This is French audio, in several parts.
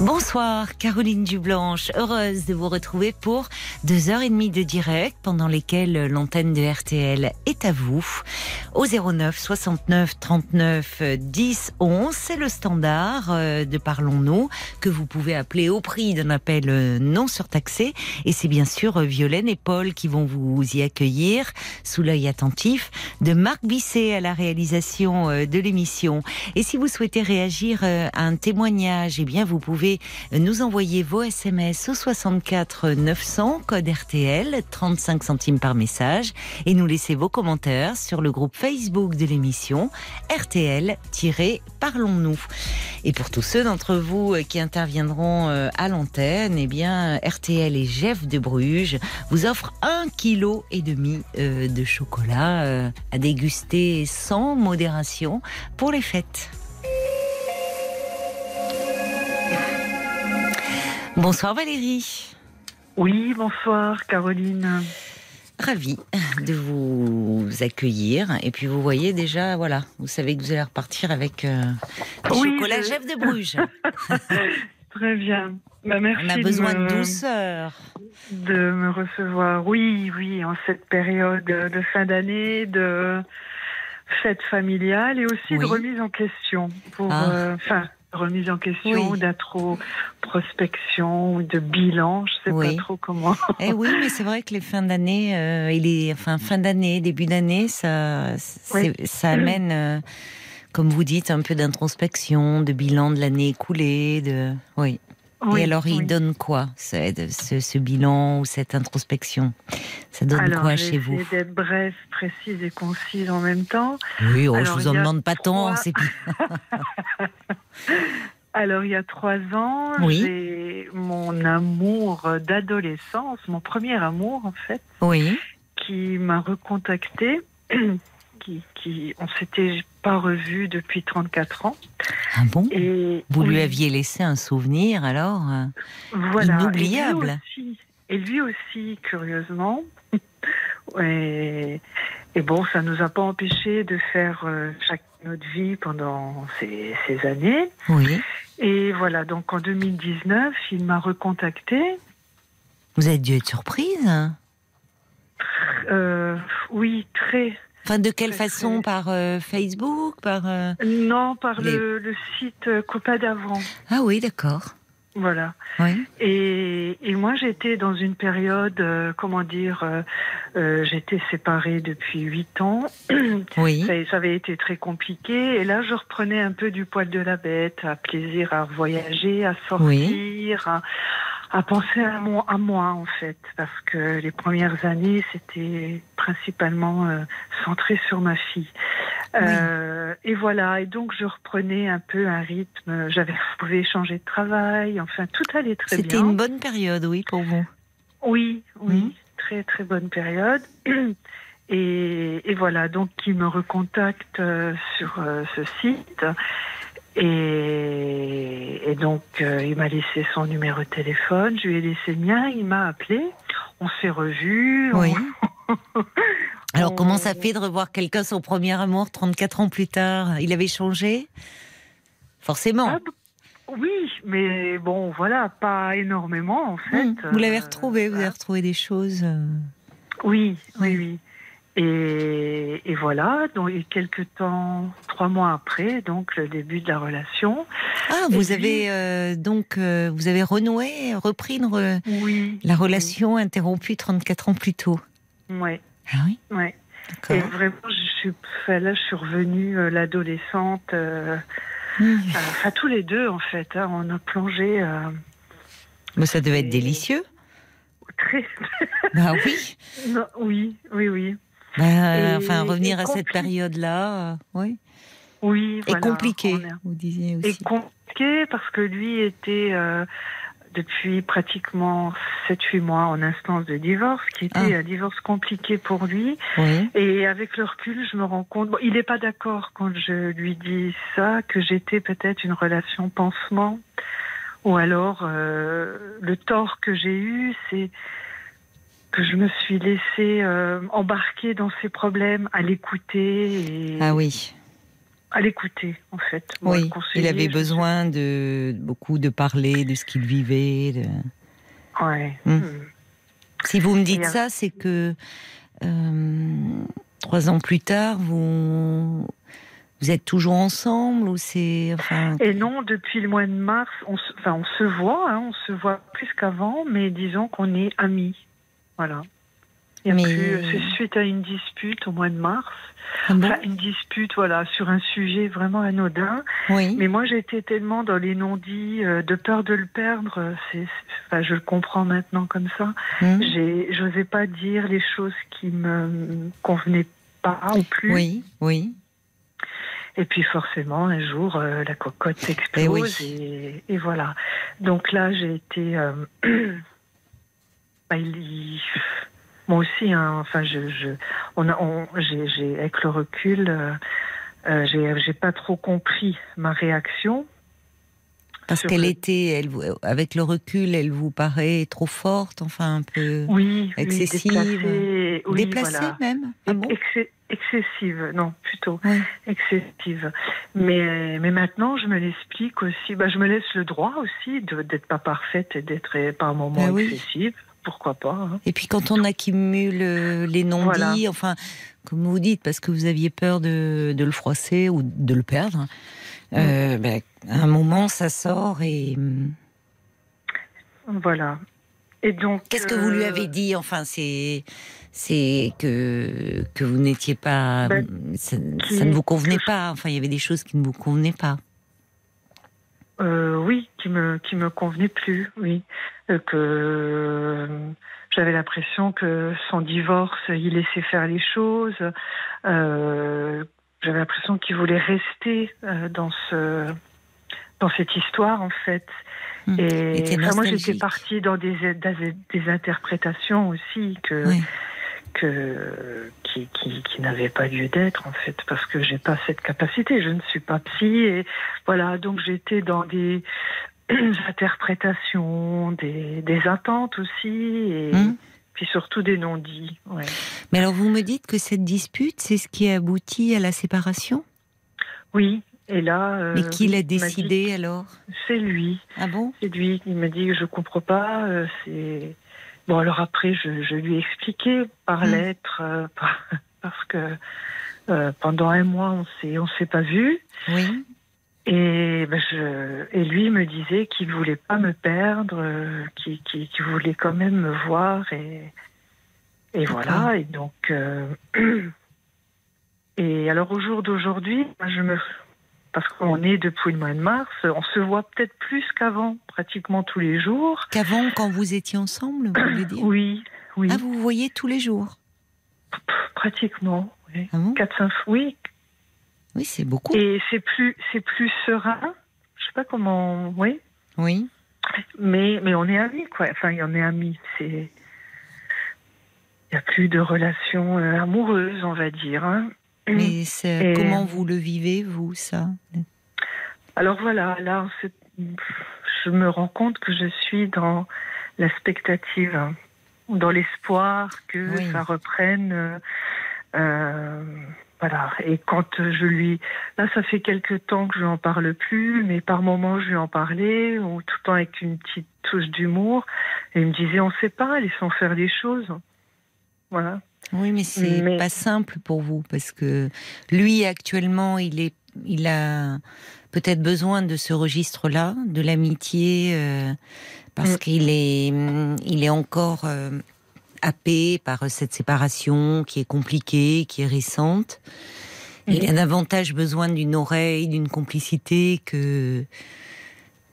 Bonsoir, Caroline Dublanche. Heureuse de vous retrouver pour deux heures et demie de direct pendant lesquelles l'antenne de RTL est à vous. Au 09 69 39 10 11, c'est le standard euh, de Parlons-nous que vous pouvez appeler au prix d'un appel euh, non surtaxé. Et c'est bien sûr euh, Violaine et Paul qui vont vous y accueillir sous l'œil attentif de Marc Bisset à la réalisation de l'émission. Et si vous souhaitez réagir à un témoignage, eh bien vous pouvez nous envoyer vos SMS au 64 900 code RTL 35 centimes par message et nous laisser vos commentaires sur le groupe Facebook de l'émission RTL-Parlons-nous. Et pour tous ceux d'entre vous qui interviendront euh, à l'antenne, eh bien RTL et Jeff de Bruges vous offrent un kilo et demi euh, de chocolat euh, à déguster sans modération pour les fêtes. Bonsoir Valérie. Oui, bonsoir Caroline. Ravie de vous accueillir. Et puis vous voyez déjà, voilà, vous savez que vous allez repartir avec euh, Oui, chocolat je- Jeff de Bruges. Très bien. Bah, merci On a besoin me- de douceur. de me recevoir. Oui, oui, en cette période de fin d'année, de fête familiale et aussi de remise en question. Pour, Ah. euh, remise en question, Oui. d'introspection ou de bilan, je sais Oui. pas trop comment. Eh oui, mais c'est vrai que les fins d'année, euh, et les, enfin fin d'année, début d'année, ça, ça amène, euh, comme vous dites, un peu d'introspection, de bilan de l'année écoulée, de, oui. Oui, et alors, il oui. donne quoi, ce, ce, ce bilan ou cette introspection? Ça donne Alors, quoi chez vous? d'être brève, précise et concise en même temps. Oui, oh, je Alors, vous il en demande pas tant. C'est. Alors, il y a trois ans, Oui. j'ai mon amour d'adolescence, mon premier amour en fait, Oui. qui m'a recontacté, qui, qui, on s'était pas revu depuis 34 ans. Ah bon? Et Vous lui aviez laissé un souvenir alors euh, voilà. inoubliable. Et lui aussi, et lui aussi, curieusement. et, et bon, ça nous a pas empêché de faire euh, chacun notre vie pendant ces, ces années. Oui. Et voilà, donc en 2019, il m'a recontacté. Vous avez dû être surprise. hein? Euh, oui, très. Enfin, de quelle façon. Par euh, Facebook Par euh, Non, par Les- le, le site euh, Copa d'avant. Ah oui, d'accord. Voilà. Oui. Et, et moi, j'étais dans une période, euh, comment dire, j'étais séparée depuis huit ans. Oui. Ça, ça avait été très compliqué. Et là, je reprenais un peu du poil de la bête, à plaisir à voyager, à sortir, à, à penser à moi, à moi, en fait. Parce que les premières années, c'était principalement euh, centré sur ma fille. Euh, et voilà. Et donc, je reprenais un peu un rythme. J'avais pouvais changer de travail. Enfin, tout allait très bien. C'était une bonne période, oui, pour vous. Oui, oui, Mhm. très très bonne période. Et, et voilà, donc il me recontacte euh, sur euh, ce site. Et, et donc euh, il m'a laissé son numéro de téléphone, je lui ai laissé le mien, il m'a appelé, on s'est revus. Oui. on- Alors, on- comment ça fait de revoir quelqu'un, son premier amour, 34 ans plus tard? Il avait changé? Forcément. Ah, Oui, mais bon, voilà, pas énormément en fait. Hmm. Vous l'avez Euh, retrouvé, vous avez retrouvé des choses. euh, Oui, oui, oui. Et, et voilà, donc et quelques temps, trois mois après, donc le début de la relation. Ah, Et vous puis- avez euh, donc euh, vous avez renoué, repris une re- Oui. la relation interrompue 34 ans plus tôt. Ouais, Ah oui, ouais. Et vraiment, je suis, enfin, là, je suis revenue euh, l'adolescente. euh, Enfin, tous les deux, en fait, hein, on a plongé Mais ça devait être délicieux. très. Bah oui. Non, oui, oui, oui. Bah, Et- enfin, revenir et à cette période-là, euh, oui. Oui, Et voilà, compliqué, on est- vous disiez Et aussi. compliqué parce que lui était euh, depuis pratiquement 7-8 mois en instance de divorce, qui était Ah. un divorce compliqué pour lui. Oui. Et avec le recul, je me rends compte, bon, il n'est pas d'accord quand je lui dis ça, que j'étais peut-être une relation pansement, ou alors euh, le tort que j'ai eu, c'est que je me suis laissée euh, embarquer dans ses problèmes, à l'écouter Ah oui. à l'écouter en fait. Moi, Oui. Il avait besoin de beaucoup de parler de ce qu'il vivait. de- Ouais. Hmm. Hmm. Si vous me dites ça, c'est que euh, trois ans plus tard, vous vous êtes toujours ensemble ou c'est enfin Et non, depuis le mois de mars, on se, enfin, on se voit, hein, on se voit plus qu'avant, mais disons qu'on est amis. Voilà. Il Mais- plus- C'est suite à une dispute au mois de mars. ah bon? Enfin, une dispute, voilà, sur un sujet vraiment anodin. oui. Mais moi, j'étais tellement dans les non-dits, euh, de peur de le perdre. euh, C'est, enfin, je le comprends maintenant comme ça. Hmm. J'ai, j'osais pas dire les choses qui me convenaient pas ou plus. Oui, oui. Et puis forcément, un jour, euh, la cocotte s'explose et, et voilà. Donc là, j'ai été... euh, bah, il- il- moi aussi, hein, enfin, je, je, on a, on, j'ai, avec le recul, euh, euh, j'ai, pas trop compris ma réaction. Parce qu'elle le- était, elle, avec le recul, elle vous paraît trop forte, enfin un peu Oui, Excessive, oui, déplacée, oui, déplacée voilà. même. Ah bon? Excessive, non, plutôt Ouais. excessive. Mais, mais maintenant, je me l'explique aussi. Bah, je me laisse le droit aussi d'être pas parfaite et d'être euh, par moments Ah oui. Pourquoi pas hein. Et puis quand on accumule euh, les non-dits, Voilà. enfin, comme vous dites, parce que vous aviez peur de, de le froisser ou de le perdre, euh, ben, à un moment ça sort et hum, Voilà. Et donc. qu'est-ce que vous lui euh, avez dit? Enfin, c'est c'est que que vous n'étiez pas, Ben, ça, qui- ça ne vous convenait pas. Enfin, il y avait des choses qui ne vous convenaient pas. Euh, oui, qui me qui me convenait plus, oui, Euh, que euh, j'avais l'impression que son divorce, il laissait faire les choses. J'avais l'impression qu'il voulait rester dans ce dans cette histoire en fait. Hum, Et enfin, moi j'étais partie dans des, des des interprétations aussi que Oui. Que qui, qui, qui n'avait pas lieu d'être en fait parce que j'ai pas cette capacité. Je ne suis pas psy et voilà. Donc j'étais dans des interprétations des, des attentes aussi et Hum. puis surtout des non-dits ouais. Mais alors, vous me dites que cette dispute, c'est ce qui a abouti à la séparation? Oui. Et là euh, Mais qui l'a dit- décidé alors? C'est lui. Ah bon? C'est lui. Il m'a dit je comprends pas euh, c'est bon alors après je, je lui ai expliqué par Mm. lettre euh, par- parce que euh, pendant un mois on s'est on s'est pas vu Oui. Et, ben, je, et lui me disait qu'il voulait pas me perdre, euh, qu'il voulait quand même me voir et, et voilà. Et donc, et alors au jour d'aujourd'hui, je me, parce qu'on est depuis le mois de mars, on se voit peut-être plus qu'avant, pratiquement tous les jours. Qu'avant, quand vous étiez ensemble, vous voulez dire Oui, oui, Ah, vous vous voyez tous les jours pratiquement. Oui. Ah bon Quatre, cinq, oui. Oui, c'est beaucoup. Et c'est plus, c'est plus serein. Je sais pas comment, oui. Oui. Mais, mais on est amis, quoi. Enfin, on est amis. C'est. Il n'y a plus de relations euh, amoureuses, on va dire. hein. Mais c'est- Et- comment vous le vivez, vous, ça? Alors voilà, là, je me rends compte que je suis dans la spectative, dans l'espoir que Oui. ça reprenne. euh, euh, voilà. Et quand je lui, là, ça fait quelque temps que je lui en parle plus, mais par moments je lui en parlais, ou tout le temps avec une petite touche d'humour. Et il me disait, on sait pas, laissons faire les choses. Voilà. Oui, mais c'est Mais- pas simple pour vous parce que lui actuellement, il est, il a peut-être besoin de ce registre-là, de l'amitié, euh, parce Mm. qu'il est, hum, il est encore euh, happé par cette séparation qui est compliquée, qui est récente. Il a davantage besoin d'une oreille, d'une complicité que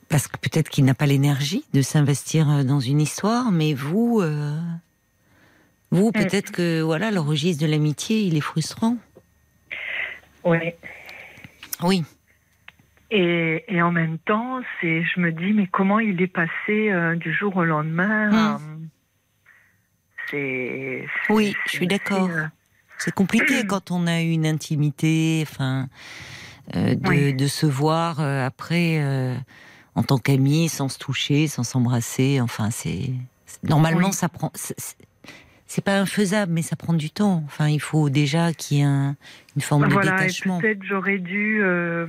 parce que peut-être qu'il n'a pas l'énergie de s'investir euh, dans une histoire, mais vous, euh, vous peut-être que voilà le registre de l'amitié, il est frustrant. Oui. Oui. Et, et, en même temps, c'est, je me dis, mais comment il est passé euh, du jour au lendemain? C'est. Oui, c'est- je suis d'accord. c'est, euh, C'est compliqué quand on a une intimité, enfin, euh, de, Oui. de se voir après en tant qu'amis, sans se toucher, sans s'embrasser. Enfin, c'est c'est- normalement Oui. ça prend. C'est- pas infaisable, mais ça prend du temps. Enfin, il faut déjà qu'il y ait un- une forme de Voilà, détachement. peut-être j'aurais dû euh,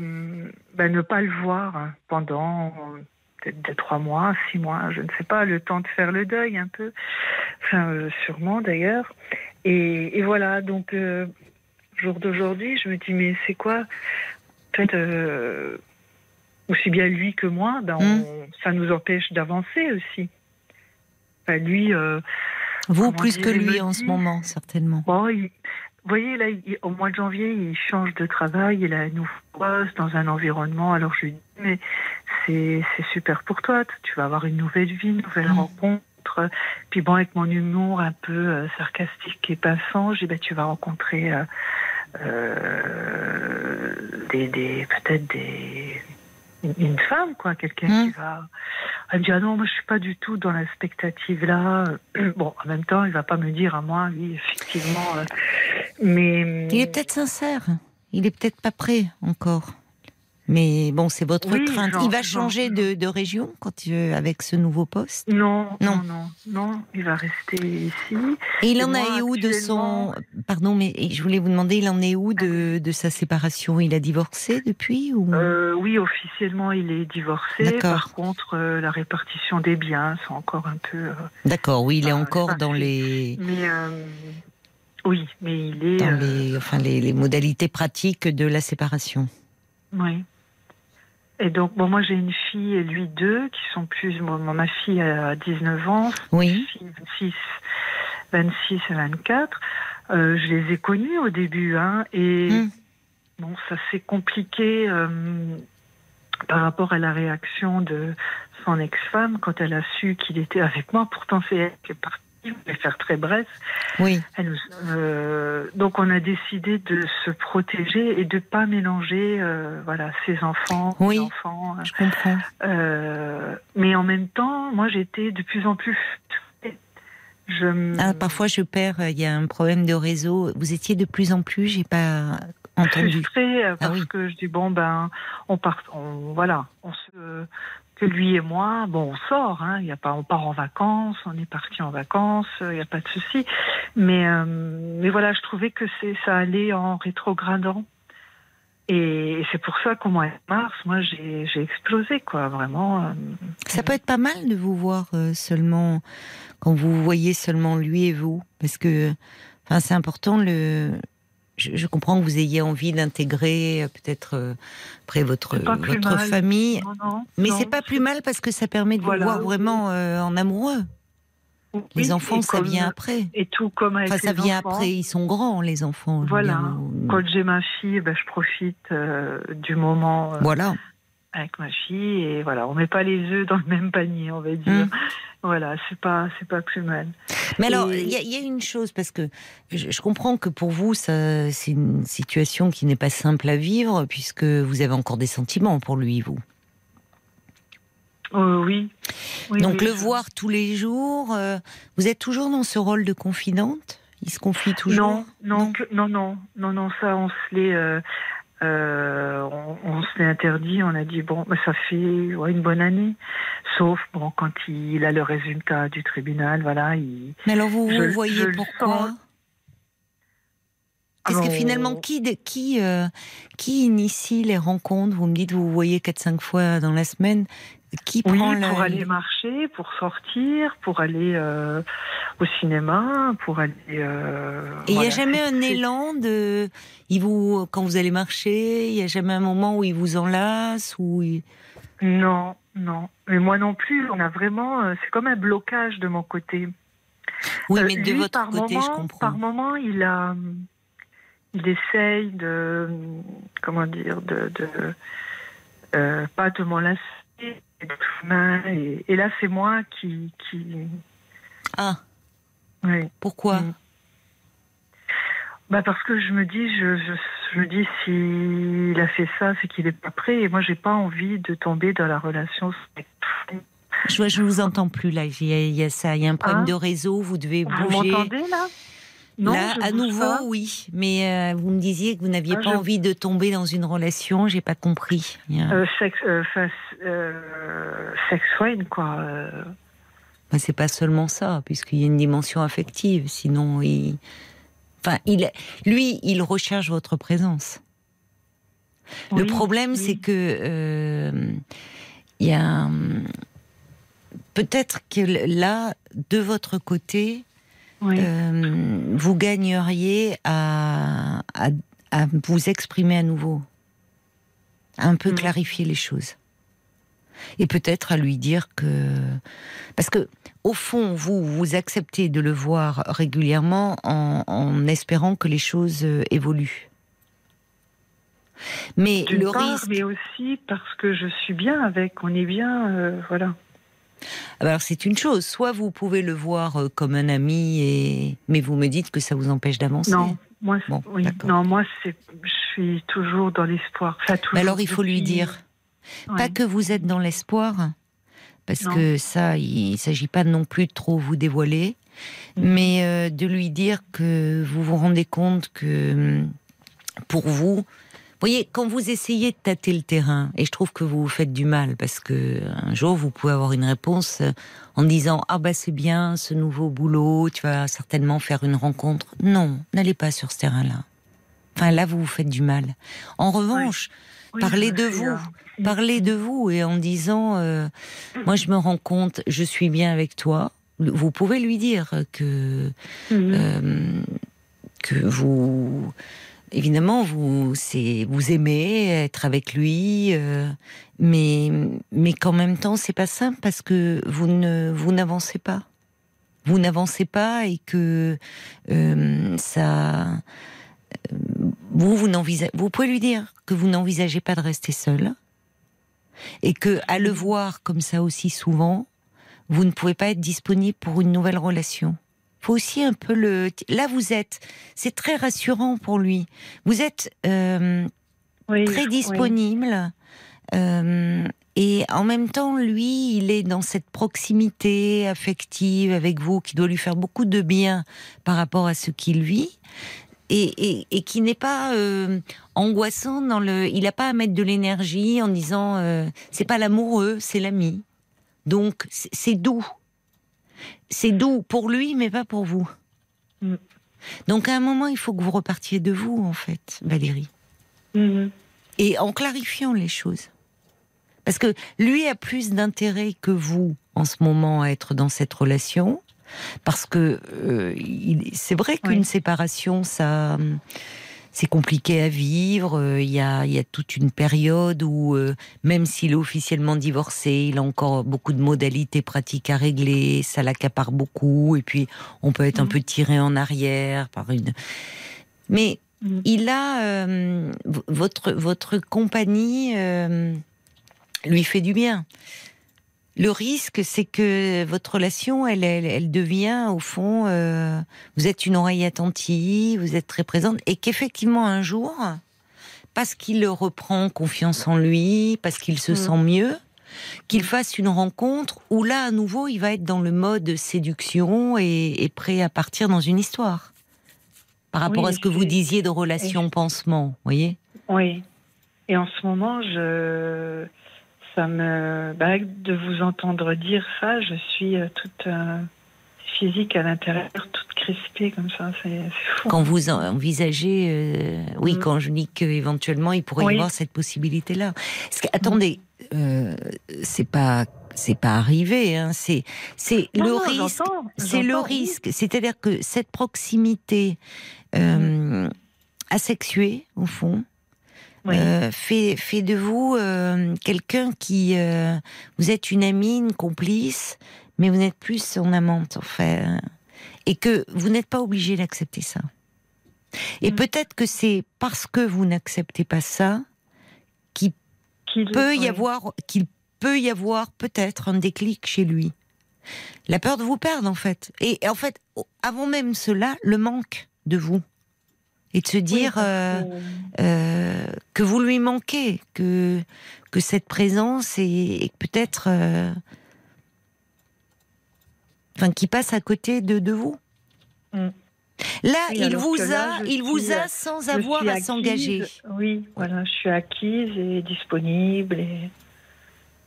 ben, ne pas le voir hein, pendant euh, peut-être deux, trois mois, six mois, je ne sais pas, le temps de faire le deuil un peu, enfin euh, sûrement d'ailleurs. Et, et voilà, donc jour d'aujourd'hui, je me dis mais c'est quoi? Peut-être aussi bien lui que moi, ben, Hmm. ça nous empêche d'avancer aussi. Enfin, lui. Vous plus que lui en ce moment, certainement. Bon, il- vous voyez, là, il- au mois de janvier, il change de travail, il a un nouveau poste dans un environnement. Alors je lui dis, mais c'est super pour toi, tu vas avoir une nouvelle vie, une nouvelle Mm. rencontre. Puis bon, avec mon humour un peu euh, sarcastique et passant, je dis, ben, tu vas rencontrer euh, euh, des, des peut-être des une- une femme, quoi, quelqu'un qui va. Elle me dit ah non, moi je suis pas du tout dans la spectative là. Bon, en même temps, il va pas me dire à moi, oui, effectivement. euh, mais Il est peut-être sincère. Il est peut-être pas prêt encore. Mais bon, c'est votre Oui, crainte. il va changer de, de région quand il, avec ce nouveau poste? non, Non. non, non, il va rester ici. Et il Et en moi, est où de son. Pardon, mais je voulais vous demander, il en est où de, de sa séparation? Il a divorcé depuis ou... Euh, oui, officiellement, il est divorcé. D'accord. Par contre, euh, la répartition des biens, c'est encore un peu. euh, D'accord, oui, il est encore dans les, mais euh, oui, mais il est. dans euh, les, enfin, les, les modalités pratiques de la séparation. Oui. Et donc, bon, moi j'ai une fille et lui deux qui sont plus. Moi, ma fille a 19 ans, Oui. fille 26, 26 et 24. Euh, je les ai connus au début, hein, et Hmm. bon, ça s'est compliqué euh, par rapport à la réaction de son ex-femme quand elle a su qu'il était avec moi. Pourtant, c'est elle qui est partie. Je vais faire très bref. Oui. Elle euh, donc on a décidé de se protéger et de pas mélanger euh, voilà ses enfants, Oui. enfants. Je comprends. Euh, mais en même temps, moi j'étais de plus en plus. Je Ah, parfois, je perds. Il y a un problème de réseau. Vous étiez de plus en plus. J'ai pas entendu. frustrée euh, parce Ah oui. que je dis bon ben on part, on, voilà, on se lui et moi, bon, on sort, hein, y a pas, on part en vacances, on est parti en vacances, il n'y a pas de souci. Mais, euh, mais voilà, je trouvais que c'est, ça allait en rétrogradant. Et c'est pour ça qu'au mois de mars, moi, j'ai, j'ai explosé, quoi, vraiment. euh, Ça peut être pas mal de vous voir euh, seulement quand vous voyez seulement lui et vous, parce que, enfin, c'est important. Le, je, je comprends que vous ayez envie d'intégrer euh, peut-être euh, après votre plus votre mal. famille, non, non, mais c'est pas plus mal parce que ça permet de Voilà. vous voir vraiment euh, en amoureux. oui, Les enfants, ça comme- vient après. Et tout comme avec Enfin, ça les vient enfants. après. Ils sont grands, les enfants. Voilà. Quand j'ai ma fille, ben, je profite euh, du moment euh, Voilà. avec ma fille et voilà, on met pas les œufs dans le même panier, on va dire. Mm. Voilà, c'est pas c'est pas plus mal. Mais alors, Et- il y, a- il y a une chose, parce que je, je comprends que pour vous, ça, c'est une situation qui n'est pas simple à vivre, puisque vous avez encore des sentiments pour lui, vous. Euh, oui. Oui, Donc oui, le voir tous les jours, euh, vous êtes toujours dans ce rôle de confidente? Il se confie toujours? Non, non, non, non, non, non, ça on se l'est, euh, euh, on, on se l'est interdit. On a dit bon, bah, ça fait ouais, une bonne année, sauf bon quand il a le résultat du tribunal, voilà, il. Mais alors vous, Je- vous voyez pourquoi sens. Parce que finalement, qui, qui, euh, qui initie les rencontres? Vous me dites, vous vous voyez 4-5 fois dans la semaine. Qui Oui, prend la... pour aller marcher, pour sortir, pour aller euh, au cinéma, pour aller. euh, Et il n'y a jamais un élan de. Il vous, quand vous allez marcher, il n'y a jamais un moment où il vous enlace ou il- Non, non. Mais moi non plus. On a vraiment. C'est comme un blocage de mon côté. Oui, mais de lui, votre côté, moment, je comprends. Par moment, il a, il essaye de, comment dire, de, de euh, pas de m'enlacer, et, et là c'est moi qui, qui, Ah, oui. pourquoi Mm. Bah parce que je me dis, je, je, je me dis s'il a fait ça, c'est qu'il n'est pas prêt. Et moi, j'ai pas envie de tomber dans la relation. Je, je vous entends plus là. Il y a, il y a ça, il y a un problème Hein de réseau. Vous devez Vous bouger. m'entendez là? Non, là, à nouveau, pas. oui. Mais euh, vous me disiez que vous n'aviez Ah, pas je- envie de tomber dans une relation. J'ai pas compris. Il y a- Euh, sex, euh, euh, sex quoi. Ben, c'est pas seulement ça, puisqu'il y a une dimension affective. Sinon, il, enfin, il, lui, il recherche votre présence. Le problème, oui. c'est que euh, il y a peut-être que là, de votre côté, Oui. euh, vous gagneriez à, à, à vous exprimer à nouveau, à un peu Mm. clarifier les choses. Et peut-être à lui dire que. Parce que, au fond, vous, vous acceptez de le voir régulièrement en, en espérant que les choses euh, évoluent. Mais le part, risque. mais aussi parce que je suis bien avec, on est bien, euh, voilà. Alors c'est une chose, soit vous pouvez le voir euh, comme un ami, et... mais vous me dites que ça vous empêche d'avancer. Non, moi, Bon, oui, non, moi, je suis toujours dans l'espoir. Enfin, alors il faut lui dire, Ouais. pas que vous êtes dans l'espoir, parce Non. que ça, il ne s'agit pas non plus de trop vous dévoiler, Mhm. mais euh, de lui dire que vous vous rendez compte que pour vous voyez, quand vous essayez de tâter le terrain, et je trouve que vous vous faites du mal, parce que un jour vous pouvez avoir une réponse euh, en disant ah bah c'est bien ce nouveau boulot, tu vas certainement faire une rencontre. Non, n'allez pas sur ce terrain-là. Enfin là vous vous faites du mal. En revanche, Oui, parlez de vous. euh, Parlez de vous et en disant, euh, moi je me rends compte, je suis bien avec toi. Vous pouvez lui dire que Mhm. euh, que vous, évidemment, vous vous aimez être avec lui, euh, mais mais qu'en même temps c'est pas simple parce que vous ne vous n'avancez pas. Vous n'avancez pas et que euh, ça euh, vous, vous, n'envisagez- vous pouvez lui dire que vous n'envisagez pas de rester seul et que à le voir comme ça aussi souvent, vous ne pouvez pas être disponible pour une nouvelle relation. Faut aussi un peu le. Là, vous êtes. C'est très rassurant pour lui. Vous êtes euh, Oui, très oui. disponible. euh, et en même temps, lui, il est dans cette proximité affective avec vous qui doit lui faire beaucoup de bien par rapport à ce qu'il vit. Et, et- et qui n'est pas euh, angoissant dans le. Il n'a pas à mettre de l'énergie en disant euh, c'est pas l'amoureux, c'est l'ami. Donc c'est doux. C'est doux pour lui, mais pas pour vous. Mm. Donc à un moment, il faut que vous repartiez de vous, en fait, Valérie Mhm. et en clarifiant les choses. Parce que lui a plus d'intérêt que vous en ce moment à être dans cette relation, parce que euh, c'est vrai qu'une Oui. séparation, ça, hum, c'est compliqué à vivre. Euh, Il y a, il y a toute une période où, euh, même s'il est officiellement divorcé, il a encore beaucoup de modalités pratiques à régler. Ça l'accapare beaucoup, et puis on peut être un Mhm. peu tiré en arrière par une. Mais Mhm. il a euh, votre votre compagnie euh, lui fait du bien. Le risque, c'est que votre relation, elle, elle, elle devient au fond, euh, vous êtes une oreille attentive, vous êtes très présente, et qu'effectivement un jour, parce qu'il reprend confiance en lui, parce qu'il se Mhm. sent mieux, qu'il fasse une rencontre où là, à nouveau, il va être dans le mode séduction et, et prêt à partir dans une histoire. Par rapport Oui, à ce que vous disiez de relation pansement, voyez? Oui. Et en ce moment, je, ça me, bah, de vous entendre dire ça, je suis euh, toute euh, physique à l'intérieur, toute crispée comme ça. C'est fou. Quand vous en- envisagez, euh, oui, Mm. quand je dis qu'éventuellement il pourrait y avoir cette possibilité-là. Attendez, euh, c'est pas, c'est pas arrivé. Hein, c'est, c'est le risque. C'est le risque. C'est-à-dire que cette proximité euh, asexuée, au fond, Oui. euh, fait, fait de vous euh, quelqu'un qui. euh, vous êtes une amie, une complice, mais vous n'êtes plus son amante, en fait. Et que vous n'êtes pas obligé d'accepter ça. Et Mm. peut-être que c'est parce que vous n'acceptez pas ça Qu'il- peut y avoir qu'il peut y avoir peut-être un déclic chez lui. La peur de vous perdre en fait. Et en fait, avant même cela, le manque de vous. Et de se dire euh, euh, que vous lui manquez, que, que cette présence est, peut-être. Euh, enfin, qui passe à côté de, de vous. Mm. Là, il vous a, il vous a sans avoir à s'engager. Oui, voilà, je suis acquise et disponible.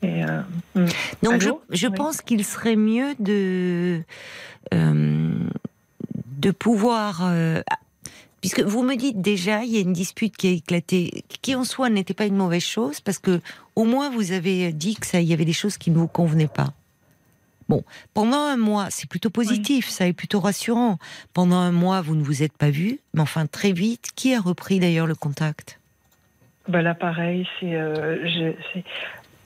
Et, mm. Donc, je, je pense qu'il serait mieux de de pouvoir Puisque vous me dites déjà, il y a une dispute qui a éclaté, qui en soi n'était pas une mauvaise chose, parce que au moins vous avez dit que ça, il y avait des choses qui ne vous convenaient pas. Bon, pendant un mois, c'est plutôt positif, ça est plutôt rassurant. Pendant un mois, vous ne vous êtes pas vu, mais enfin très vite, qui a repris d'ailleurs le contact? Ben Là, pareil, c'est, euh,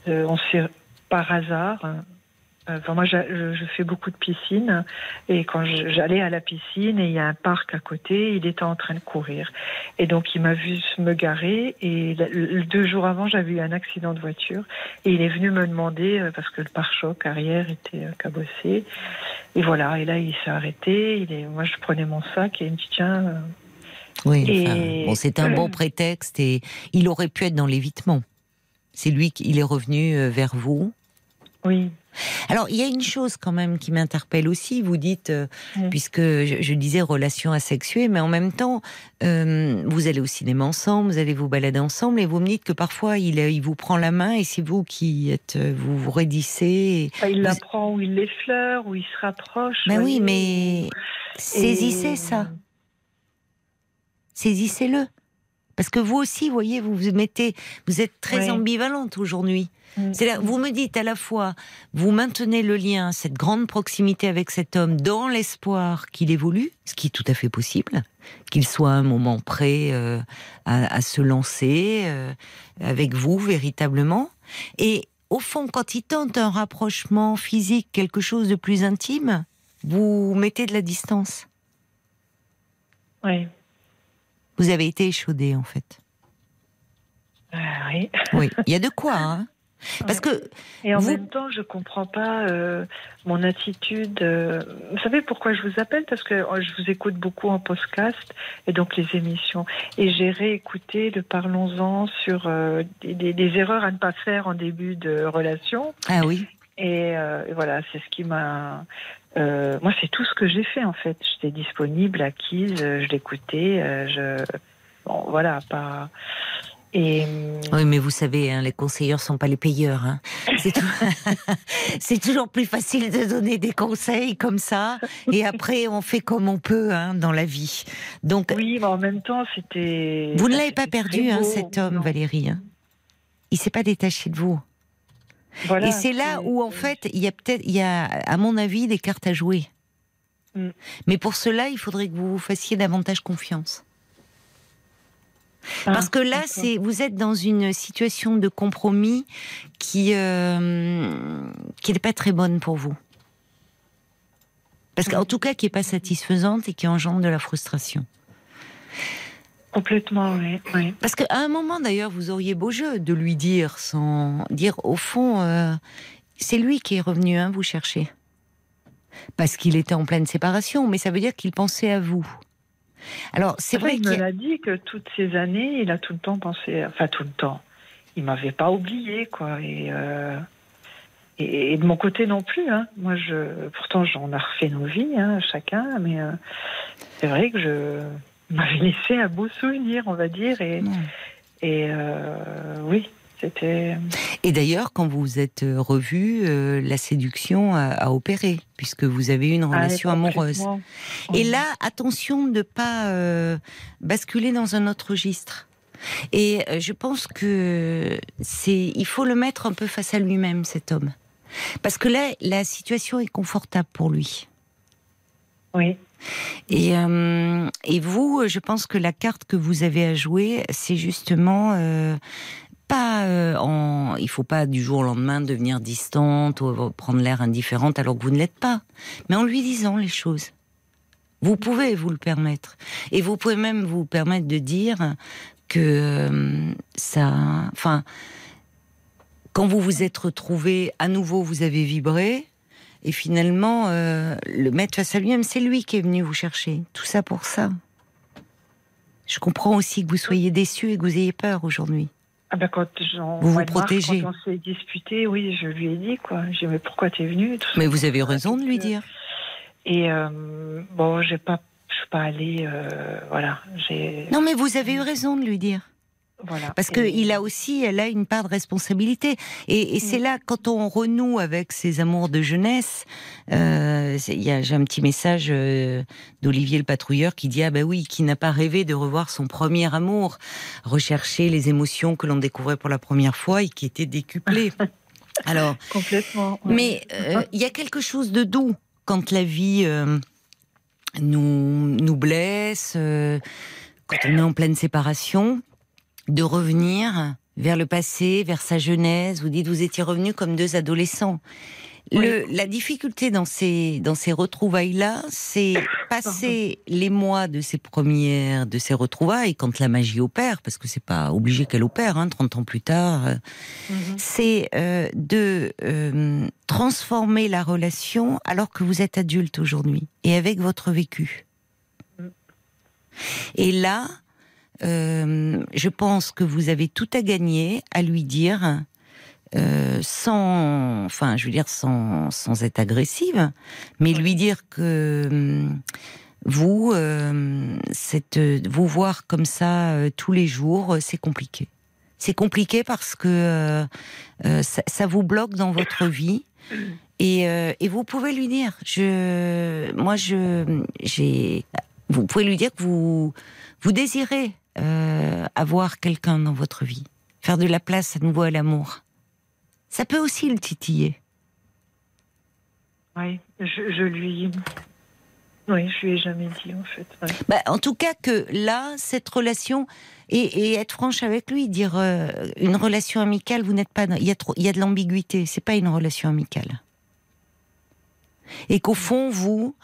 euh, on s'est par hasard, Enfin, moi, je, fais beaucoup de piscine et quand j'allais à la piscine et il y a un parc à côté, il était en train de courir. Et donc, il m'a vu me garer et deux jours avant, j'avais eu un accident de voiture et il est venu me demander euh, parce que le pare-choc arrière était euh, cabossé. Et voilà, et là, il s'est arrêté. Il est, moi, je prenais mon sac et il me dit tiens. Euh, oui, bon, c'est un bon prétexte et il aurait pu être dans l'évitement. C'est lui qui est revenu vers vous. Oui. Alors, il y a une chose quand même qui m'interpelle aussi. Vous dites, euh, puisque je, disais relation asexuée, mais en même temps, euh, vous allez au cinéma ensemble, vous allez vous balader ensemble, et vous me dites que parfois il, il vous prend la main et c'est vous qui êtes, euh, vous vous raidissez. il la prend ou il l'effleure ou il se rapproche. Ben oui, mais saisissez ça. Saisissez-le. Parce que vous aussi, vous voyez, vous vous mettez, vous êtes très ambivalente aujourd'hui. Mm. C'est vous me dites à la fois, vous maintenez le lien, cette grande proximité avec cet homme, dans l'espoir qu'il évolue, ce qui est tout à fait possible, qu'il soit à un moment prêt euh, à, se lancer euh, avec vous véritablement. Et au fond, quand il tente un rapprochement physique, quelque chose de plus intime, vous mettez de la distance. Oui. Vous avez été échaudé en fait. Euh, oui. Oui, il y a de quoi. Hein parce que et en même temps, je comprends pas euh, mon attitude. Euh, vous savez pourquoi je vous appelle? Parce que oh, je vous écoute beaucoup en podcast et donc les émissions. Et j'ai réécouté le Parlons-en sur euh, des, erreurs à ne pas faire en début de relation. Ah oui. Et, voilà, c'est ce qui m'a. Moi, c'est tout ce que j'ai fait en fait. J'étais disponible, acquise, je l'écoutais. je bon, voilà, pas. Oui, mais vous savez, hein, les conseilleurs sont pas les payeurs. Hein. C'est, toujours plus facile de donner des conseils comme ça, et après on fait comme on peut hein, dans la vie. Donc, oui, mais en même temps, c'était. Vous ne l'avez pas perdu, cet homme, Valérie. Il s'est pas détaché de vous. Et c'est là où, en fait, il y a peut-être, il y a, à mon avis, des cartes à jouer. Mm. Mais pour cela, il faudrait que vous vous fassiez davantage confiance. Ah, Parce que là, c'est vous êtes dans une situation de compromis qui euh, qui n'est pas très bonne pour vous. Parce qu'en tout cas, qui n'est pas satisfaisante et qui engendre de la frustration. Complètement, oui. Parce qu'à un moment, d'ailleurs, vous auriez beau jeu de lui dire, sans dire, au fond, euh, c'est lui qui est revenu hein, vous chercher. Parce qu'il était en pleine séparation, mais ça veut dire qu'il pensait à vous. Alors, c'est vrai qu'il me l'a dit que toutes ces années, il a tout le temps pensé, enfin tout le temps, il m'avait pas oublié, quoi. Et, euh, et, de mon côté non plus. Hein. Moi, je, pourtant, j'en a refait nos vies, hein, chacun, mais euh, c'est vrai que je m'avais laissé un beau souvenir, on va dire, et, et euh, oui, c'était. Et d'ailleurs, quand vous êtes euh, revu, euh, la séduction a, opéré, puisque vous avez eu une ah, relation amoureuse. Et là, attention de ne pas euh, basculer dans un autre registre. Et je pense que c'est, il faut le mettre un peu face à lui-même, cet homme, parce que là, la situation est confortable pour lui. Oui. Et, et vous, je pense que la carte que vous avez à jouer, c'est justement pas euh, en, il faut pas du jour au lendemain devenir distante ou prendre l'air indifférente alors que vous ne l'êtes pas, mais en lui disant les choses. Vous pouvez vous le permettre, et vous pouvez même vous permettre de dire que euh, ça, enfin, quand vous vous êtes retrouvé à nouveau, vous avez vibré, et finalement, euh, le mettre face à lui-même, c'est lui qui est venu vous chercher. Tout ça pour ça. Je comprends aussi que vous soyez déçu et que vous ayez peur aujourd'hui. Ah ben quand vous vous protégez. quand on s'est disputé, oui, je lui ai dit quoi. J'ai mais pourquoi t'es venu Mais vous avez raison de lui dire. Et euh, bon, j'ai pas, je suis pas allée, euh, voilà. Non mais vous avez eu raison de lui dire. Parce qu'il a aussi, elle a une part de responsabilité. Et, c'est mm. là, quand on renoue avec ses amours de jeunesse, euh, j'ai un petit message euh, d'Olivier le patrouilleur qui dit ah ben oui, qui n'a pas rêvé de revoir son premier amour, rechercher les émotions que l'on découvrait pour la première fois et qui étaient décuplées. Alors, complètement. Mais euh, il y a quelque chose de doux quand la vie nous nous blesse, quand on est en pleine séparation de revenir vers le passé, vers sa jeunesse. Vous dites, vous étiez revenus comme deux adolescents. Le, la difficulté dans ces dans ces retrouvailles là, c'est passer les mois de ces premières de ces retrouvailles quand la magie opère, parce que c'est pas obligé qu'elle opère, hein, 30 ans plus tard. Mhm. C'est euh, de euh, transformer la relation alors que vous êtes adulte aujourd'hui et avec votre vécu. Mm. Et là, euh, je pense que vous avez tout à gagner à lui dire, euh, sans, enfin, je veux dire sans, sans être agressive, mais lui dire que euh, vous, cette, vous voir comme ça tous les jours, c'est compliqué. C'est compliqué parce que ça, ça, vous bloque dans votre vie. Et, et, vous pouvez lui dire, je, moi, je, j'ai, vous pouvez lui dire que vous, vous désirez euh, avoir quelqu'un dans votre vie, faire de la place à nouveau à l'amour. Ça peut aussi le titiller. Oui, je, lui. Oui, je lui ai jamais dit en fait. Bah, en tout cas que là, cette relation et, être franche avec lui, dire euh, une relation amicale, vous n'êtes pas, il y a trop, il y a de l'ambiguïté. C'est pas une relation amicale. Et qu'au fond, vous,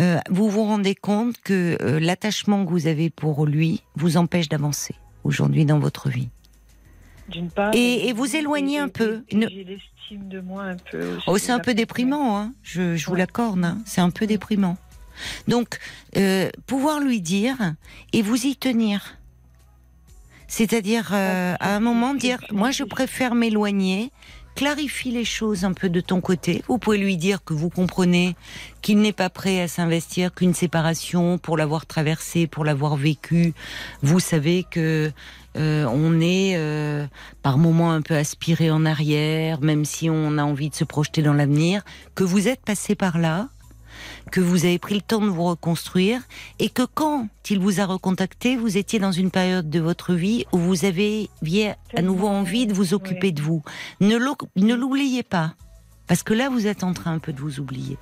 euh, vous vous rendez compte que euh, l'attachement que vous avez pour lui vous empêche d'avancer aujourd'hui dans votre vie. D'une part. Et, vous éloignez un peu. J'ai l'estime de moi un peu. Oh, c'est un peu déprimant, hein. je, vous l'accorde, hein. c'est un peu déprimant. Donc, euh, pouvoir lui dire et vous y tenir. C'est-à-dire, à un moment, dire, moi je préfère m'éloigner, clarifie les choses un peu de ton côté. Vous pouvez lui dire que vous comprenez qu'il n'est pas prêt à s'investir qu'une séparation pour l'avoir traversée, pour l'avoir vécu. Vous savez que euh, on est euh, par moments un peu aspiré en arrière, même si on a envie de se projeter dans l'avenir, que vous êtes passé par là, que vous avez pris le temps de vous reconstruire et que quand il vous a recontacté, vous étiez dans une période de votre vie où vous avez à nouveau envie de vous occuper de vous. Ne l'oubliez pas, parce que là, vous êtes en train un peu de vous oublier.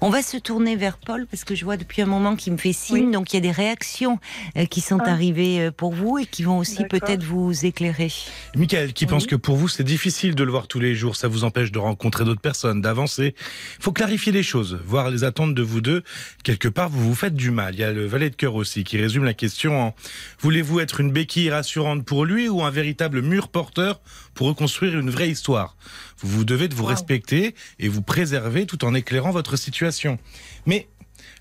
On va se tourner vers Paul parce que je vois depuis un moment qu'il me fait signe, donc il y a des réactions euh, qui sont ah. arrivées euh, pour vous et qui vont aussi peut-être vous éclairer. Michael, qui pense que pour vous c'est difficile de le voir tous les jours, ça vous empêche de rencontrer d'autres personnes, d'avancer. Il faut clarifier les choses, voir les attentes de vous deux. Quelque part, vous vous faites du mal. Il y a le valet de cœur aussi qui résume la question en voulez-vous être une béquille rassurante pour lui ou un véritable mur porteur pour reconstruire une vraie histoire? Vous devez de vous respecter et vous préserver tout en éclairant votre situation. Mais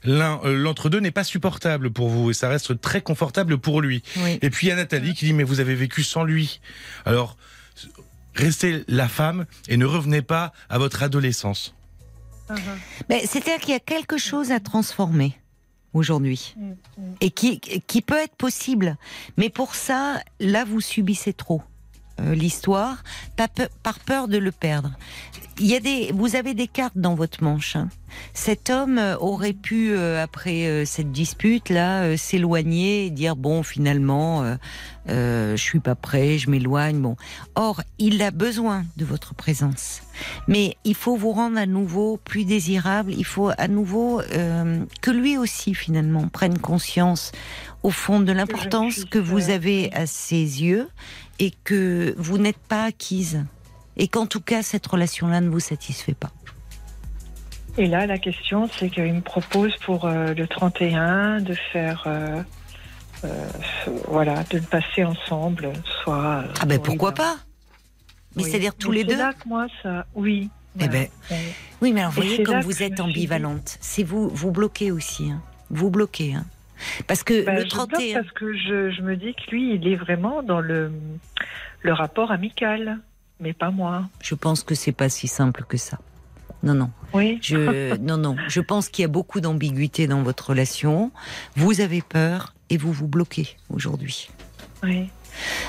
euh, l'entre-deux n'est pas supportable pour vous et ça reste très confortable pour lui. Et puis il y a Nathalie qui dit mais vous avez vécu sans lui. Alors restez la femme et ne revenez pas à votre adolescence. Uh-huh. Mais c'est-à-dire qu'il y a quelque chose à transformer aujourd'hui mm, mm. et qui, qui peut être possible. Mais pour ça, là, vous subissez trop. Euh, l'histoire, par peur de le perdre. Il y a des, vous avez des cartes dans votre manche. Hein. Cet homme euh, aurait pu, euh, après cette dispute là, s'éloigner et dire bon, finalement, je suis pas prêt, je m'éloigne. Bon, or, il a besoin de votre présence. Mais il faut vous rendre à nouveau plus désirable. Il faut à nouveau que lui aussi finalement prenne conscience au fond de l'importance que vous avez à ses yeux et que vous n'êtes pas acquise et qu'en tout cas cette relation-là ne vous satisfait pas. Et là, la question, c'est qu'il me propose pour euh, le 31 de faire, euh, euh, voilà, de le passer ensemble, soit. ah ben pourquoi pas Mais c'est-à-dire tous les deux. Là que moi, ça, oui. Eh ben, oui, mais alors vous voyez comme vous êtes ambivalente, c'est vous, vous bloquez aussi, hein. vous bloquez. Hein. Parce que Bah, le j'ai peur 31. Parce que je, je me dis que lui, il est vraiment dans le, le rapport amical, mais pas moi. Je pense que c'est pas si simple que ça. Non, non. Oui. Je, non, non. Je pense qu'il y a beaucoup d'ambiguïté dans votre relation. Vous avez peur et vous vous bloquez aujourd'hui. Oui.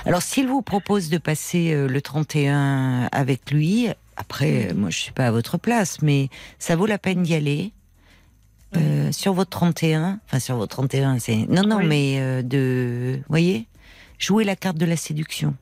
Alors, s'il vous propose de passer euh, le 31 avec lui, après, euh, moi, je suis pas à votre place, mais ça vaut la peine d'y aller. Euh, sur votre 31, enfin sur votre 31, c'est non non Oui. mais euh, de, voyez, jouer la carte de la séduction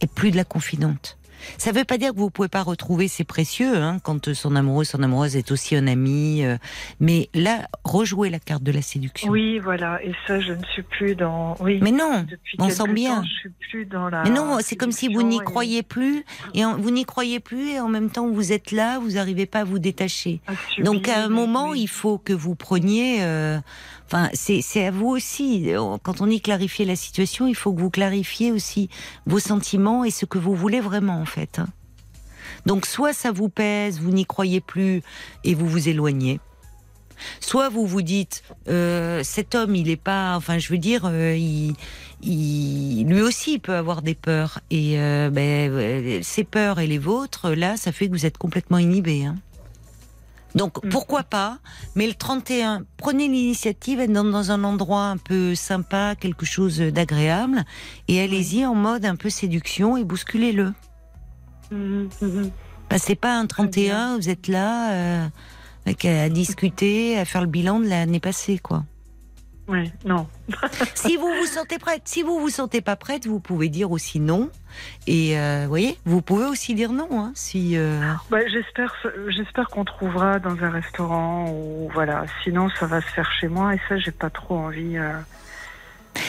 et plus de la confidente. Ça veut pas dire que vous pouvez pas retrouver ses précieux hein, quand son amoureux, son amoureuse est aussi un ami, euh, mais là rejouer la carte de la séduction. Oui, voilà. Et ça, je ne suis plus dans. Oui. Mais non, on sent bien. temps, je suis plus dans la. Mais non, c'est comme si vous n'y et- croyez plus et en- vous n'y croyez plus et en même temps vous êtes là, vous n'arrivez pas à vous détacher. à subir, Donc à un moment, oui. il faut que vous preniez. euh, C'est à vous aussi. Quand on dit clarifier la situation, il faut que vous clarifiez aussi vos sentiments et ce que vous voulez vraiment en fait. hein. Donc soit ça vous pèse, vous n'y croyez plus et vous vous éloignez. Soit vous vous dites, euh, cet homme, il est pas, enfin, je veux dire, euh, il, il- lui aussi, peut avoir des peurs. Et euh, ben, euh, ces peurs et les vôtres, là, ça fait que vous êtes complètement inhibé. Hein. Donc, Mm. pourquoi pas Mais le 31, prenez l'initiative, être dans, dans un endroit un peu sympa, quelque chose d'agréable, et allez-y en mode un peu séduction et bousculez-le. Mhm, mhm. Passez pas un 31, vous êtes là euh, avec- à discuter, à faire le bilan de l'année passée, quoi. Oui, non. si vous vous sentez prête, si vous vous sentez pas prête, vous pouvez dire aussi non. Et euh, vous voyez, vous pouvez aussi dire non. Hein, si euh, Bah, j'espère, j'espère qu'on trouvera dans un restaurant ou voilà. Sinon, ça va se faire chez moi et ça, j'ai pas trop envie. euh.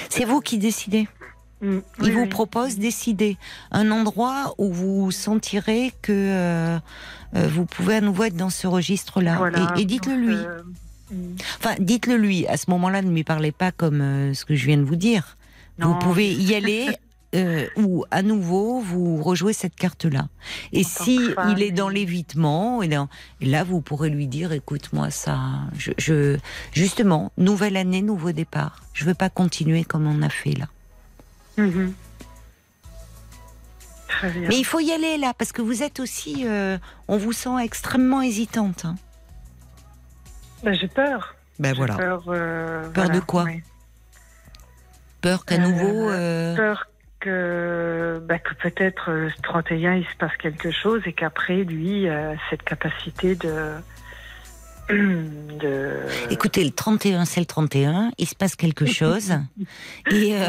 c'est vous qui décidez. Mm, Il oui, vous oui. propose décider un endroit où vous sentirez que vous pouvez à nouveau être dans ce registre-là. Voilà, et et dites-le lui. Mm, Enfin, dites-le lui. À ce moment-là, ne lui parlez pas comme euh, ce que je viens de vous dire. Vous pouvez y aller. euh, ou à nouveau vous rejouez cette carte-là. Et si il est dans l'évitement, et, là vous pourrez lui dire, écoute-moi ça, je, je- justement nouvelle année, nouveau départ. Je veux pas continuer comme on a fait là. mhm. Très bien. Mais il faut y aller là parce que vous êtes aussi, euh, on vous sent extrêmement hésitante. hein. Bah, j'ai peur. Ben J'ai voilà, Peur, euh, Peur de quoi oui. peur qu'à Euh, nouveau. euh, Peur que, bah, que peut-être euh, ce 31 il se passe quelque chose et qu'après lui cette capacité de de Écoutez, le 31, c'est le 31, il se passe quelque chose. et euh,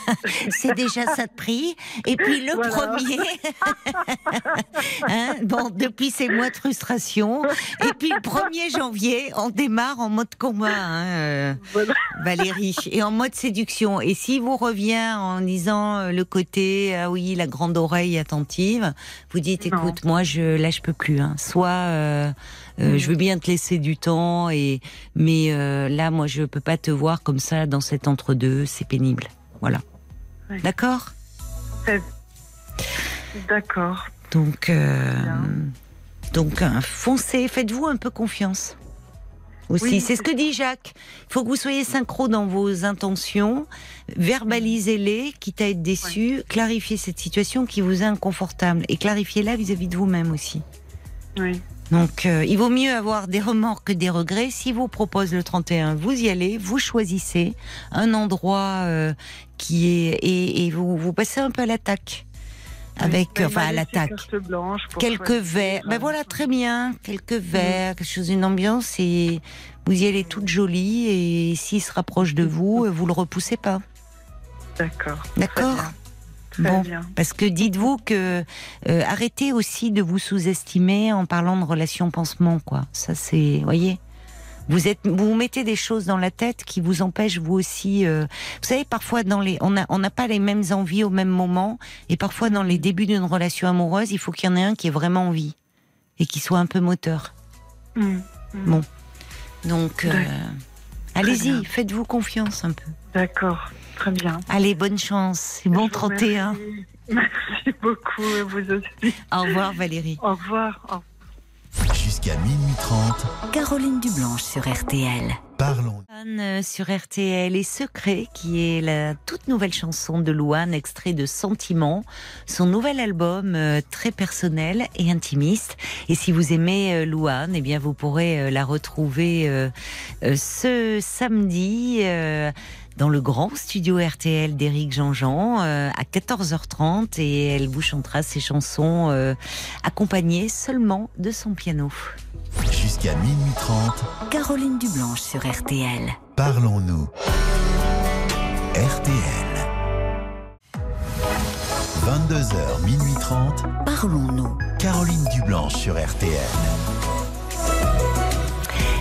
c'est déjà ça de prix. Et puis le Voilà. premier, hein, bon, depuis ces mois de frustration. Et puis le 1er janvier, on démarre en mode combat, hein, euh, Voilà. Valérie, et en mode séduction. Et si vous revient en disant euh, le côté, ah oui, la grande oreille attentive, vous dites, Non. écoute, moi, je, là, je peux plus. Hein. Soit, euh, euh, Mm. je veux bien te laisser du temps, et mais euh, là, moi, je peux pas te voir comme ça dans cet entre-deux. C'est pénible. Voilà. Ouais. D'accord? D'accord. Donc, euh, donc, foncez. Faites-vous un peu confiance. Aussi, Oui, c'est ce que dit Jacques. Il faut que vous soyez synchro dans vos intentions, verbalisez-les, quitte à être déçu, clarifiez cette situation qui vous est inconfortable et clarifiez-la vis-à-vis de vous-même aussi. Oui. Donc, euh, il vaut mieux avoir des remords que des regrets. Si vous propose le 31, vous y allez, vous choisissez un endroit euh, qui est et, et vous vous passez un peu à l'attaque avec, Oui, enfin à l'attaque. Quelques verres, ben voilà très bien, quelques verres, quelque chose d'une ambiance et vous y allez toute jolie et s'il se rapproche de vous, vous le repoussez pas. D'accord. D'accord? Très Bon. bien. Parce que dites-vous que euh, arrêtez aussi de vous sous-estimer en parlant de relation pansement, quoi. Ça c'est, voyez. Vous êtes, vous mettez des choses dans la tête qui vous empêchent vous aussi. euh, vous savez, parfois dans les, on n'a pas les mêmes envies au même moment, et parfois dans les débuts d'une relation amoureuse, il faut qu'il y en ait un qui ait vraiment envie et qui soit un peu moteur. Mm. Bon. Donc, euh, allez-y, faites-vous confiance un peu. D'accord. Très bien. Allez, bonne chance. C'est bon Je vous 31. remercie. Merci beaucoup, et vous aussi. Au revoir Valérie. Au revoir. Au revoir. Jusqu'à minuit 30, Caroline Dublanche sur RTL. parlons. Euh, sur RTL et Secret, qui est la toute nouvelle chanson de Louane, extrait de Sentiment, son nouvel album euh, très personnel et intimiste. Et si vous aimez euh, Louane, eh bien vous pourrez euh, la retrouver ce samedi. Dans le grand studio RTL d'Éric Jean-Jean euh, à 14h30 et elle vous chantera ses chansons euh, accompagnées seulement de son piano. Jusqu'à minuit 30, Caroline Dublanche sur RTL. parlons-nous. RTL. 22h, minuit 30, Parlons-nous. Caroline Dublanche sur RTL.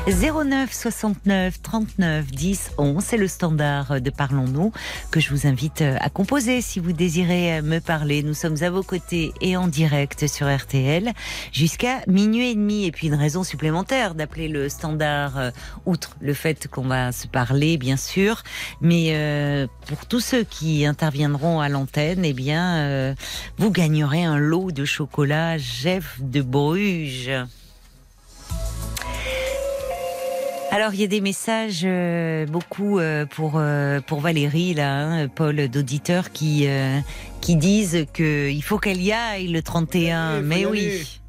09 69 39 10 11, c'est le standard de Parlons-nous que je vous invite à composer si vous désirez me parler. Nous sommes à vos côtés et en direct sur RTL jusqu'à minuit et demi. Et puis une raison supplémentaire d'appeler le standard, euh, outre le fait qu'on va se parler bien sûr, mais euh, pour tous ceux qui interviendront à l'antenne, eh bien, euh, vous gagnerez un lot de chocolat Jeff de Bruges. Alors il y a des messages euh, beaucoup euh, pour euh, pour Valérie là, hein, Paul d'auditeurs qui euh, qui disent que il faut qu'elle y aille le 31. faut mais oui.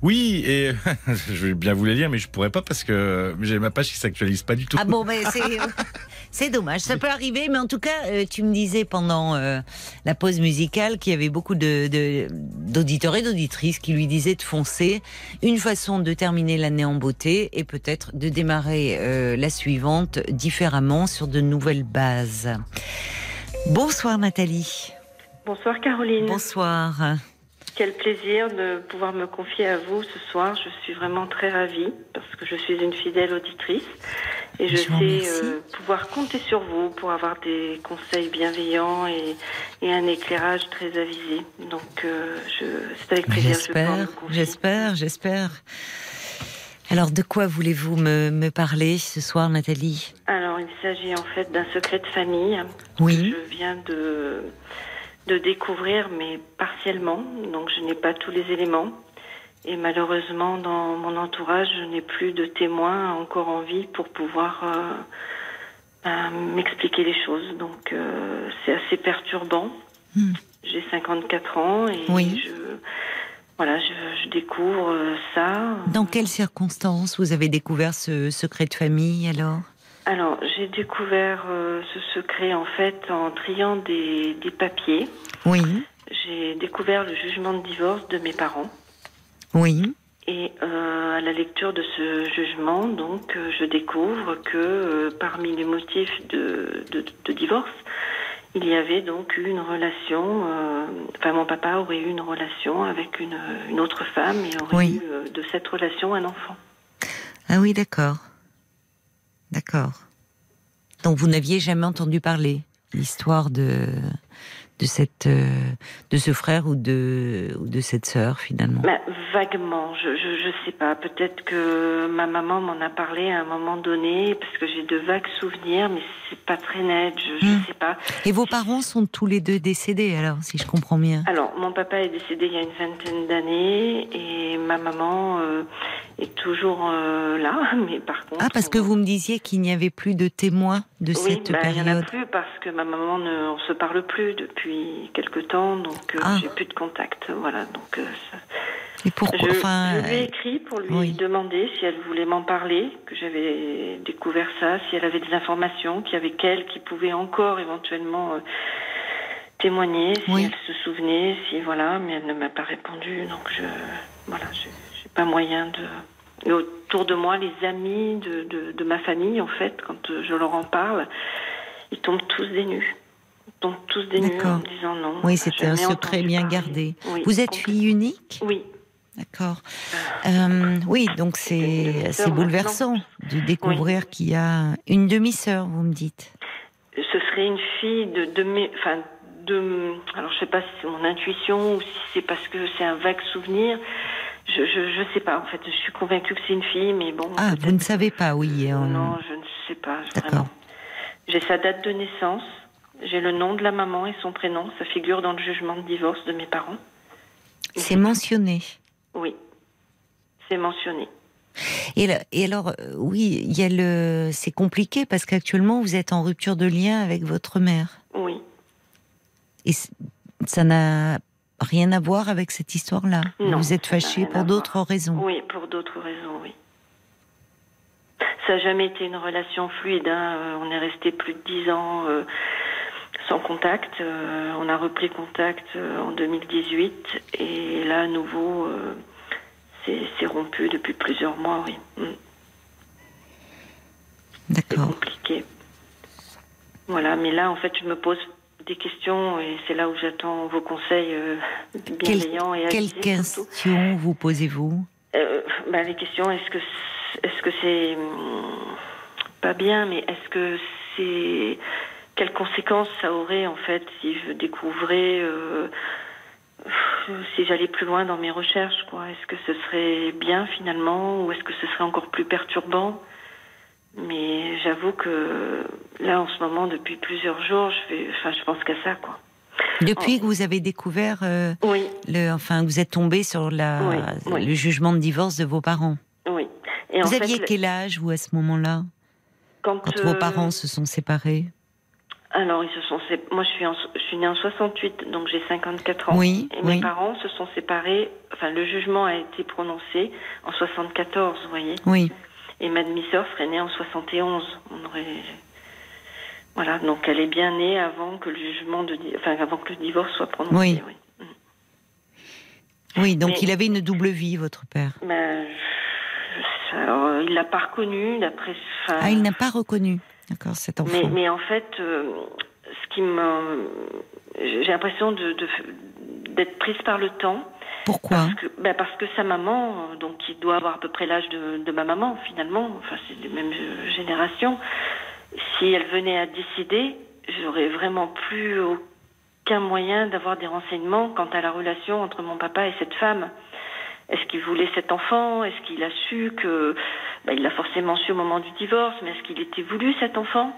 Oui, et je vais bien vous les lire, mais je pourrais pas parce que j'ai ma page qui s'actualise pas du tout. Ah bon, mais c'est c'est dommage. Ça peut arriver, mais en tout cas, euh, tu me disais pendant euh, la pause musicale qu'il y avait beaucoup de de- d'auditeurs et d'auditrices qui lui disaient de foncer. Une façon de terminer l'année en beauté et peut-être de démarrer euh, la suivante différemment sur de nouvelles bases. Bonsoir Nathalie. Bonsoir Caroline. Bonsoir. Quel plaisir de pouvoir me confier à vous ce soir. Je suis vraiment très ravie parce que je suis une fidèle auditrice et je, sais euh, pouvoir compter sur vous pour avoir des conseils bienveillants et, et un éclairage très avisé. Donc euh, c'est avec plaisir J'espère, j'espère, j'espère. Alors, de quoi voulez-vous me, me parler ce soir, Nathalie? Alors il s'agit en fait d'un secret de famille Oui. je viens de, de découvrir, mais partiellement. Donc je n'ai pas tous les éléments. Et malheureusement, dans mon entourage, je n'ai plus de témoins encore en vie pour pouvoir euh, ben, m'expliquer les choses. Donc euh, c'est assez perturbant. Hmm. J'ai 54 ans et Oui. je, voilà, je, je découvre euh, ça. Dans quelles circonstances vous avez découvert ce secret de famille alors? Alors, j'ai découvert euh, ce secret en fait en triant des, des papiers. Oui, J'ai découvert le jugement de divorce de mes parents. oui, Et euh, à la lecture de ce jugement, donc, euh, je découvre que parmi les motifs de, de, de divorce, il y avait donc une relation. enfin, mon papa aurait eu une relation avec une, une autre femme et aurait Oui. eu de cette relation un enfant. Ah oui, d'accord. D'accord. Donc vous n'aviez jamais entendu parler l'histoire de de cette euh, de ce frère ou de ou de cette sœur finalement. Bah, vaguement, je, je je sais pas. Peut-être que ma maman m'en a parlé à un moment donné, parce que j'ai de vagues souvenirs, mais c'est pas très net. Je, je Hmm. sais pas. Et vos parents sont tous les deux décédés alors, si je comprends bien. Alors, mon papa est décédé il y a une vingtaine d'années et ma maman euh, est toujours euh, là, mais par contre. Ah, parce que on- vous me disiez qu'il n'y avait plus de témoins de Oui, cette bah, il y en a période. plus parce que ma maman ne on se parle plus depuis quelque temps, donc euh, Ah. j'ai plus de contact. Voilà, donc euh, ça- Et pourquoi Je, Enfin, je lui ai écrit pour lui oui. demander si elle voulait m'en parler, que j'avais découvert ça, si elle avait des informations, qu'il y avait qu'elle qui pouvait encore éventuellement euh, témoigner, si Oui. elle se souvenait, si voilà, mais elle ne m'a pas répondu, donc je voilà, j'ai pas moyen de. Et autour de moi, les amis de, de, de ma famille, en fait, quand je leur en parle, ils tombent tous des nus. Tombent tous des nus en disant non. oui, c'était un secret bien parler. gardé. Oui, Vous êtes fille unique? Oui. D'accord. Euh, oui, donc c'est bouleversant de découvrir qu'il y a une demi-sœur, vous me dites. ce serait une fille de, de mes, enfin, de, alors je sais pas si c'est mon intuition ou si c'est parce que c'est un vague souvenir. Je, je, je sais pas. En fait, je suis convaincue que c'est une fille, mais bon. Ah, vous ne savez pas, oui. Non, je ne sais pas. D'accord. J'ai sa date de naissance. J'ai le nom de la maman et son prénom. Ça figure dans le jugement de divorce de mes parents. C'est mentionné. Oui. C'est mentionné. Et, et alors, euh, oui, il y a le, c'est compliqué parce qu'actuellement vous êtes en rupture de lien avec votre mère. Oui. Et ça n'a rien à voir avec cette histoire-là. Vous êtes fâché pour d'autres raisons. Oui, pour d'autres raisons, oui. Ça n'a jamais été une relation fluide. Hein. Euh, on est resté plus de dix ans euh, sans contact. on a repris contact en 2018 et là, à nouveau, c'est rompu depuis plusieurs mois, oui. Mm. D'accord. C'est compliqué. Voilà, mais là, en fait, je me pose des questions et c'est là où j'attends vos conseils euh, bienveillants et Quelles questions vous posez-vous? Euh, bah, Les questions, est-ce que est-ce que c'est hum, pas bien, mais est-ce que c'est quelles conséquences ça aurait en fait si je découvrais euh, si j'allais plus loin dans mes recherches, quoi. Est-ce que ce serait bien finalement ou est-ce que ce serait encore plus perturbant? Mais j'avoue que là, en ce moment, depuis plusieurs jours, je, fais, enfin, je pense qu'à ça, quoi. Depuis que vous avez découvert, euh, oui. le, enfin, vous êtes tombé sur la, le jugement de divorce de vos parents. Oui. Et vous aviez quel âge, vous, à ce moment-là? Quand, quand vos parents se sont séparés? Alors, ils se sont moi je suis, je suis née en 68, donc j'ai 54 ans. Oui, et mes parents se sont séparés, enfin le jugement a été prononcé en 74, vous voyez. Oui. Et ma demi-sœur serait née en 71. On aurait... Voilà, donc elle est bien née avant que le jugement de, enfin avant que le divorce soit prononcé. Oui. Oui, donc il avait une double vie, votre père. Ben, alors, il l'a pas reconnu, d'après. Ah, il n'a pas reconnu. D'accord, cet enfant. Mais, en fait, euh, ce qui me, j'ai l'impression de, d'être prise par le temps. Pourquoi parce que, ben parce que sa maman, donc qui doit avoir à peu près l'âge de, ma maman finalement, enfin c'est les mêmes générations. Si elle venait à décider, j'aurais vraiment plus aucun moyen d'avoir des renseignements quant à la relation entre mon papa et cette femme. Est-ce qu'il voulait cet enfant? Est-ce qu'il a su que... Bah, il l'a forcément su au moment du divorce, mais est-ce qu'il était voulu cet enfant?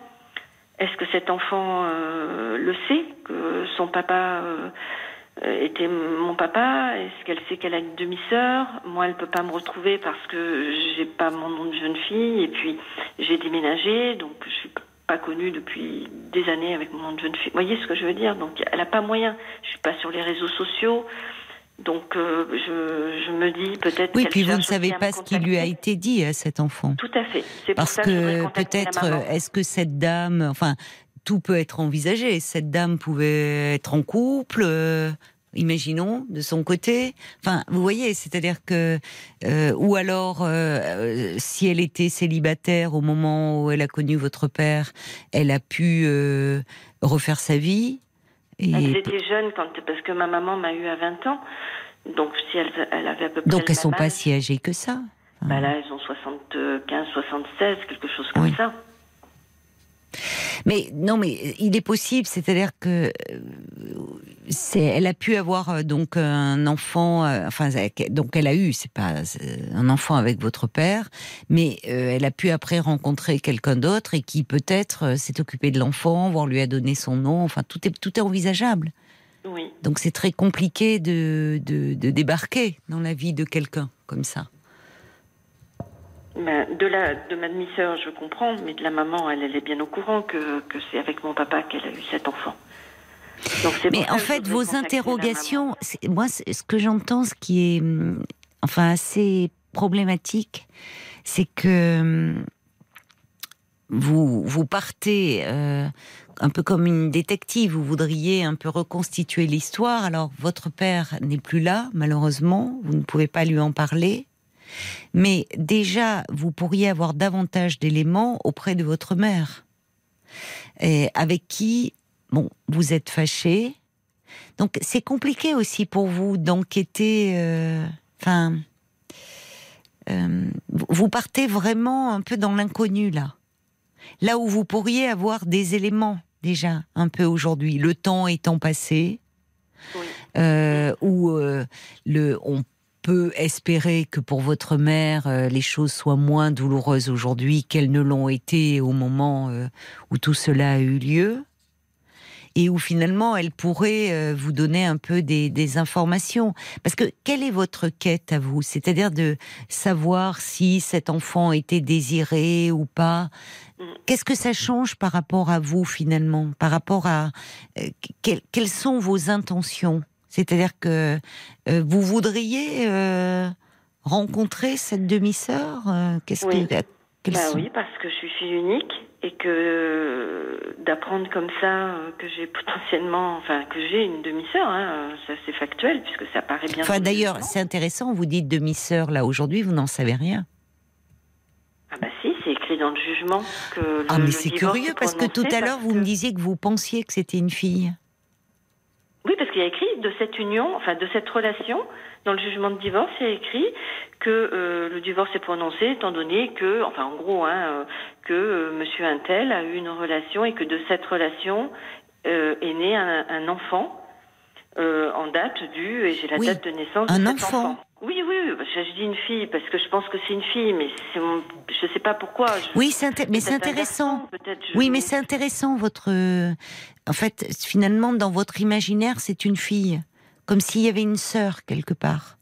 Est-ce que cet enfant euh, le sait, que son papa euh, était mon papa? Est-ce qu'elle sait qu'elle a une demi-sœur? Moi, elle peut pas me retrouver parce que j'ai pas mon nom de jeune fille, et puis j'ai déménagé, donc je suis pas connue depuis des années avec mon nom de jeune fille. Vous voyez ce que je veux dire? Donc, elle a pas moyen. Je suis pas sur les réseaux sociaux. Donc euh, je, me dis peut-être. Oui, puis vous ne savez pas ce qui lui a été dit à cet enfant. Tout à fait. Parce que, peut-être, est-ce que cette dame, enfin, tout peut être envisagé. Cette dame pouvait être en couple. Euh, imaginons de son côté. Enfin, vous voyez, c'est-à-dire que, euh, ou alors, si elle était célibataire au moment où elle a connu votre père, elle a pu refaire sa vie. Était jeune quand, parce que ma maman m'a eu à 20 ans. Donc, si elle, elle avait à peu près. Donc, elles ne sont pas si âgées que ça. Bah là, elles ont 75, 76, quelque chose comme ça. Mais non, mais il est possible, c'est-à-dire que c'est, elle a pu avoir euh, donc un enfant, euh, enfin donc elle a eu, c'est pas un enfant avec votre père, mais euh, elle a pu après rencontrer quelqu'un d'autre et qui peut-être s'est occupé de l'enfant, voire lui a donné son nom. Enfin, tout est tout est envisageable. Oui. Donc c'est très compliqué de, de, de débarquer dans la vie de quelqu'un comme ça. Ben, de, la, de ma demi-sœur, je comprends, mais de la maman, elle, elle est bien au courant que, que c'est avec mon papa qu'elle a eu cet enfant. mais en fait, vos interrogations, moi, ce que j'entends, ce qui est hum, enfin assez problématique, c'est que hum, vous, vous partez euh, un peu comme une détective, vous voudriez un peu reconstituer l'histoire. Alors, votre père n'est plus là, malheureusement, vous ne pouvez pas lui en parler. Mais déjà, vous pourriez avoir davantage d'éléments auprès de votre mère, et avec qui, bon, vous êtes fâché. Donc c'est compliqué aussi pour vous d'enquêter. Euh, enfin, euh, vous partez vraiment un peu dans l'inconnu là, là où vous pourriez avoir des éléments déjà un peu aujourd'hui, le temps étant passé. Euh, où le, on peut espérer que pour votre mère, euh, les choses soient moins douloureuses aujourd'hui qu'elles ne l'ont été au moment euh, où tout cela a eu lieu. et où finalement elle pourrait euh, vous donner un peu des, informations. Parce que quelle est votre quête à vous? C'est-à-dire de savoir si cet enfant était désiré ou pas. Qu'est-ce que ça change par rapport à vous finalement? Par rapport à quelles sont vos intentions? C'est-à-dire que euh, vous voudriez rencontrer cette demi-sœur Qu'est-ce que bah oui, parce que je suis fille unique et que d'apprendre comme ça euh, que j'ai potentiellement, enfin que j'ai une demi-sœur, hein, ça c'est factuel puisque ça paraît bien. Enfin d'ailleurs, c'est intéressant. Vous dites demi-sœur là aujourd'hui, vous n'en savez rien. Ah bah si, c'est écrit dans le jugement que. Le, ah mais c'est curieux parce que tout à l'heure vous me disiez que vous pensiez que c'était une fille. Oui, parce qu'il y a écrit de cette union, enfin de cette relation, dans le jugement de divorce, il y a écrit que euh, le divorce est prononcé étant donné que, enfin en gros, hein, euh, que euh, Monsieur Intel a eu une relation et que de cette relation est né un, enfant en date du, et j'ai la date de naissance de un cet enfant. Oui, oui, je dis une fille parce que je pense que c'est une fille, mais je ne sais pas pourquoi. oui, mais c'est intéressant. oui, mais c'est intéressant votre. En fait, finalement, dans votre imaginaire, c'est une fille, comme s'il y avait une sœur quelque part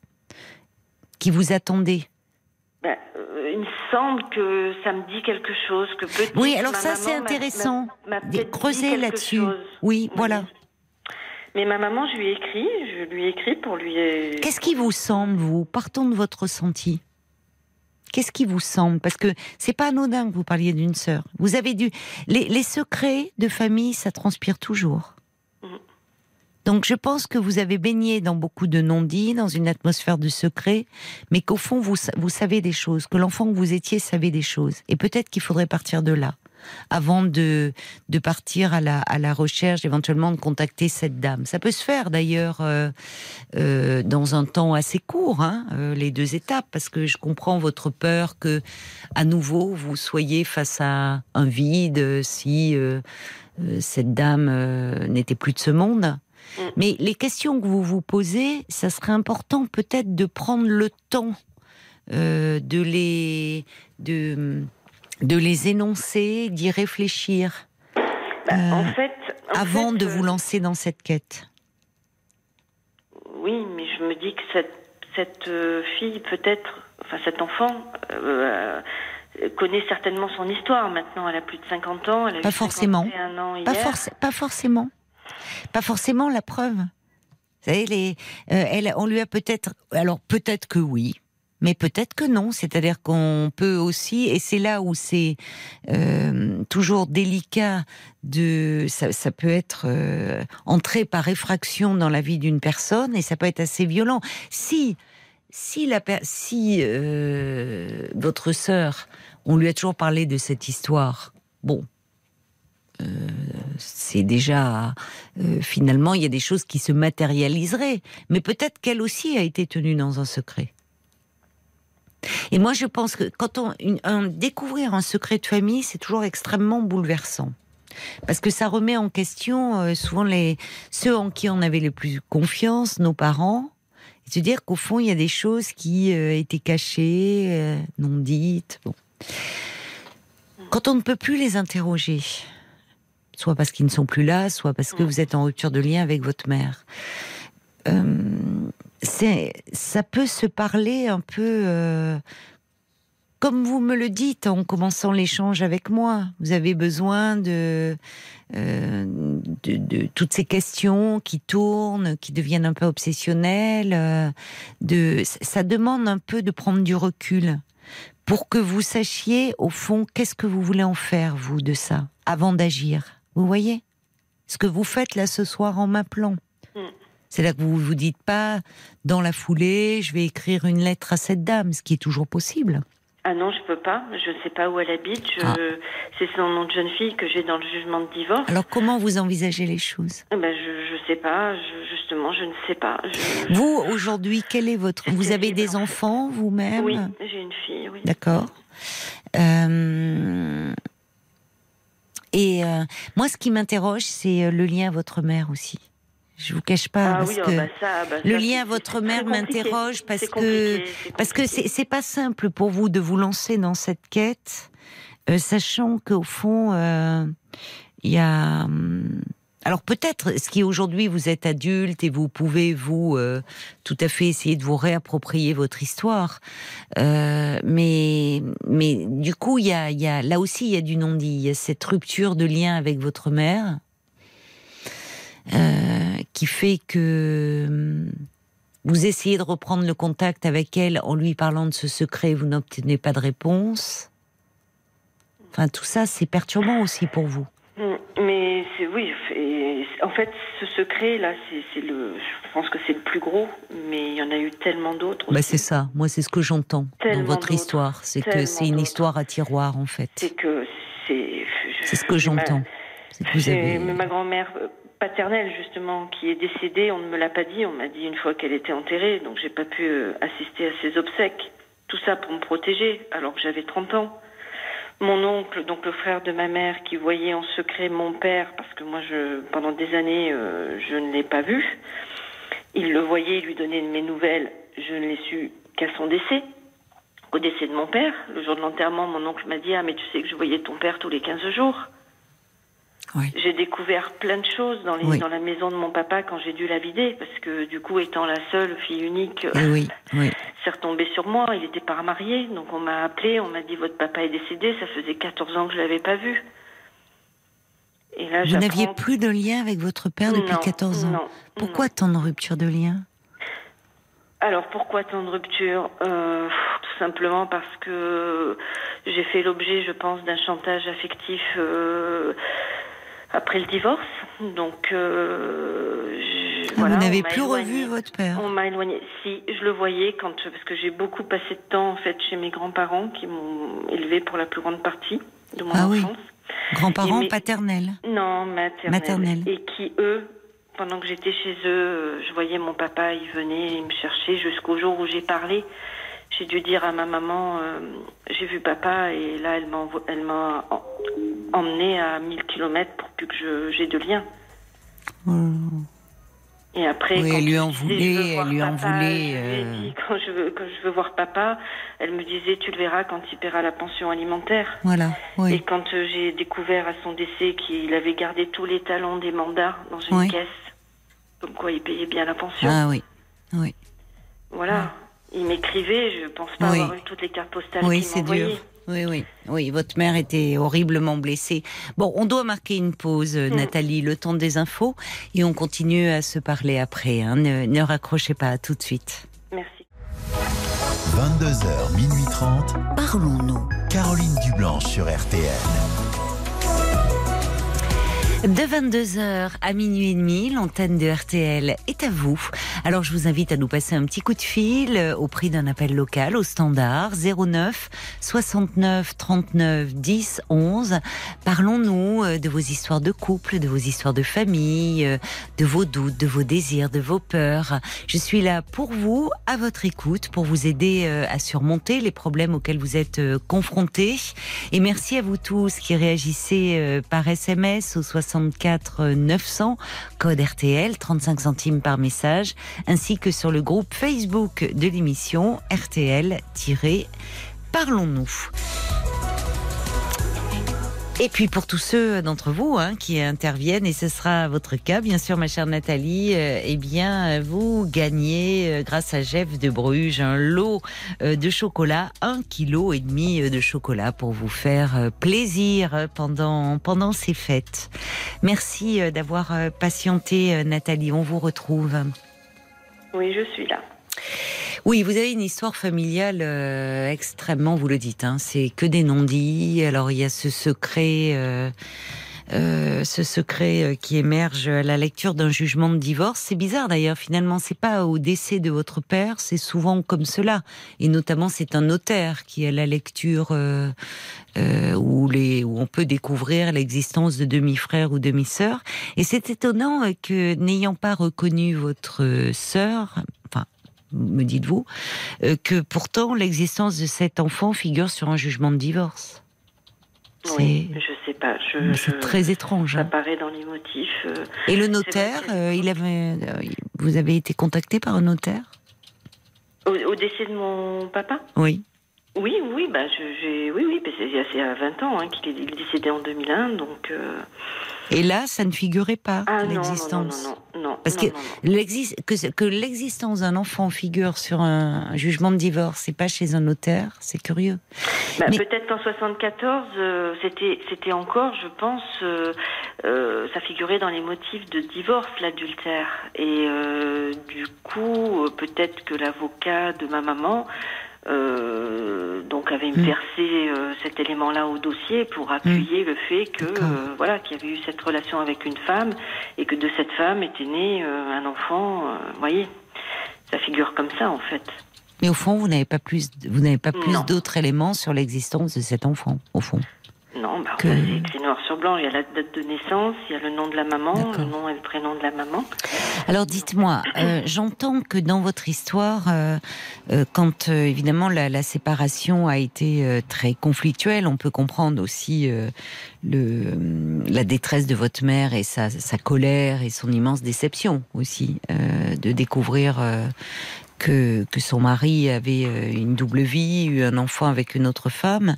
qui vous attendait. Ben, euh, il me semble que ça me dit quelque chose, que peut Oui, alors ça c'est intéressant. Creuser là-dessus. Oui, voilà. Mais ma maman, je lui ai écrit, je lui ai écrit pour lui. Qu'est-ce qui vous semble, vous Partons de votre ressenti? Qu'est-ce qui vous semble? Parce que c'est pas anodin que vous parliez d'une sœur. Vous avez dû. Les, secrets de famille, ça transpire toujours. Mhm. Donc je pense que vous avez baigné dans beaucoup de non-dits, dans une atmosphère de secret, mais qu'au fond vous, vous savez des choses, que l'enfant que vous étiez savait des choses. Et peut-être qu'il faudrait partir de là avant de, de partir à la, à la recherche, éventuellement de contacter cette dame. Ça peut se faire d'ailleurs euh, euh, dans un temps assez court, hein, euh, les deux étapes, parce que je comprends votre peur que, à nouveau, vous soyez face à un vide si cette dame n'était plus de ce monde. Mm. Mais les questions que vous vous posez, ça serait important peut-être de prendre le temps de les de de les énoncer, d'y réfléchir bah, en euh, avant de vous euh, lancer dans cette quête? Oui, mais je me dis que cette, cette euh, fille, peut-être, enfin cet enfant, connaît certainement son histoire maintenant. Elle a plus de 50 ans. Elle a pas forcément. Ans pas, pas forcément. Pas forcément la preuve. Vous savez, les, elle, on lui a peut-être. Alors peut-être que oui. Mais peut-être que non, c'est-à-dire qu'on peut aussi, et c'est là où c'est euh, toujours délicat de, ça, ça peut être euh, entré par effraction dans la vie d'une personne et ça peut être assez violent. Si, si la, si euh, votre sœur, on lui a toujours parlé de cette histoire, bon, euh, c'est déjà euh, finalement il y a des choses qui se matérialiseraient, mais peut-être qu'elle aussi a été tenue dans un secret. Et moi, je pense que quand on, découvrir un secret de famille, c'est toujours extrêmement bouleversant. Parce que ça remet en question euh, souvent les, ceux en qui on avait le plus confiance, nos parents. Et se dire qu'au fond, il y a des choses qui euh, étaient cachées, euh, non dites. Bon. Quand on ne peut plus les interroger, soit parce qu'ils ne sont plus là, soit parce que vous êtes en rupture de lien avec votre mère, ça peut se parler un peu euh, comme vous me le dites en commençant l'échange avec moi. Vous avez besoin de, euh, de, toutes ces questions qui tournent, qui deviennent un peu obsessionnelles. Euh, de, ça demande un peu de prendre du recul pour que vous sachiez au fond qu'est-ce que vous voulez en faire vous de ça avant d'agir. Vous voyez? Ce que vous faites là ce soir en m'appelant. Mm. C'est là que vous vous dites pas, dans la foulée, je vais écrire une lettre à cette dame, ce qui est toujours possible. Ah non, je peux pas. Je ne sais pas où elle habite. Ah. C'est son nom de jeune fille que j'ai dans le jugement de divorce. Alors comment vous envisagez les choses? Eh ben, Je ne sais pas. justement, je ne sais pas. vous, aujourd'hui, quel est votre... Vous avez des enfants vous-même? Oui, j'ai une fille, oui. D'accord. Euh, et euh, moi, ce qui m'interroge, c'est euh, le lien à votre mère aussi. Je vous cache pas ah parce que bah bah le lien à votre mère m'interroge parce que parce que c'est pas simple pour vous de vous lancer dans cette quête, euh, sachant qu'au fond euh, il y a hum, Alors peut-être, ce qui aujourd'hui vous êtes adulte et vous pouvez vous euh, tout à fait essayer de vous réapproprier votre histoire, euh, mais mais du coup il y a, y a là aussi il y a du non-dit, il y a cette rupture de lien avec votre mère qui fait que hum, vous essayez de reprendre le contact avec elle en lui parlant de ce secret, vous n'obtenez pas de réponse. Enfin tout ça c'est perturbant aussi pour vous. Mm, mais oui, en fait, ce secret là, c'est le, je pense que c'est le plus gros, mais il y en a eu tellement d'autres. Bah c'est ça. Moi, c'est ce que j'entends dans votre histoire, c'est que c'est une histoire à tiroir en fait. C'est que c'est. C'est ce que j'entends. Avez... Ma grand-mère paternelle justement qui est décédée, on ne me l'a pas dit, on m'a dit une fois qu'elle était enterrée, donc j'ai pas pu euh, assister à ses obsèques. Tout ça pour me protéger, alors que j'avais 30 ans. Mon oncle, donc le frère de ma mère, qui voyait en secret mon père, parce que moi, je, pendant des années, euh, je ne l'ai pas vu. Il le voyait, il lui donnait mes nouvelles. Je ne l'ai su qu'à son décès, au décès de mon père. Le jour de l'enterrement, mon oncle m'a dit Ah, mais tu sais que je voyais ton père tous les 15 jours. J'ai découvert plein de choses dans, les, dans la maison de mon papa quand j'ai dû la vider, parce que du coup, étant la seule fille unique, oui, oui. c'est retombé sur moi. Il n'était pas marié, donc on m'a appelé, on m'a dit votre papa est décédé. Ça faisait 14 ans que je l'avais pas vu. Et là, Vous n'aviez plus de lien avec votre père depuis 14 ans. Non, pourquoi tant de rupture de lien? Alors pourquoi tant de rupture euh, Tout simplement parce que j'ai fait l'objet, je pense, d'un chantage affectif euh, après le divorce. Donc, euh, je, ah, vous n'avez plus revu votre père? On m'a éloigné. Si, je le voyais quand parce que j'ai beaucoup passé de temps en fait chez mes grands-parents qui m'ont élevé pour la plus grande partie de mon ah enfance. Oui. Grands-parents paternels Non, maternels. Et qui eux, pendant que j'étais chez eux, je voyais mon papa, il venait me chercher jusqu'au jour où j'ai parlé j'ai dû dire à ma maman, euh, j'ai vu papa et là elle m'a elle m'a emmené à 1000 km pour plus que j'ai de lien. Et après, oui, elle lui en voulait, elle lui en voulait. Euh... quand je veux quand je veux voir papa, elle me disait tu le verras quand il paiera la pension alimentaire. Voilà. Oui. Et quand euh, j'ai découvert à son décès qu'il avait gardé tous les talons des mandats dans une caisse, comme quoi il payait bien la pension. Ah oui, oui. Voilà. Il m'écrivait, je pense pas avoir eu toutes les cartes postales oui, qu'il m'envoyait. Oui, oui, oui. Votre mère était horriblement blessée. Bon, on doit marquer une pause, mm. Nathalie, le temps des infos, et on continue à se parler après. Hein. Ne, ne raccrochez pas, tout de suite. Merci. 22h, minuit 30. Parlons-nous. Caroline Dublanche sur RTN. De 22h à minuit et demi, l'antenne de RTL est à vous. Alors je vous invite à nous passer un petit coup de fil euh, au prix d'un appel local au standard 09 69 39 10 11. Parlons-nous euh, de vos histoires de couple, de vos histoires de famille, euh, de vos doutes, de vos désirs, de vos peurs. Je suis là pour vous, à votre écoute, pour vous aider à surmonter les problèmes auxquels vous êtes confrontés. Et merci à vous tous qui réagissez par SMS au 60 64 900, code RTL, 35 centimes par message, ainsi que sur le groupe Facebook de l'émission RTL-Parlons-nous. Et puis pour tous ceux d'entre vous hein, qui interviennent, et ce sera votre cas, bien sûr, ma chère Nathalie, euh, eh bien, vous gagnez, euh, grâce à Jeff de Bruges, un lot euh, de chocolat, un kilo et demi de chocolat pour vous faire plaisir pendant pendant ces fêtes. Merci d'avoir patienté, Nathalie. On vous retrouve. Oui, je suis là. Oui, vous avez une histoire familiale euh, extrêmement, vous le dites, hein, c'est que des non-dits. Alors il y a ce secret. Euh, euh, ce secret qui émerge à la lecture d'un jugement de divorce. C'est bizarre d'ailleurs, finalement, c'est pas au décès de votre père, c'est souvent comme cela. Et notamment, c'est un notaire qui a la lecture où, on peut découvrir l'existence de demi-frères ou demi-sœurs. Et c'est étonnant que, n'ayant pas reconnu votre sœur, me dites-vous, euh, que pourtant l'existence de cet enfant figure sur un jugement de divorce. Oui, je sais pas. C'est très étrange. Ça hein. paraît dans les motifs. Euh, Et le notaire, euh, il avait, vous avez été contacté par un notaire? Au, décès de mon papa? Oui. Oui, oui, bah, j'ai, oui, oui, c'est à 20 ans hein, qu'il est décédé en 2001, donc. Et là, ça ne figurait pas ah, l'existence. Non, non, non, non, Parce que, l'existence d'un enfant figure sur un jugement de divorce, c'est pas chez un notaire, c'est curieux. Bah, Peut-être qu'en 74, euh, c'était, c'était encore, je pense, euh, ça figurait dans les motifs de divorce, l'adultère. Et du coup, peut-être que l'avocat de ma maman euh, donc avait mm. versé euh, cet élément-là au dossier pour appuyer le fait que euh, voilà qu'il y avait eu cette relation avec une femme et que de cette femme était né un enfant. Vous voyez, ça figure comme ça en fait. Mais au fond, vous n'avez pas plus, vous n'avez pas plus d'autres éléments sur l'existence de cet enfant, au fond. Non, bah, c'est noir sur blanc. Il y a la date de naissance, il y a le nom de la maman, le nom et le prénom de la maman. Alors dites-moi, euh, j'entends que dans votre histoire, euh, euh, quand évidemment la, séparation a été très conflictuelle, on peut comprendre aussi le, la détresse de votre mère et sa, sa colère et son immense déception aussi de découvrir que, que son mari avait euh, une double vie, eu un enfant avec une autre femme,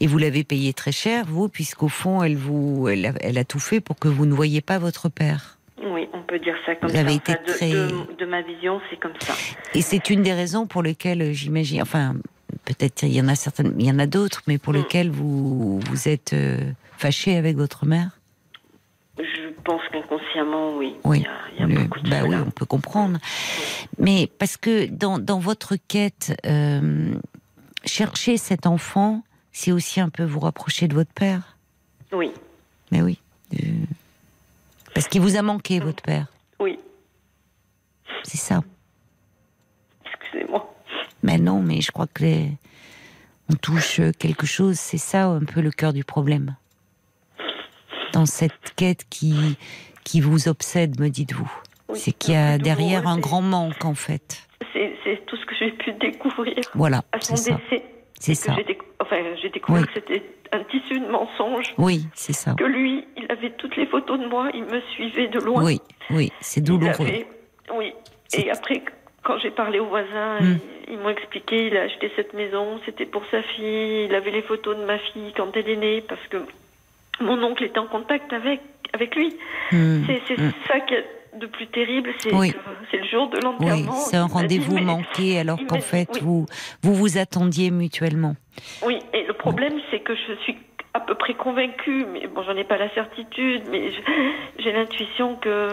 et vous l'avez payé très cher, vous, puisqu'au fond, elle, vous, elle a, elle, a, tout fait pour que vous ne voyiez pas votre père. Oui, on peut dire ça comme vous ça. Avez été très... de, ma vision, c'est comme ça. Et c'est une des raisons pour lesquelles, euh, j'imagine, enfin, peut-être il y en a certaines, il y en a d'autres, mais pour mm. lesquelles vous, vous êtes euh, fâché avec votre mère je pense qu'inconsciemment, oui. Oui, il y a, beaucoup de bah oui, on peut comprendre. Mais parce que dans, dans votre quête, euh, chercher cet enfant, c'est aussi un peu vous rapprocher de votre père. Oui. Mais oui. Euh, parce qu'il vous a manqué, votre père. Oui. C'est ça. Excusez-moi. Mais non, mais je crois que les... on touche quelque chose. C'est ça un peu le cœur du problème dans cette quête qui, qui vous obsède, me dites-vous C'est qu'il y a derrière un grand manque, en fait. C'est tout ce que j'ai pu découvrir voilà, à son décès. C'est ça. Enfin, j'ai découvert que c'était un tissu de mensonges. Oui, c'est ça. Que lui, il avait toutes les photos de moi, il me suivait de loin. Oui, oui, c'est douloureux. oui. Et après, quand j'ai parlé aux voisins, hmm. ils, m'ont expliqué, il a acheté cette maison, c'était pour sa fille, il avait les photos de ma fille quand elle est née, parce que mon oncle était en contact avec, avec lui. Hmm. C'est hmm. ça qui est de plus terrible, c'est le jour de l'enterrement. Oui, c'est un rendez-vous manqué alors qu'en fait vous, vous vous attendiez mutuellement. Oui, et le problème c'est que je suis à peu près convaincue, mais bon, j'en ai pas la certitude, mais j'ai l'intuition que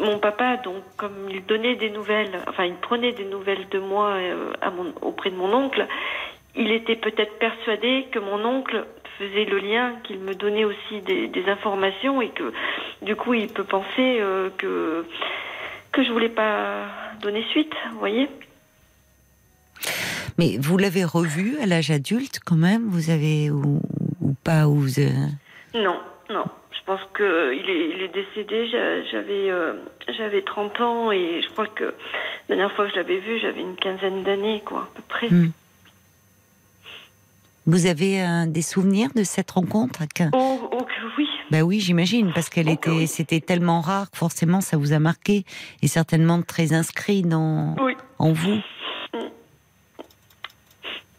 mon papa, donc, comme il donnait des nouvelles, enfin, il prenait des nouvelles de moi euh, à mon, auprès de mon oncle, il était peut-être persuadé que mon oncle faisait le lien, qu'il me donnait aussi des, informations et que du coup il peut penser euh, que que je voulais pas donner suite, vous voyez. Mais vous l'avez revu à l'âge adulte quand même Vous avez ou, pas ou Non, non. Je pense que il est, il est décédé. J'avais euh, j'avais 30 ans et je crois que la dernière fois que je l'avais vu, j'avais une quinzaine d'années, quoi, à peu près. Hmm. Vous avez euh, des souvenirs de cette rencontre oh, oh, oui. Ben oui, j'imagine, parce qu'elle oh, était, c'était tellement rare que forcément ça vous a marqué et certainement très inscrit dans, en vous. Mm.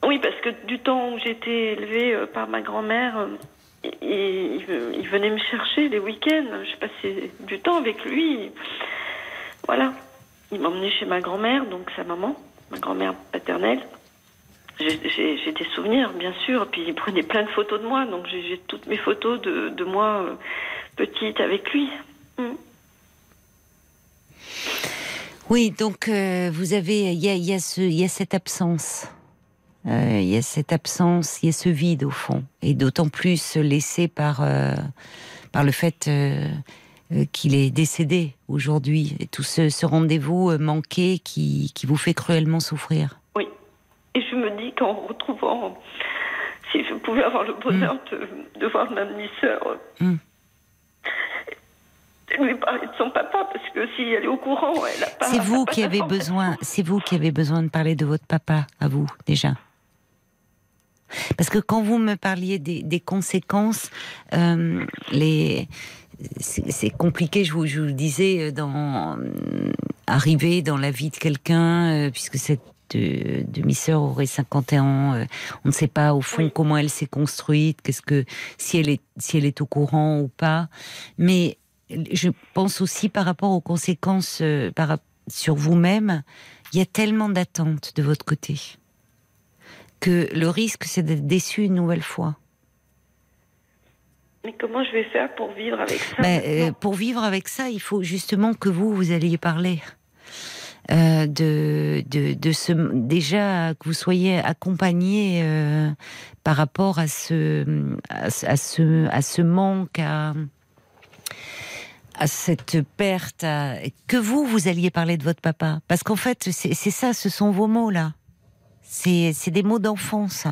Oui, parce que du temps où j'étais élevée euh, par ma grand-mère, euh, il, il, venait me chercher les week-ends. Je passais du temps avec lui. Voilà. Il m'emmenait chez ma grand-mère, donc sa maman, ma grand-mère paternelle. J'ai des souvenirs, bien sûr. Puis il prenait plein de photos de moi, donc j'ai toutes mes photos de, de moi euh, petite avec lui. Mm. Oui, donc euh, vous avez, il y a, y a cette absence. Euh, il y a cette absence, il y a ce vide au fond, et d'autant plus laissé par par le fait qu'il est décédé aujourd'hui, et tout ce, ce rendez-vous manqué qui, qui vous fait cruellement souffrir. Et je me dis qu'en retrouvant, si je pouvais avoir le bonheur mm. de, voir ma demi-sœur, mm. lui parler de son papa, parce que si elle est au courant, elle a pas. C'est vous qui avez besoin. C'est vous qui avez besoin de parler de votre papa à vous déjà. Parce que quand vous me parliez des, conséquences, euh, les c'est compliqué. Je vous, je vous disais dans arriver dans la vie de quelqu'un, euh, puisque cette de demi-sœur aurait 51 ans. Euh, on ne sait pas au fond comment elle s'est construite, qu'est-ce que si elle est si elle est au courant ou pas. Mais je pense aussi par rapport aux conséquences euh, par, sur vous-même, il y a tellement d'attentes de votre côté que le risque c'est d'être déçu une nouvelle fois. Mais comment je vais faire pour vivre avec ça ben, euh, Pour vivre avec ça, il faut justement que vous, vous alliez parler. Euh, de, de, de, ce déjà que vous soyez accompagné euh, par rapport à ce à, ce à ce manque à à cette perte que vous vous alliez parler de votre papa parce qu'en fait c'est ça ce sont vos mots là c'est des mots d'enfance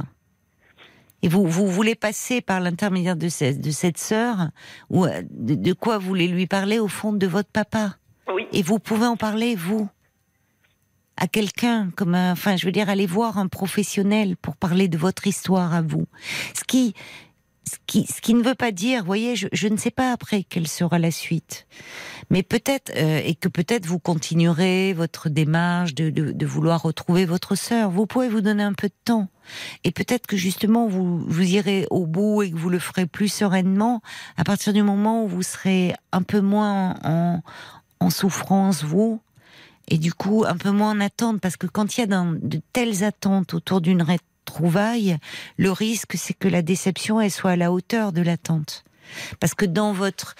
et vous, vous voulez passer par l'intermédiaire de cette, de cette sœur, ou euh, de, quoi vous voulez lui parler au fond de votre papa? Oui. Et vous pouvez en parler, vous, à quelqu'un, comme un, enfin, je veux dire, aller voir un professionnel pour parler de votre histoire à vous. Ce qui, ce qui, ce qui ne veut pas dire, voyez, je, je ne sais pas après quelle sera la suite, mais peut-être euh, et que peut-être vous continuerez votre démarche de, de, de, vouloir retrouver votre sœur. Vous pouvez vous donner un peu de temps et peut-être que justement vous vous irez au bout et que vous le ferez plus sereinement à partir du moment où vous serez un peu moins en, en souffrance vous et du coup un peu moins en attente parce que quand il y a de telles attentes autour d'une trouvailles, le risque c'est que la déception elle soit à la hauteur de l'attente. Parce que dans votre,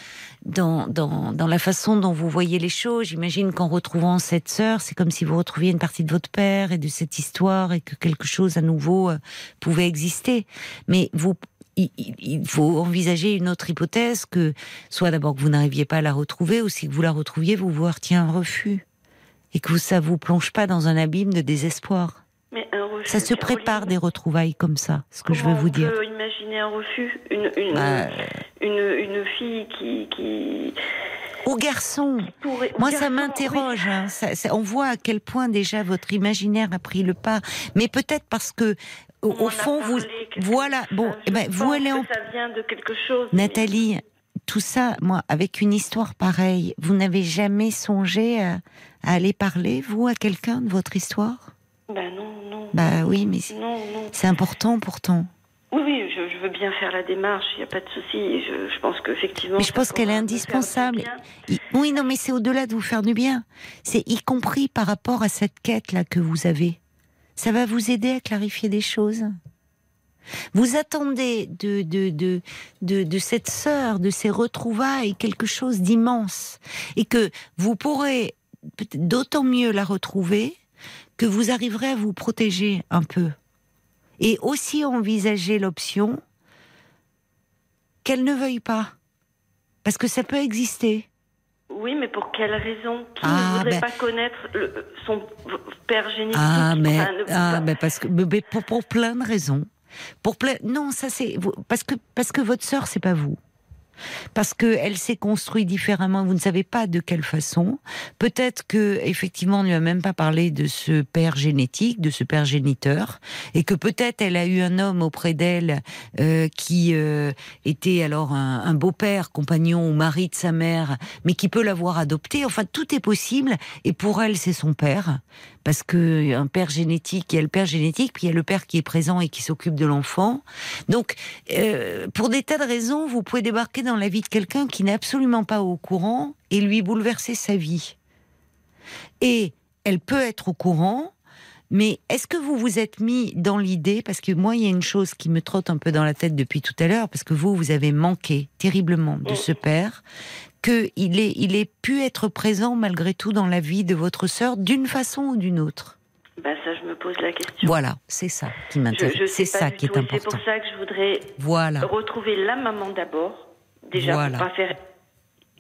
dans, dans, la façon dont vous voyez les choses, j'imagine qu'en retrouvant cette sœur, c'est comme si vous retrouviez une partie de votre père et de cette histoire et que quelque chose à nouveau euh, pouvait exister. Mais vous, il, faut envisager une autre hypothèse que soit d'abord que vous n'arriviez pas à la retrouver, ou si vous la retrouviez, vous vous retient un refus et que ça vous plonge pas dans un abîme de désespoir. Mais un refus, ça se prépare des retrouvailles comme ça, ce que je veux vous dire. On peut imaginer un refus, une, une, bah, une, une, fille qui, qui... Au garçon. Moi, ça m'interroge. Hein. on voit à quel point déjà votre imaginaire a pris le pas. Mais peut-être parce que, au, fond, vous, voilà. Bon, eh ben, vous allez en. Ça vient de quelque chose. Nathalie, tout ça, moi, avec une histoire pareille, vous n'avez jamais songé à aller parler, vous, à quelqu'un de votre histoire? Bah non, non. Bah oui, mais c'est important pourtant. Oui, oui, je, veux bien faire la démarche, il n'y a pas de souci. Je, pense qu'effectivement. Mais je pense qu'elle est indispensable. Oui, non, mais c'est au-delà de vous faire du bien. C'est y compris par rapport à cette quête-là que vous avez. Ça va vous aider à clarifier des choses? Vous attendez de, de, de, de, de cette sœur, de ces retrouvailles, quelque chose d'immense. Et que vous pourrez d'autant mieux la retrouver que vous arriverez à vous protéger un peu. Et aussi envisager l'option qu'elle ne veuille pas. Parce que ça peut exister. Oui, mais pour quelle raison? Qui ne ah, voudrait ben pas connaître son père génétique? Ah, mais, ah, parce que pour, pour, plein de raisons. Pour non, ça c'est parce que parce que votre sœur c'est pas vous parce qu'elle s'est construite différemment. Vous ne savez pas de quelle façon. Peut-être que effectivement, on ne lui a même pas parlé de ce père génétique, de ce père géniteur, et que peut-être elle a eu un homme auprès d'elle euh, qui euh, était alors un, beau-père, compagnon ou mari de sa mère, mais qui peut l'avoir adopté. Enfin, tout est possible. Et pour elle, c'est son père parce que un père génétique, il y a le père génétique, puis il y a le père qui est présent et qui s'occupe de l'enfant. Donc, euh, pour des tas de raisons, vous pouvez débarquer dans la vie de quelqu'un qui n'est absolument pas au courant et lui bouleverser sa vie. Et elle peut être au courant, mais est-ce que vous vous êtes mis dans l'idée, parce que moi, il y a une chose qui me trotte un peu dans la tête depuis tout à l'heure, parce que vous, vous avez manqué terriblement de ce père, qu'il ait, il ait pu être présent malgré tout dans la vie de votre sœur d'une façon ou d'une autre? Bah ça, je me pose la question. Voilà, c'est ça qui m'intéresse. C'est ça qui est important. C'est pour ça que je voudrais voilà. retrouver la maman d'abord. Déjà, pour pas faire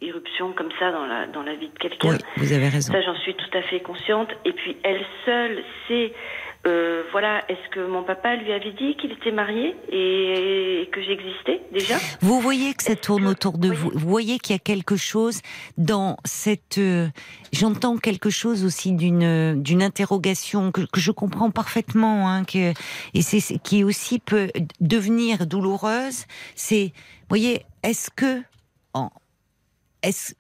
irruption comme ça dans la, dans la vie de quelqu'un. Oui, vous avez raison. Ça, j'en suis tout à fait consciente. Et puis, elle seule sait euh, voilà, est-ce que mon papa lui avait dit qu'il était marié et que j'existais déjà? Vous voyez que ça tourne autour de vous. Vous voyez qu'il y a quelque chose dans cette. Euh, j'entends quelque chose aussi d'une d'une interrogation que, je comprends parfaitement, hein, que et c'est qui aussi peut devenir douloureuse. C'est, voyez, est-ce que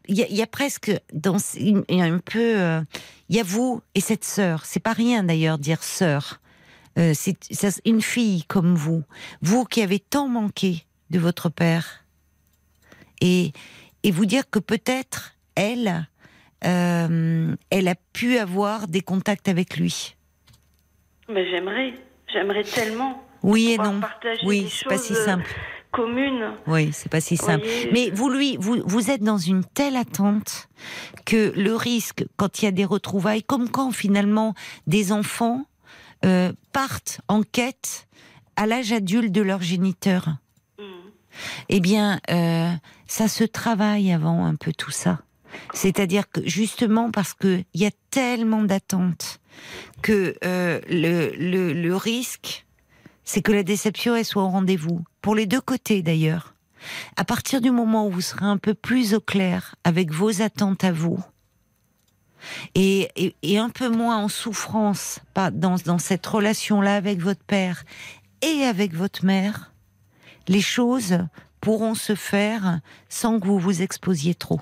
il y, a presque dans il y a un peu euh, il y a vous et cette sœur. C'est pas rien d'ailleurs dire sœur. Euh, c'est une fille comme vous, vous qui avez tant manqué de votre père, et et vous dire que peut-être elle, euh, elle a pu avoir des contacts avec lui. Mais j'aimerais, j'aimerais tellement. Oui et non. Oui, c'est pas si simple commune. Oui, c'est pas si simple. Mais vous lui, vous, vous êtes dans une telle attente que le risque, quand il y a des retrouvailles, comme quand finalement des enfants euh, partent en quête à l'âge adulte de leur géniteur, mm. eh bien, euh, ça se travaille avant un peu tout ça. C'est-à-dire que justement parce qu'il y a tellement d'attentes que euh, le, le, le risque c'est que la déception elle soit au rendez-vous, pour les deux côtés d'ailleurs. À partir du moment où vous serez un peu plus au clair avec vos attentes à vous, et, un peu moins en souffrance dans cette relation-là avec votre père et avec votre mère, les choses pourront se faire sans que vous vous exposiez trop.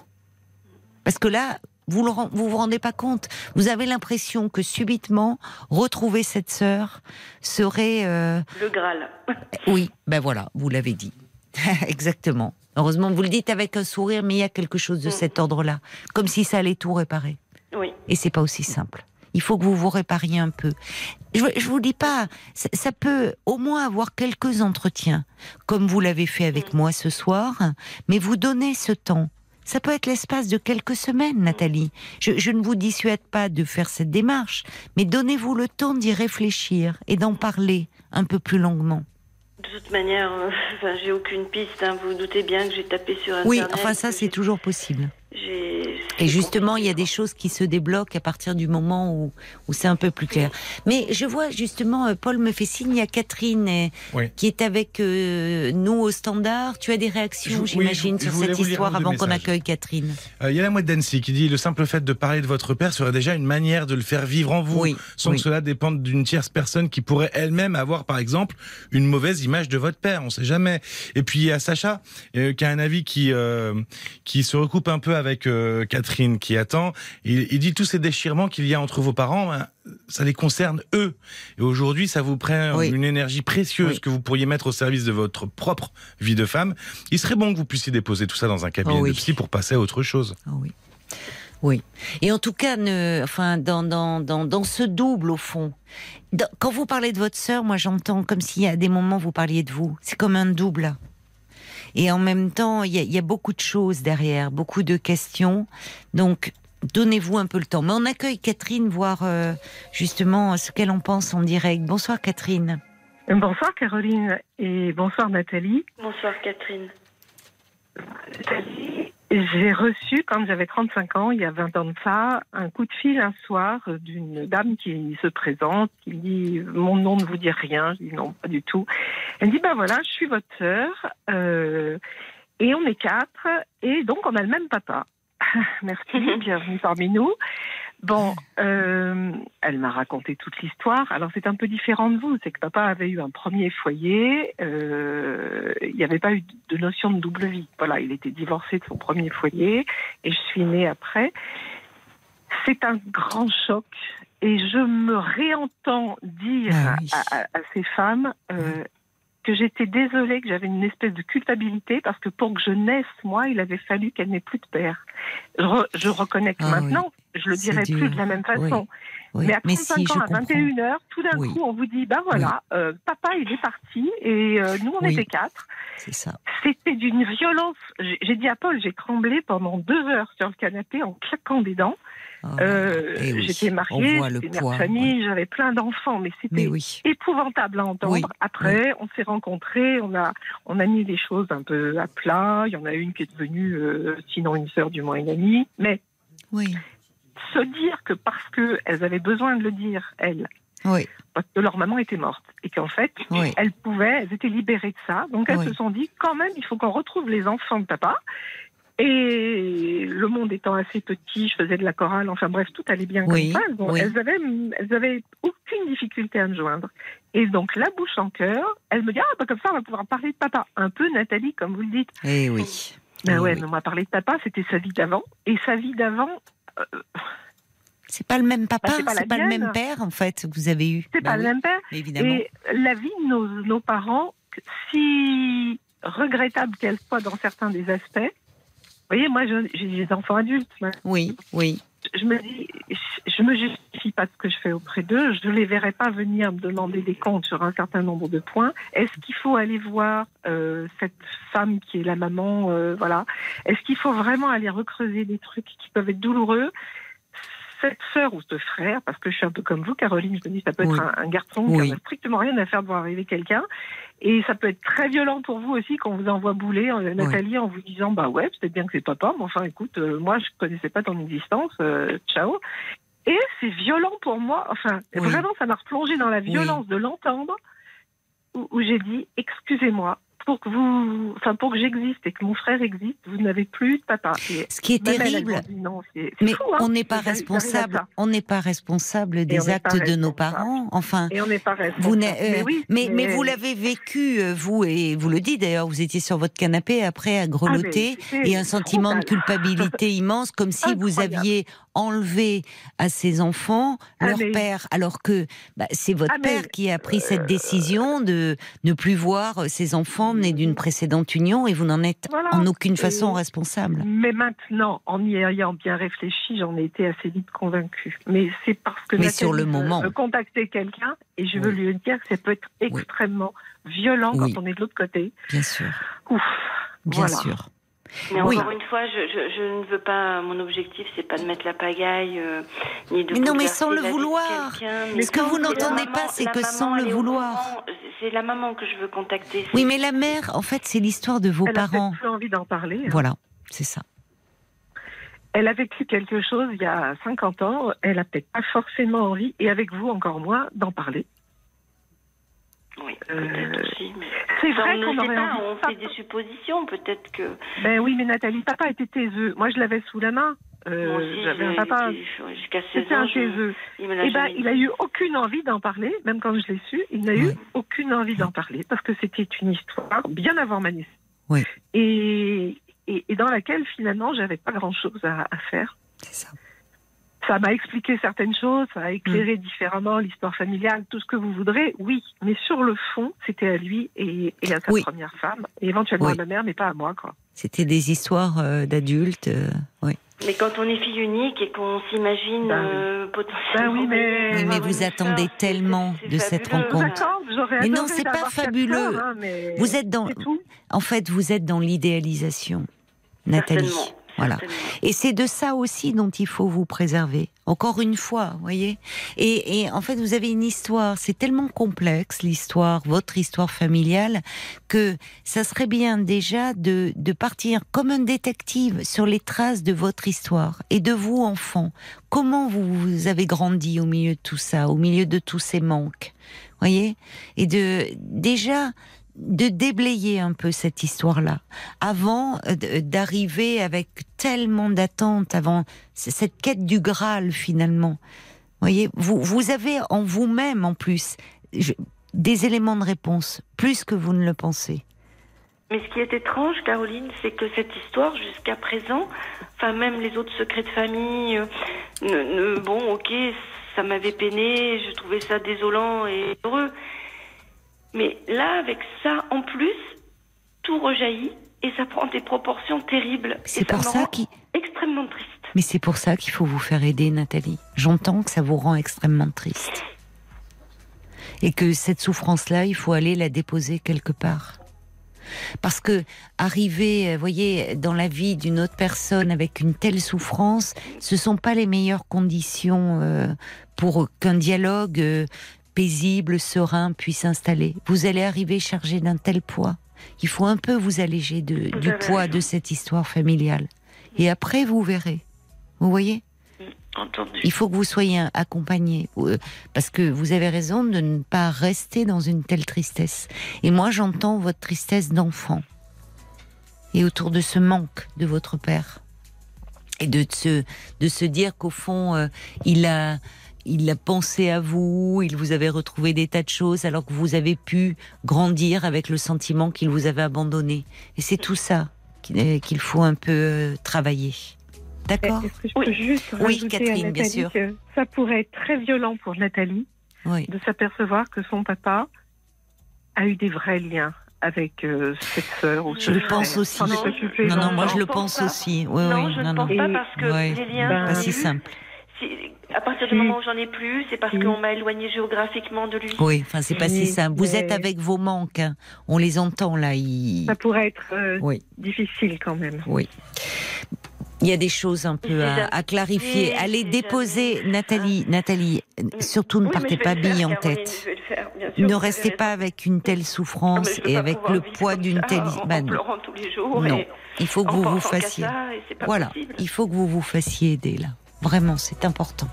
Parce que là, vous ne vous, vous rendez pas compte. Vous avez l'impression que subitement, retrouver cette sœur serait... Euh, le Graal. oui, ben voilà, vous l'avez dit. Exactement. Heureusement, vous le dites avec un sourire, mais il y a quelque chose de mm. cet ordre-là. Comme si ça allait tout réparer. Oui. Et c'est pas aussi simple. Il faut que vous vous répariez un peu. Je, je vous dis pas, ça, peut au moins avoir quelques entretiens, comme vous l'avez fait avec mm. moi ce soir, mais vous donnez ce temps ça peut être l'espace de quelques semaines, Nathalie. Je, ne vous dissuade pas de faire cette démarche, mais donnez-vous le temps d'y réfléchir et d'en parler un peu plus longuement. De toute manière, euh, j'ai aucune piste. Hein. Vous, vous doutez bien que j'ai tapé sur Internet. Oui, enfin ça, c'est toujours possible. Et justement, il y a des choses qui se débloquent à partir du moment où, où c'est un peu plus clair. Mais je vois justement, euh, Paul me fait signe, il y a Catherine euh, qui est avec euh, nous au standard. Tu as des réactions, j'imagine, sur cette histoire avant qu'on accueille Catherine. il y a la moitié d'Annecy qui dit le simple fait de parler de votre père serait déjà une manière de le faire vivre en vous, sans que cela dépende d'une tierce personne qui pourrait elle-même avoir, par exemple, une mauvaise image de votre père. On ne sait jamais. Et puis il y a Sacha qui a un avis qui qui se recoupe un peu avec Catherine qui attend. Il, dit tous ces déchirements qu'il y a entre vos parents, ben, ça les concerne eux. Et aujourd'hui, ça vous prend une énergie précieuse que vous pourriez mettre au service de votre propre vie de femme. Il serait bon que vous puissiez déposer tout ça dans un cabinet oh de psy pour passer à autre chose. Oh oui. Oui. Et en tout cas, ne, enfin, dans, dans, dans, dans ce double, au fond, quand vous parlez de votre sœur, moi j'entends comme s'il y a des moments vous parliez de vous. C'est comme un double. Et en même temps, il y, a beaucoup de choses derrière, beaucoup de questions. Donc, donnez-vous un peu le temps. Mais on accueille Catherine, voir euh, justement ce qu'elle en pense en direct. Bonsoir Catherine. Bonsoir Caroline et bonsoir Nathalie. Bonsoir Catherine. Nathalie, j'ai reçu, quand j'avais 35 ans, il y a 20 ans de ça, un coup de fil un soir d'une dame qui se présente, qui me dit Mon nom ne vous dit rien. Je dis Non, pas du tout. Elle me dit Ben voilà, je suis votre sœur, euh, et on est quatre, et donc on a le même papa. Merci, bienvenue parmi nous. Bon, euh, elle m'a raconté toute l'histoire. Alors c'est un peu différent de vous, c'est que papa avait eu un premier foyer. Euh, il n'y avait pas eu de notion de double vie. Voilà, il était divorcé de son premier foyer et je suis née après. C'est un grand choc et je me réentends dire ah à, ces femmes euh, que j'étais désolée, que j'avais une espèce de culpabilité parce que pour que je naisse, moi, il avait fallu qu'elle n'ait plus de père. Je, reconnais que ah maintenant, je le dirais plus de la même façon. Mais à 35 ans, à 21 h tout d'un coup, on vous dit, ben voilà, euh, papa, il est parti et euh, nous, on était quatre. C'est ça. C'était d'une violence. J'ai dit à Paul, j'ai tremblé pendant deux heures sur le canapé en claquant des dents. Ah, euh, eh j'étais mariée, c'était une famille, j'avais plein d'enfants, mais c'était épouvantable à entendre. Après, on s'est rencontrés, on a, on a mis les choses un peu à plat. Il y en a une qui est devenue, euh, sinon une sœur, du moins une amie. Mais oui. Se dire que parce qu'elles avaient besoin de le dire, elles, parce que leur maman était morte et qu'en fait, elles pouvaient, elles étaient libérées de ça. Donc elles se sont dit, quand même, il faut qu'on retrouve les enfants de papa. Et le monde étant assez petit, je faisais de la chorale, enfin bref, tout allait bien comme ça. elles, avaient, elles avaient aucune difficulté à me joindre. Et donc, la bouche en cœur, elle me dit, ah, bah, comme ça, on va pouvoir parler de papa. Un peu Nathalie, comme vous le dites. Eh oui. Ben Oui, ouais, oui. mais on m'a parlé de papa, c'était sa vie d'avant. Et sa vie d'avant, C'est pas le même papa, Bah, c'est pas la c'est pas le même père en fait que vous avez eu. c'est Bah pas oui, le même père. Évidemment. Et la vie de nos, nos parents, si regrettable qu'elle soit dans certains des aspects, vous voyez, moi, je- j'ai des enfants adultes. Oui, oui. Je me dis, je me justifie pas de ce que je fais auprès d'eux. Je les verrai pas venir me demander des comptes sur un certain nombre de points. Est-ce qu'il faut aller voir euh, cette femme qui est la maman, euh, voilà Est-ce qu'il faut vraiment aller recreuser des trucs qui peuvent être douloureux? Cette sœur ou ce frère, parce que je suis un peu comme vous, Caroline, je me dis ça peut être un, un garçon Oui. qui n'a strictement rien à faire voir arriver quelqu'un, et ça peut être très violent pour vous aussi quand on vous envoie bouler, euh, Nathalie, en vous disant bah ouais, peut-être bien que c'est papa, mais enfin écoute, euh, moi je connaissais pas ton existence, euh, ciao. Et c'est violent pour moi, enfin vraiment ça m'a replongé dans la violence de l'entendre, où, où j'ai dit excusez-moi. Pour que vous, enfin pour que j'existe et que mon frère existe, vous n'avez plus de papa. Et Ce qui est terrible, m'a dit non, c'est- c'est mais fou, hein. on n'est pas responsable. On n'est pas responsable on des actes de nos parents. Enfin, Et on n'est pas responsable. Vous n'êtes- euh, mais, oui, mais, mais vous l'avez vécu, euh, vous, et vous le dites d'ailleurs, vous étiez sur votre canapé après à grelotter, Ah, mais et un sentiment de culpabilité immense, comme si vous aviez enlevé à ces enfants Ah, leur mais- père, alors que bah, c'est votre Ah, mais, père qui a pris cette décision de ne plus voir ses enfants nés d'une précédente union, et vous n'en êtes Voilà. en aucune façon Et- responsable. Mais maintenant, en y ayant bien réfléchi, j'en ai été assez vite convaincue. Mais c'est parce que Mais sur le moment. veut contacter quelqu'un et je veux lui dire que ça peut être extrêmement violent Oui. quand on est de l'autre côté. Bien sûr, Ouf. bien Voilà. sûr. Mais Oui. encore une fois, je, je, je ne veux pas. Mon objectif, c'est pas de mettre la pagaille, euh, ni de. Mais non, mais sans le vouloir. Mais Ce que vous n'entendez pas, c'est que maman, sans le elle vouloir. C'est la maman que je veux contacter. Oui, mais la mère, en fait, c'est l'histoire de vos Elle a parents. peut-être plus envie d'en parler. hein. Voilà, c'est ça. Elle a vécu quelque chose il y a 50 ans. Elle a peut-être pas forcément envie, et avec vous encore moins, d'en parler. Oui, Euh, peut-être aussi. mais- C'est vrai on qu'on sait aurait pas, envie. on fait des suppositions. Peut-être que. Ben oui, mais Nathalie, papa était taiseux. Moi, je l'avais sous la main. Euh, J'avais un papa. j'ai- jusqu'à 16 C'était un je- taiseux. il me l'a Eh ben, il a eu aucune envie d'en parler, même quand je l'ai su, il n'a eu aucune envie d'en parler parce que c'était une histoire bien avant ma naissance. Oui. Et, et, et dans laquelle finalement j'avais pas grand chose à, à faire. C'est ça. Ça m'a expliqué certaines choses, ça a éclairé Mm. différemment l'histoire familiale, tout ce que vous voudrez, oui. Mais sur le fond, c'était à lui et, et à sa Oui. première femme, et éventuellement Oui. à ma mère, mais pas à moi, quoi. C'était des histoires euh, d'adultes. euh, oui. Mais quand on est fille unique et qu'on s'imagine Ben oui. euh, potentiellement. Ben oui, mais- vous attendez c'est- tellement c'est- de c'est cette fabuleux. rencontre. Mais non, c'est pas fabuleux. hein, mais Vous êtes dans, en fait, vous êtes dans l'idéalisation, Nathalie. Voilà. Et c'est de ça aussi dont il faut vous préserver. Encore une fois, voyez. Et, et en fait, vous avez une histoire. C'est tellement complexe l'histoire, votre histoire familiale, que ça serait bien déjà de, de partir comme un détective sur les traces de votre histoire et de vous, enfant. Comment vous, vous avez grandi au milieu de tout ça, au milieu de tous ces manques, voyez. Et de déjà de déblayer un peu cette histoire-là avant euh, d- d'arriver avec tellement d'attentes, avant cette quête du Graal finalement. Voyez, vous vous avez en vous-même en plus des éléments de réponse plus que vous ne le pensez. Mais ce qui est étrange, Caroline, c'est que cette histoire, jusqu'à présent, enfin même les autres secrets de famille, euh, ne, ne- bon, ok, ça m'avait peiné, je trouvais ça désolant et heureux. Mais là, avec ça en plus, tout rejaillit et ça prend des proportions terribles. C'est pour ça qu'il extrêmement triste. mais c'est pour ça qu'il faut vous faire aider, Nathalie. J'entends que ça vous rend extrêmement triste et que cette souffrance-là, il faut aller la déposer quelque part. Parce que arriver, vous voyez, dans la vie d'une autre personne avec une telle souffrance, ce sont pas les meilleures conditions euh, pour qu'un dialogue euh, paisible, serein puisse s'installer. Vous allez arriver chargé d'un tel poids. Il faut un peu vous alléger de, Vous du poids raison. de cette histoire familiale. Et après, vous verrez. Vous voyez? Entendu. il faut que vous soyez accompagné euh, parce que vous avez raison de ne pas rester dans une telle tristesse. Et moi, j'entends votre tristesse d'enfant et autour de ce manque de votre père et de se de se dire qu'au fond, euh, il a il a pensé à vous, il vous avait retrouvé des tas de choses alors que vous avez pu grandir avec le sentiment qu'il vous avait abandonné. Et c'est tout ça qu'il faut un peu travailler. D'accord? Est-ce que je peux juste oui, Catherine, bien sûr. que ça pourrait être très violent pour Nathalie de s'apercevoir que son papa a eu des vrais liens avec euh, cette sœur ou Je le pense aussi. Non, non, moi je le pense aussi. Oui, non, oui, je ne pense pas parce que les liens. Ben, pas si simple. À partir du moment où j'en ai plus, c'est parce qu'on m'a éloigné géographiquement de lui. Oui, enfin c'est pas si simple. Vous êtes avec vos manques, hein. on les entend là. Ça pourrait être euh, difficile quand même. Oui. Il y a des choses un peu à, clarifier. Allez déposer, Nathalie, Nathalie, surtout ne partez pas bille en tête. ne restez pas avec une telle souffrance et avec le poids d'une telle. Bah, tous les jours non, il faut que vous vous fassiez. voilà, il faut que vous vous fassiez aider là. Vraiment, c'est important.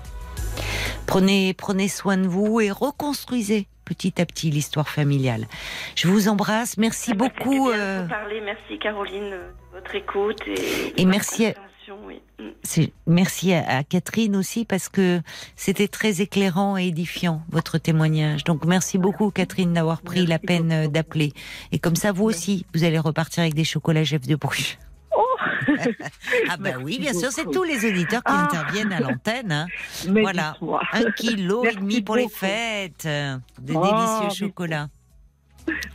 Prenez, prenez soin de vous et reconstruisez petit à petit l'histoire familiale. Je vous embrasse. Merci ah bah, beaucoup. Euh... Parler. Merci Caroline de votre écoute et, et merci. À... Mm. Merci à, Catherine aussi parce que c'était très éclairant et édifiant votre témoignage. Donc merci beaucoup Catherine d'avoir pris la peine euh, d'appeler. Et comme ça vous aussi, vous allez repartir avec des chocolats Jeff de Bruges. Ah ben oui, bien sûr, c'est tous les auditeurs qui ah. interviennent à l'antenne. Hein. Voilà, un kilo et demi pour les fêtes, de oh, délicieux chocolats.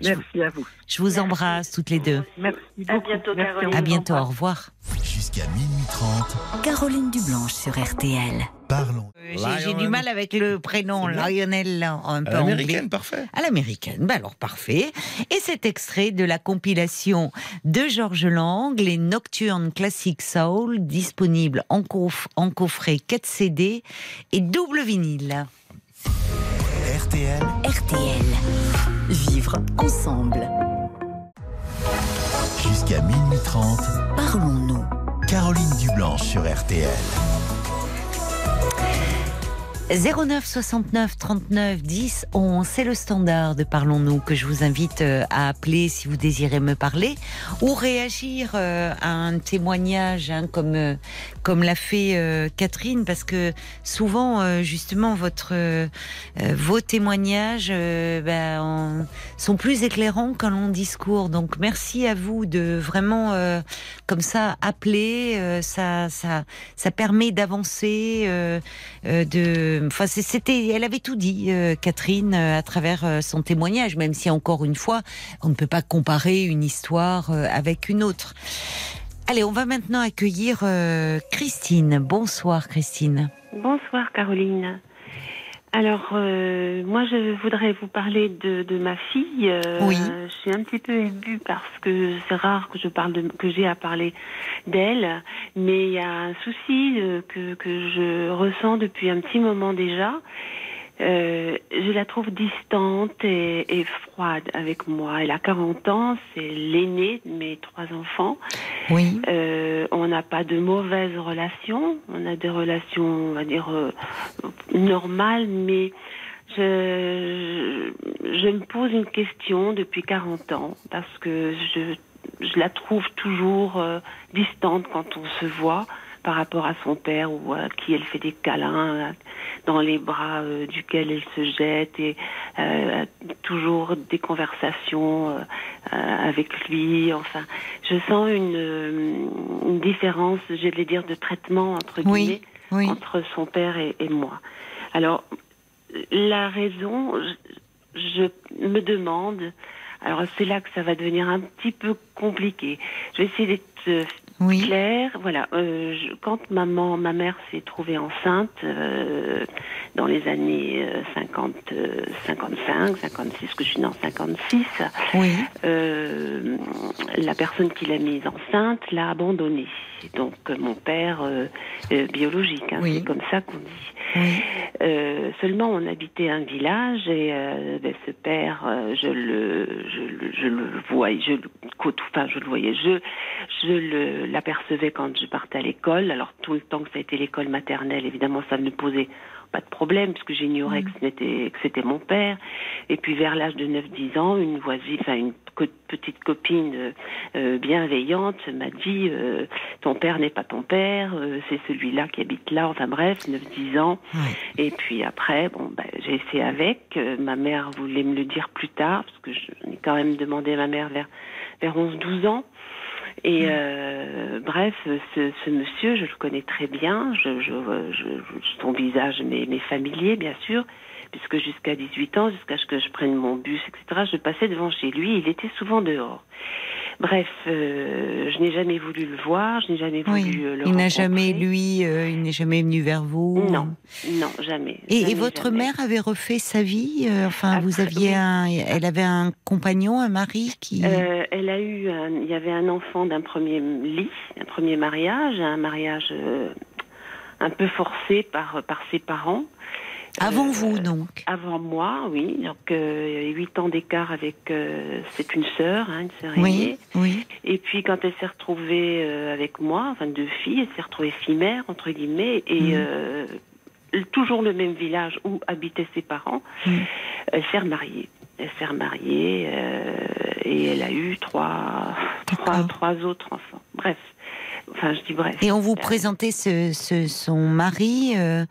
Merci à vous. Je vous embrasse toutes les deux. Merci À bientôt, Caroline. À bientôt, au revoir. Jusqu'à minuit 30. Caroline Dublanche sur RTL. Parlons. J'ai du mal avec le prénom Lionel, un peu à l'américaine, parfait. À l'américaine, bah alors parfait. Et cet extrait de la compilation de Georges Lang, les Nocturnes Classic Soul, disponible en, en coffret 4 CD et double vinyle. RTL. RTL. Vivre ensemble. Jusqu'à minuit 30. Parlons-nous. Caroline Dublanche sur RTL. Okay. 09 69 39 10 11, c'est le standard de Parlons-nous que je vous invite euh, à appeler si vous désirez me parler ou réagir euh, à un témoignage hein, comme euh, comme l'a fait Catherine parce que souvent justement votre vos témoignages ben, sont plus éclairants qu'un long discours. Donc merci à vous de vraiment comme ça appeler ça ça ça permet d'avancer de C'était, elle avait tout dit, euh, Catherine, euh, à travers euh, son témoignage, même si encore une fois, on ne peut pas comparer une histoire avec une autre. Allez, on va maintenant accueillir Christine. Bonsoir, Christine. Bonsoir, Caroline. Alors, moi, je voudrais vous parler de, ma fille. oui. Je suis un petit peu émue parce que c'est rare que je parle de, que j'ai à parler d'elle, mais il y a un souci que, que je ressens depuis un petit moment déjà. Euh, je la trouve distante et, et, froide avec moi. Elle a 40 ans, c'est l'aîné de mes trois enfants. Oui. Euh, on n'a pas de mauvaises relations, on a des relations, on va dire, euh, normales, mais je, je me pose une question depuis 40 ans parce que je, je la trouve toujours distante quand on se voit par rapport à son père ou à qui elle fait des câlins euh, dans les bras euh, duquel elle se jette et euh, toujours des conversations avec lui. Enfin, je sens une, une différence, je vais dire, de traitement entre guillemets entre son père et, et, moi. Alors, la raison, je, je me demande. Alors c'est là que ça va devenir un petit peu compliqué. Je vais essayer d'être oui. Claire, voilà. Euh, quand maman, ma mère s'est trouvée enceinte euh, dans les années 50, 55, 56, que je suis née en 56, oui. euh, la personne qui l'a mise enceinte l'a abandonnée. Donc mon père euh, euh, biologique, hein, c'est comme ça qu'on dit. Euh, seulement on habitait un village et ben, ce père, je le, je, je le voyais, je le enfin je le voyais, je, je le l'apercevais quand je partais à l'école. Alors tout le temps que ça a été l'école maternelle, évidemment, ça ne posait pas de problème puisque j'ignorais mm. que c'était que c'était mon père. Et puis vers l'âge de 9-10 ans, une voisine, enfin une petite copine euh, euh, bienveillante m'a dit euh, ton père n'est pas ton père, c'est celui-là qui habite là. Enfin bref, 9-10 ans. Et puis après, bon, ben, j'ai essayé avec. ma mère voulait me le dire plus tard parce que j'en ai quand même demandé à ma mère vers vers 11-12 ans. Et euh, bref, ce, ce, monsieur, je le connais très bien. Je, je, je, son visage m'est familier, bien sûr, puisque jusqu'à 18 ans, jusqu'à ce que je prenne mon bus, etc., je passais devant chez lui. Il était souvent dehors. Bref, euh, je n'ai jamais voulu le voir, je n'ai jamais voulu oui. le Il n'a jamais, lui, euh, il n'est jamais venu vers vous Non, non, jamais. Et, jamais, et votre jamais. mère avait refait sa vie euh, Enfin, vous aviez oui. un, elle avait un compagnon, un mari qui. Euh, elle a eu, un- il y avait un enfant d'un premier lit, un premier mariage, un mariage euh, un peu forcé par par ses parents. Avant Euh, vous, donc. Avant moi, oui. Donc euh, il y avait huit ans d'écart avec, euh, c'est une sœur, hein, une sœur Oui, aînée. oui. Et puis quand elle s'est retrouvée avec moi, enfin deux filles, elle s'est retrouvée fille-mère entre guillemets et euh, toujours le même village où habitaient ses parents. Mhm. Elle s'est remariée. Elle s'est remariée euh, et elle a eu trois, trois, trois autres enfants. Bref, enfin je dis bref. Et on vous Euh, présentait ce, ce- son mari euh,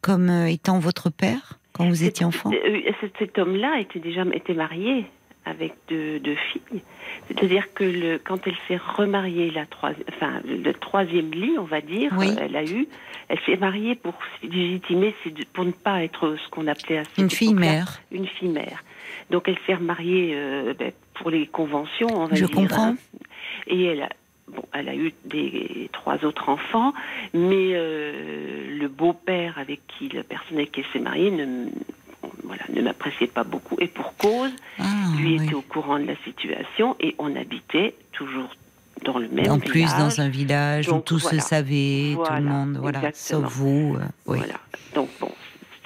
comme euh, étant votre père quand vous étiez enfant Euh, cet, homme-là était déjà était marié avec deux, deux filles. C'est-à-dire que le, quand elle s'est remariée, la troisième, enfin le troisième lit, on va dire, Oui. euh, elle a eu, elle s'est mariée pour légitimer, pour ne pas être ce qu'on appelait à cette Une fille mère. Une fille mère. Donc elle s'est remariée euh, ben, pour les conventions, on va Je dire. comprends. hein. Et elle a, bon, elle a eu des trois autres enfants, mais euh, le beau-père avec qui la personne avec qui elle s'est mariée ne, voilà, ne m'appréciait pas beaucoup. Et pour cause, Ah, lui oui. était au courant de la situation et on habitait toujours dans le même En village. plus, dans un village où Donc, tout voilà. se savait, tout le monde, voilà, exactement. sauf vous. euh, oui. Voilà. Donc bon,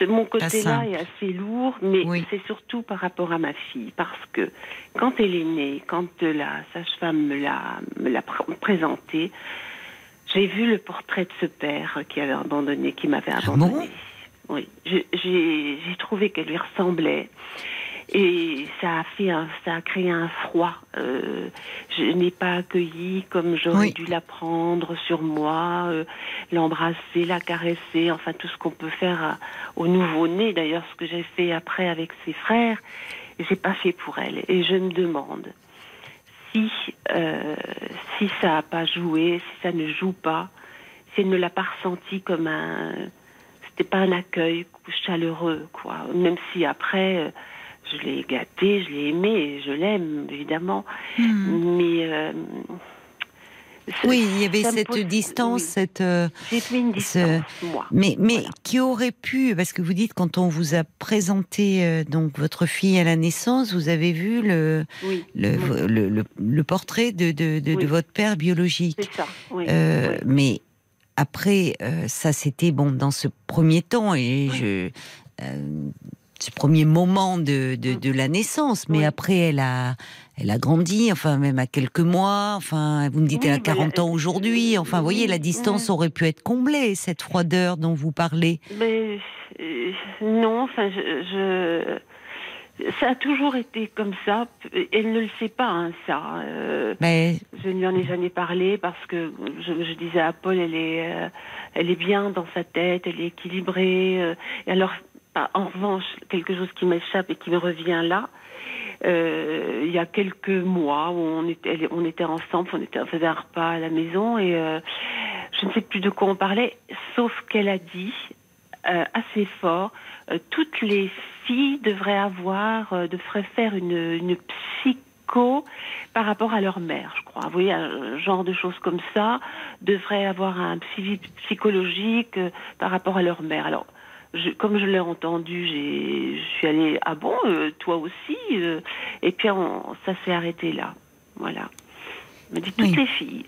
mon côté-là est assez lourd, mais Oui. c'est surtout par rapport à ma fille, parce que quand elle est née, quand la sage-femme me l'a me l'a pr- présentée, j'ai vu le portrait de ce père qui avait abandonné, qui m'avait Ah abandonné. bon oui, j'ai trouvé qu'elle lui ressemblait. Et ça a fait un, ça a créé un froid. Euh, je n'ai pas accueilli comme j'aurais Oui. dû la prendre sur moi, euh, l'embrasser, la caresser, enfin tout ce qu'on peut faire à- au nouveau-né. D'ailleurs, ce que j'ai fait après avec ses frères, j'ai pas fait pour elle. Et je me demande si euh, si ça n'a pas joué, si ça ne joue pas, si elle ne l'a pas ressenti comme un, c'était pas un accueil chaleureux, quoi. Même si après, je l'ai gâté, je l'ai aimé, et je l'aime évidemment, Hmm. mais euh, ça- Oui, il y avait cette pose- distance, oui. cette. euh, une ce- distance, moi. Mais, mais Voilà. qui aurait pu, parce que vous dites quand on vous a présenté euh, donc votre fille à la naissance, vous avez vu le Oui, le, oui, le, le- le portrait de, de, de, votre père biologique. c'est ça. Euh. Mais après, ça c'était bon dans ce premier temps et je, ce premier moment de, de, de la naissance. Mais Oui. après, elle a, elle a grandi, enfin même à quelques mois. Enfin, vous me dites Oui, elle a voilà. 40 ans aujourd'hui. Enfin, vous voyez, la distance aurait pu être comblée, cette froideur dont vous parlez. Mais euh, non, enfin, je, je- ça a toujours été comme ça. Elle ne le sait pas, hein, ça. Euh, Mais Je ne lui en ai jamais parlé parce que je, je disais à Paul, elle est, euh, elle est bien dans sa tête, elle est équilibrée. et alors, bah, en revanche, quelque chose qui m'échappe et qui me revient là, euh, il y a quelques mois on était, on était ensemble, on, était, on faisait un repas à la maison et euh, je ne sais plus de quoi on parlait, sauf qu'elle a dit euh, assez fort, toutes les filles devraient avoir, devraient faire une, une psycho par rapport à leur mère, je crois. Vous voyez, un genre de choses comme ça devraient avoir un suivi psychologique par rapport à leur mère. Alors, je, comme je l'ai entendu, je suis allée, ah bon, euh, toi aussi euh, Et puis, on, ça s'est arrêté là. Voilà. Elle m'a dit toutes Oui. les filles.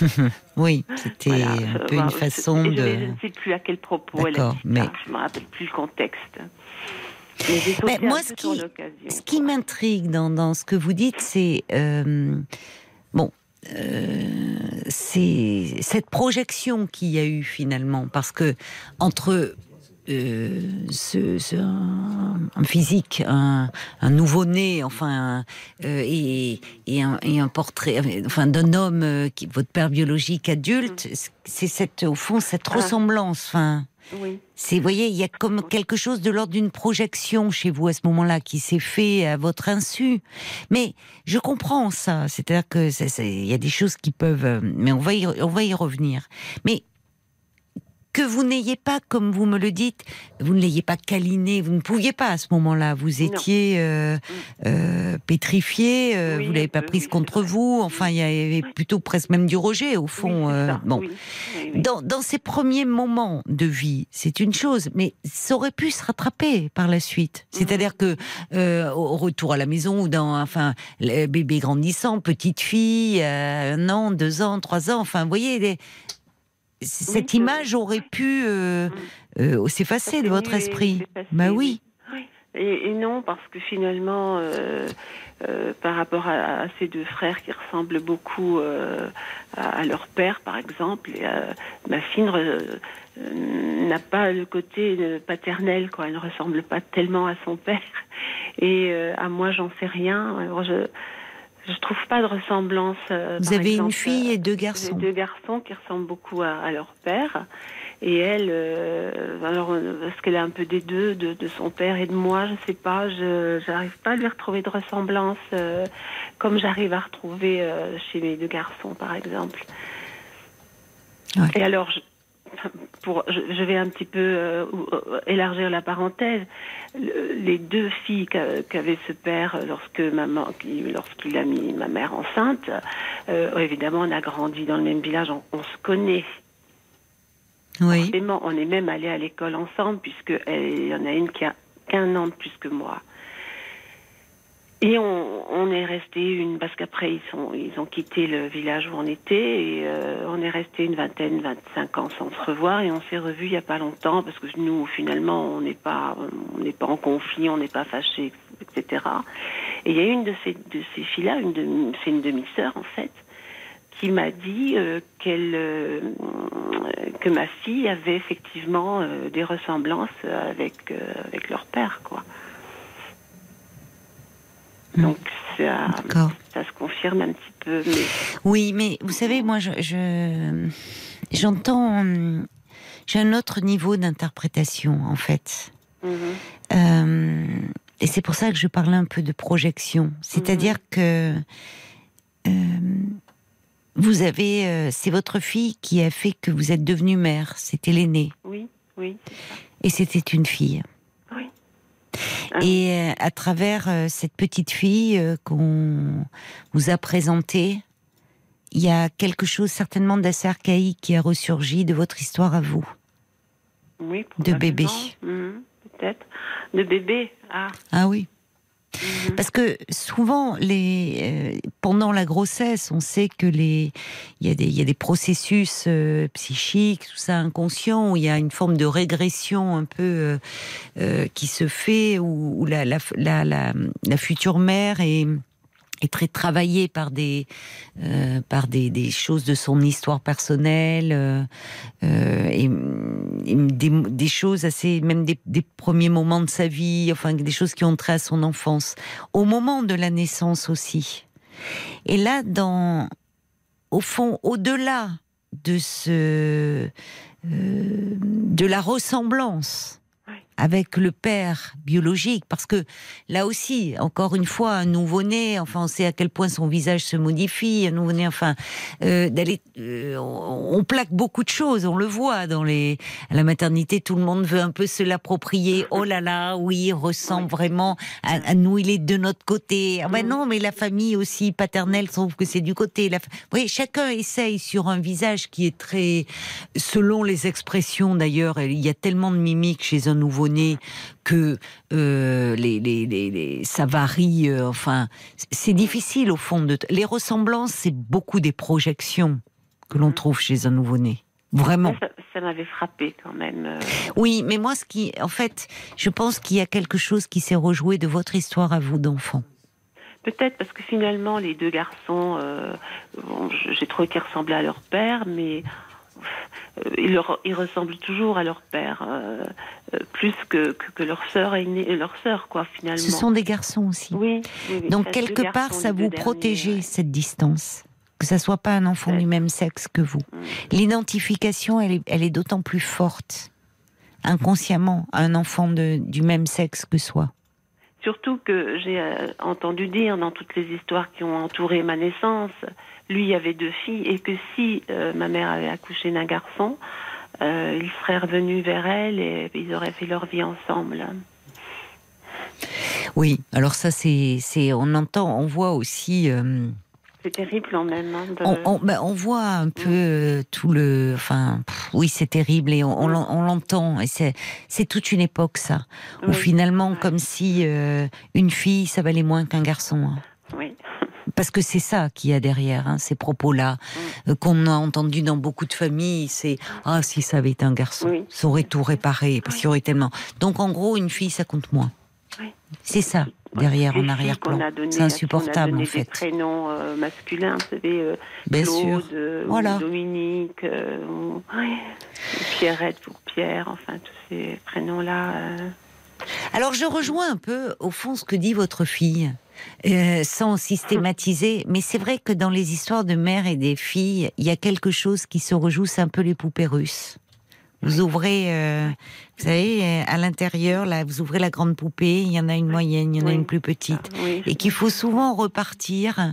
oui, c'était Voilà, un peu une voilà, façon je, je- de. Je ne sais plus à quel propos elle a dit mais- ça. Je ne me rappelle plus le contexte. Mais moi, ce qui-. Ce qui m'intrigue dans, dans ce que vous dites, c'est euh, bon, euh, c'est cette projection qu'il y a eu finalement, parce que entre euh, ce, ce- un, un physique, un, un nouveau-né, enfin, euh, et, et, un, et un portrait, enfin, d'un homme euh, qui votre père biologique adulte, c'est cette au fond cette ressemblance, enfin. Oui. C'est, vous voyez, il y a comme quelque chose de l'ordre d'une projection chez vous à ce moment-là qui s'est fait à votre insu. Mais je comprends ça. C'est-à-dire que il y a des choses qui peuvent, euh, mais on va y, on va y revenir. Mais que vous n'ayez pas, comme vous me le dites, vous ne l'ayez pas câliné, vous ne pouviez pas à ce moment-là, vous étiez euh, euh, pétrifié, euh, vous l'avez pas prise contre vous, enfin il y avait plutôt presque même du rejet au fond. Euh, bon, dans, dans ces premiers moments de vie, c'est une chose, mais ça aurait pu se rattraper par la suite. Mhm. C'est-à-dire que euh, au retour à la maison ou dans, enfin, le bébé grandissant, petite fille, un an, deux ans, trois ans, enfin, vous voyez, les, cette image aurait pu euh, euh, s'effacer de votre esprit. Bah oui. Et, non, parce que finalement, euh, par rapport à, ces deux frères qui ressemblent beaucoup à, leur père, par exemple, ma fille n'a pas le côté paternel, quoi. Elle ne ressemble pas tellement à son père. Et à moi, j'en sais rien. Alors je, je trouve pas de ressemblance. Euh, Vous avez une fille et deux garçons. Deux garçons qui ressemblent beaucoup à, leur père. Et elle, euh, alors parce qu'elle a un peu des deux, de, son père et de moi, je sais pas, je n'arrive pas à lui retrouver de ressemblance euh, comme j'arrive à retrouver chez mes deux garçons, par exemple. Et alors, pour, je, vais un petit peu euh, euh, élargir la parenthèse. les deux filles qu'avait ce père lorsque maman, lorsqu'il a mis ma mère enceinte, euh, évidemment, on a grandi dans le même village, on, se connaît. Oui. on est même allé à l'école ensemble puisque il y en a une qui a qu'un an de plus que moi. Et on, est resté une parce qu'après ils sont ils ont quitté le village où on était et euh, on est resté une vingtaine 25 ans sans se revoir et on s'est revu il y a pas longtemps parce que nous finalement on n'est pas on n'est pas en conflit on n'est pas fâchés etc et il y a une de ces de ces filles là c'est une demi-sœur en fait qui m'a dit euh, qu'elle euh, que ma fille avait effectivement des ressemblances avec avec leur père quoi. Donc ça, ça, se confirme un petit peu. Oui, mais vous savez, moi, je, j'entends, j'ai un autre niveau d'interprétation en fait. Mm-hmm. Euh, et c'est pour ça que je parlais un peu de projection. C'est-à-dire mm-hmm. que euh, vous avez, euh, c'est votre fille qui a fait que vous êtes devenue mère. C'était l'aînée. Oui, oui. Et c'était une fille. Ah. Et euh, à travers euh, cette petite fille euh, qu'on vous a présentée, il y a quelque chose certainement d'assez archaïque qui a ressurgi de votre histoire à vous. Oui, de bébé. Mhm, peut-être. De bébé, ah. Ah oui. Mhm. Parce que souvent, les, euh, pendant la grossesse, on sait que les, il y y a des processus euh, psychiques, tout ça inconscient, où il y a une forme de régression un peu euh, qui se fait, où, la, la, la, la, future mère est est très travaillé par des euh, par des, des, choses de son histoire personnelle euh, euh et, des, des, choses assez même des, des, premiers moments de sa vie enfin des choses qui ont trait à son enfance au moment de la naissance aussi. Et là dans au fond au-delà de ce euh, de la ressemblance avec le père biologique, parce que là aussi, encore une fois, un nouveau-né, enfin, on sait à quel point son visage se modifie, un nouveau-né, enfin, euh, d'aller, euh, on, plaque beaucoup de choses, on le voit dans les, à la maternité, tout le monde veut un peu se l'approprier. Oh là là, oui, il ressemble vraiment à, nous, il est de notre côté. Ah ben non, mais la famille aussi paternelle trouve que c'est du côté. La, oui, chacun essaye sur un visage qui est très, selon les expressions d'ailleurs, il y a tellement de mimiques chez un que euh, les, les, ça varie. Euh, enfin, c'est difficile au fond de. Les ressemblances, c'est beaucoup des projections que l'on mm. trouve chez un nouveau-né. Vraiment. Ça, m'avait frappé quand même. Euh. Oui, mais moi, ce qui, en fait, je pense qu'il y a quelque chose qui s'est rejoué de votre histoire à vous d'enfant. Peut-être parce que finalement, les deux garçons, j'ai trouvé qu'ils ressemblaient à leur père, mais ils, leur, ils, ressemblent toujours à leur père, euh, euh, plus que, que, leur sœur et leur sœur, quoi, finalement. Ce sont des garçons aussi. Oui. Donc quelque part, ça vous protège cette distance, que ça soit pas un enfant du même sexe que vous. L'identification, elle est, elle est d'autant plus forte inconsciemment un enfant de, du même sexe que soi. Surtout que j'ai euh, entendu dire dans toutes les histoires qui ont entouré ma naissance, lui avait deux filles et que si euh, ma mère avait accouché d'un garçon, euh, il serait revenu vers elle et ils auraient fait leur vie ensemble. Oui, alors ça c'est, c'est on entend, on voit aussi. Euh, c'est terrible en même. Hein, de... on, on, ben, on, voit un peu euh, tout le, enfin, pff, oui, c'est terrible et on, on, on l'entend et c'est, c'est toute une époque ça. Où Oui. finalement, comme si une fille ça valait moins qu'un garçon. hein. Oui. Parce que c'est ça qu'il y a derrière, hein, ces propos-là, euh, qu'on a entendu dans beaucoup de familles, c'est Ah, si ça avait été un garçon, Oui. ça aurait tout réparé, parce qu'il y aurait tellement. Donc en gros, une fille, ça compte moins. Oui. C'est ça, derrière, en arrière-plan. a C'est qu'on a insupportable, donné en fait. Des prénoms euh, masculins, vous savez, euh, Bien Claude, sûr. euh, Voilà. Dominique, euh, Pierrette pour Pierre, enfin tous ces prénoms-là. euh, Alors je rejoins un peu, au fond, ce que dit votre fille, euh, sans systématiser, mais c'est vrai que dans les histoires de mères et des filles, il y a quelque chose qui se rejoue, c'est un peu les poupées russes. Vous ouvrez, euh, vous savez, euh, à l'intérieur, là, vous ouvrez la grande poupée, il y en a une moyenne, il y en a une plus petite. ah, oui, Et qu'il faut souvent repartir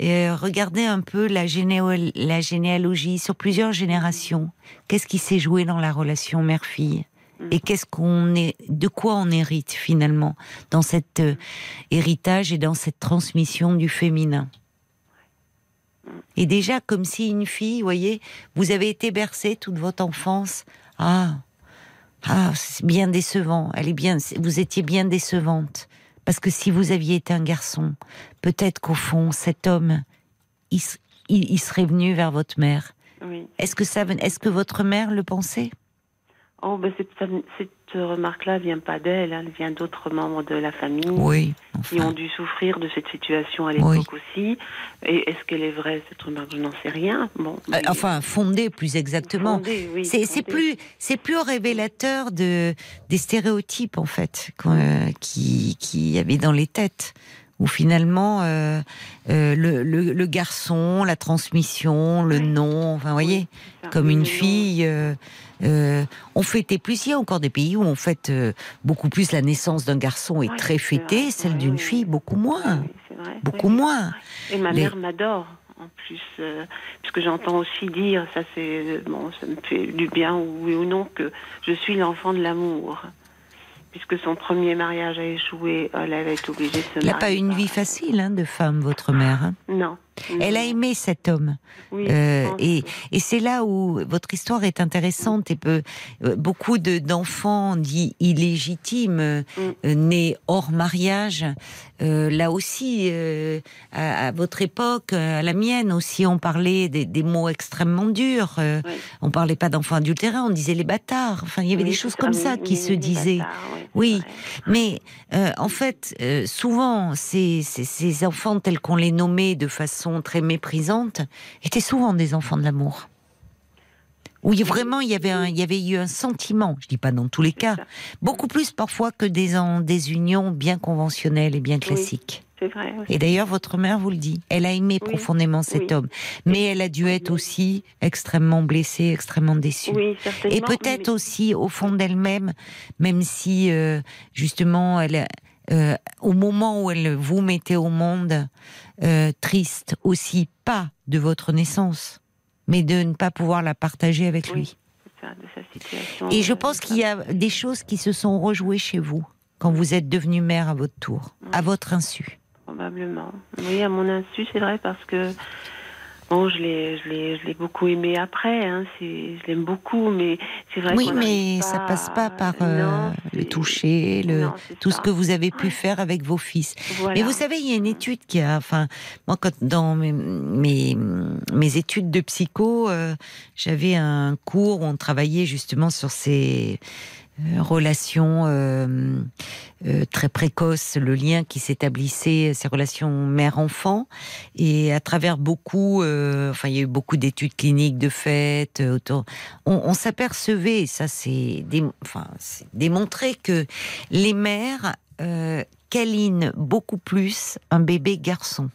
et regarder un peu la généalogie sur plusieurs générations. Qu'est-ce qui s'est joué dans la relation mère-fille? Et qu'est-ce qu'on est, de quoi on hérite finalement dans cet euh, héritage et dans cette transmission du féminin? Et déjà, comme si une fille, vous voyez, vous avez été bercée toute votre enfance. Ah, ah, c'est bien décevant. Elle est bien, vous étiez bien décevante. Parce que si vous aviez été un garçon, peut-être qu'au fond, cet homme, il, s- il- il serait venu vers votre mère. oui. Est-ce que ça, est-ce que votre mère le pensait? Oh, ben ça- cette remarque-là vient pas d'elle, hein, elle vient d'autres membres de la famille Oui. qui ont dû souffrir de cette situation à l'époque aussi. Et est-ce qu'elle est vraie cette remarque? Je n'en sais rien. Bon, Euh, mais- enfin, fondée plus exactement. Fondée, oui, C'est plus c'est plus révélateur de des stéréotypes en fait qu'on, euh, qui qui y avait dans les têtes où finalement euh, euh, le, le, le garçon, la transmission, le nom, enfin vous voyez, comme une fille. euh, euh, on fêtait plus. Il y a encore des pays où on fête euh, beaucoup plus la naissance d'un garçon est très fêtée, vrai. celle Oui, d'une oui, fille beaucoup moins, Oui, c'est vrai, beaucoup moins. Et ma Les- mère m'adore, en plus, euh, puisque j'entends aussi dire, ça c'est bon, ça me fait du bien ou oui ou non, que je suis l'enfant de l'amour. Puisque son premier mariage a échoué, elle avait été obligée de se Elle n'a pas eu marier une vie facile hein, de femme, votre mère. hein? Non. Elle a aimé cet homme. Oui, Euh, et, et c'est là où votre histoire est intéressante et peut euh, beaucoup de d'enfants dits illégitimes Mm. euh, nés hors mariage euh, là aussi à, à votre époque à la mienne aussi on parlait des, des mots extrêmement durs Oui. on parlait pas d'enfants adultérés on disait les bâtards enfin il y avait Oui, des choses comme ça oui, qui se disaient bâtards, oui, mais en fait, souvent, ces, ces, ces enfants tels qu'on les nommait de façon très méprisante étaient souvent des enfants de l'amour. Où il- vraiment il y avait un, il y avait eu un sentiment. Je dis pas dans tous les cas, ça. beaucoup plus parfois que des en- des unions bien conventionnelles et bien classiques. C'est vrai. aussi. Et d'ailleurs, votre mère vous le dit. Elle a aimé Oui, profondément cet oui. homme, mais elle a dû être aussi extrêmement blessée, extrêmement déçue. Oui. Et peut-être mais- aussi au fond d'elle-même, même si euh, justement elle, euh, au moment où elle vous mettait au monde, euh, triste aussi pas de votre naissance, mais de ne pas pouvoir la partager avec Oui, lui. c'est ça, de sa situation. Et je euh, pense qu'il y a des choses qui se sont rejouées chez vous quand vous êtes devenue mère à votre tour, à votre insu. Probablement. Oui, à mon insu, c'est vrai, parce que bon, je l'ai, je l'ai, je l'ai beaucoup aimé après. Hein, c'est, je l'aime beaucoup, mais c'est vrai. Oui, qu'on mais n'arrive ça pas passe pas par euh, Non, le toucher, le, non, tout ça. ce que vous avez pu faire avec vos fils. Voilà. Mais vous savez, il y a une étude qui a, enfin, moi, quand, dans mes, mes, mes études de psycho, euh, j'avais un cours où on travaillait justement sur ces euh, relations euh, euh, très précoces, le lien qui s'établissait, ces relations mère-enfant, et à travers beaucoup, euh, enfin, il y a eu beaucoup d'études cliniques de fait, euh, autour, on, on s'apercevait, ça c'est, démontré que les mères euh, câlinent beaucoup plus un bébé garçon.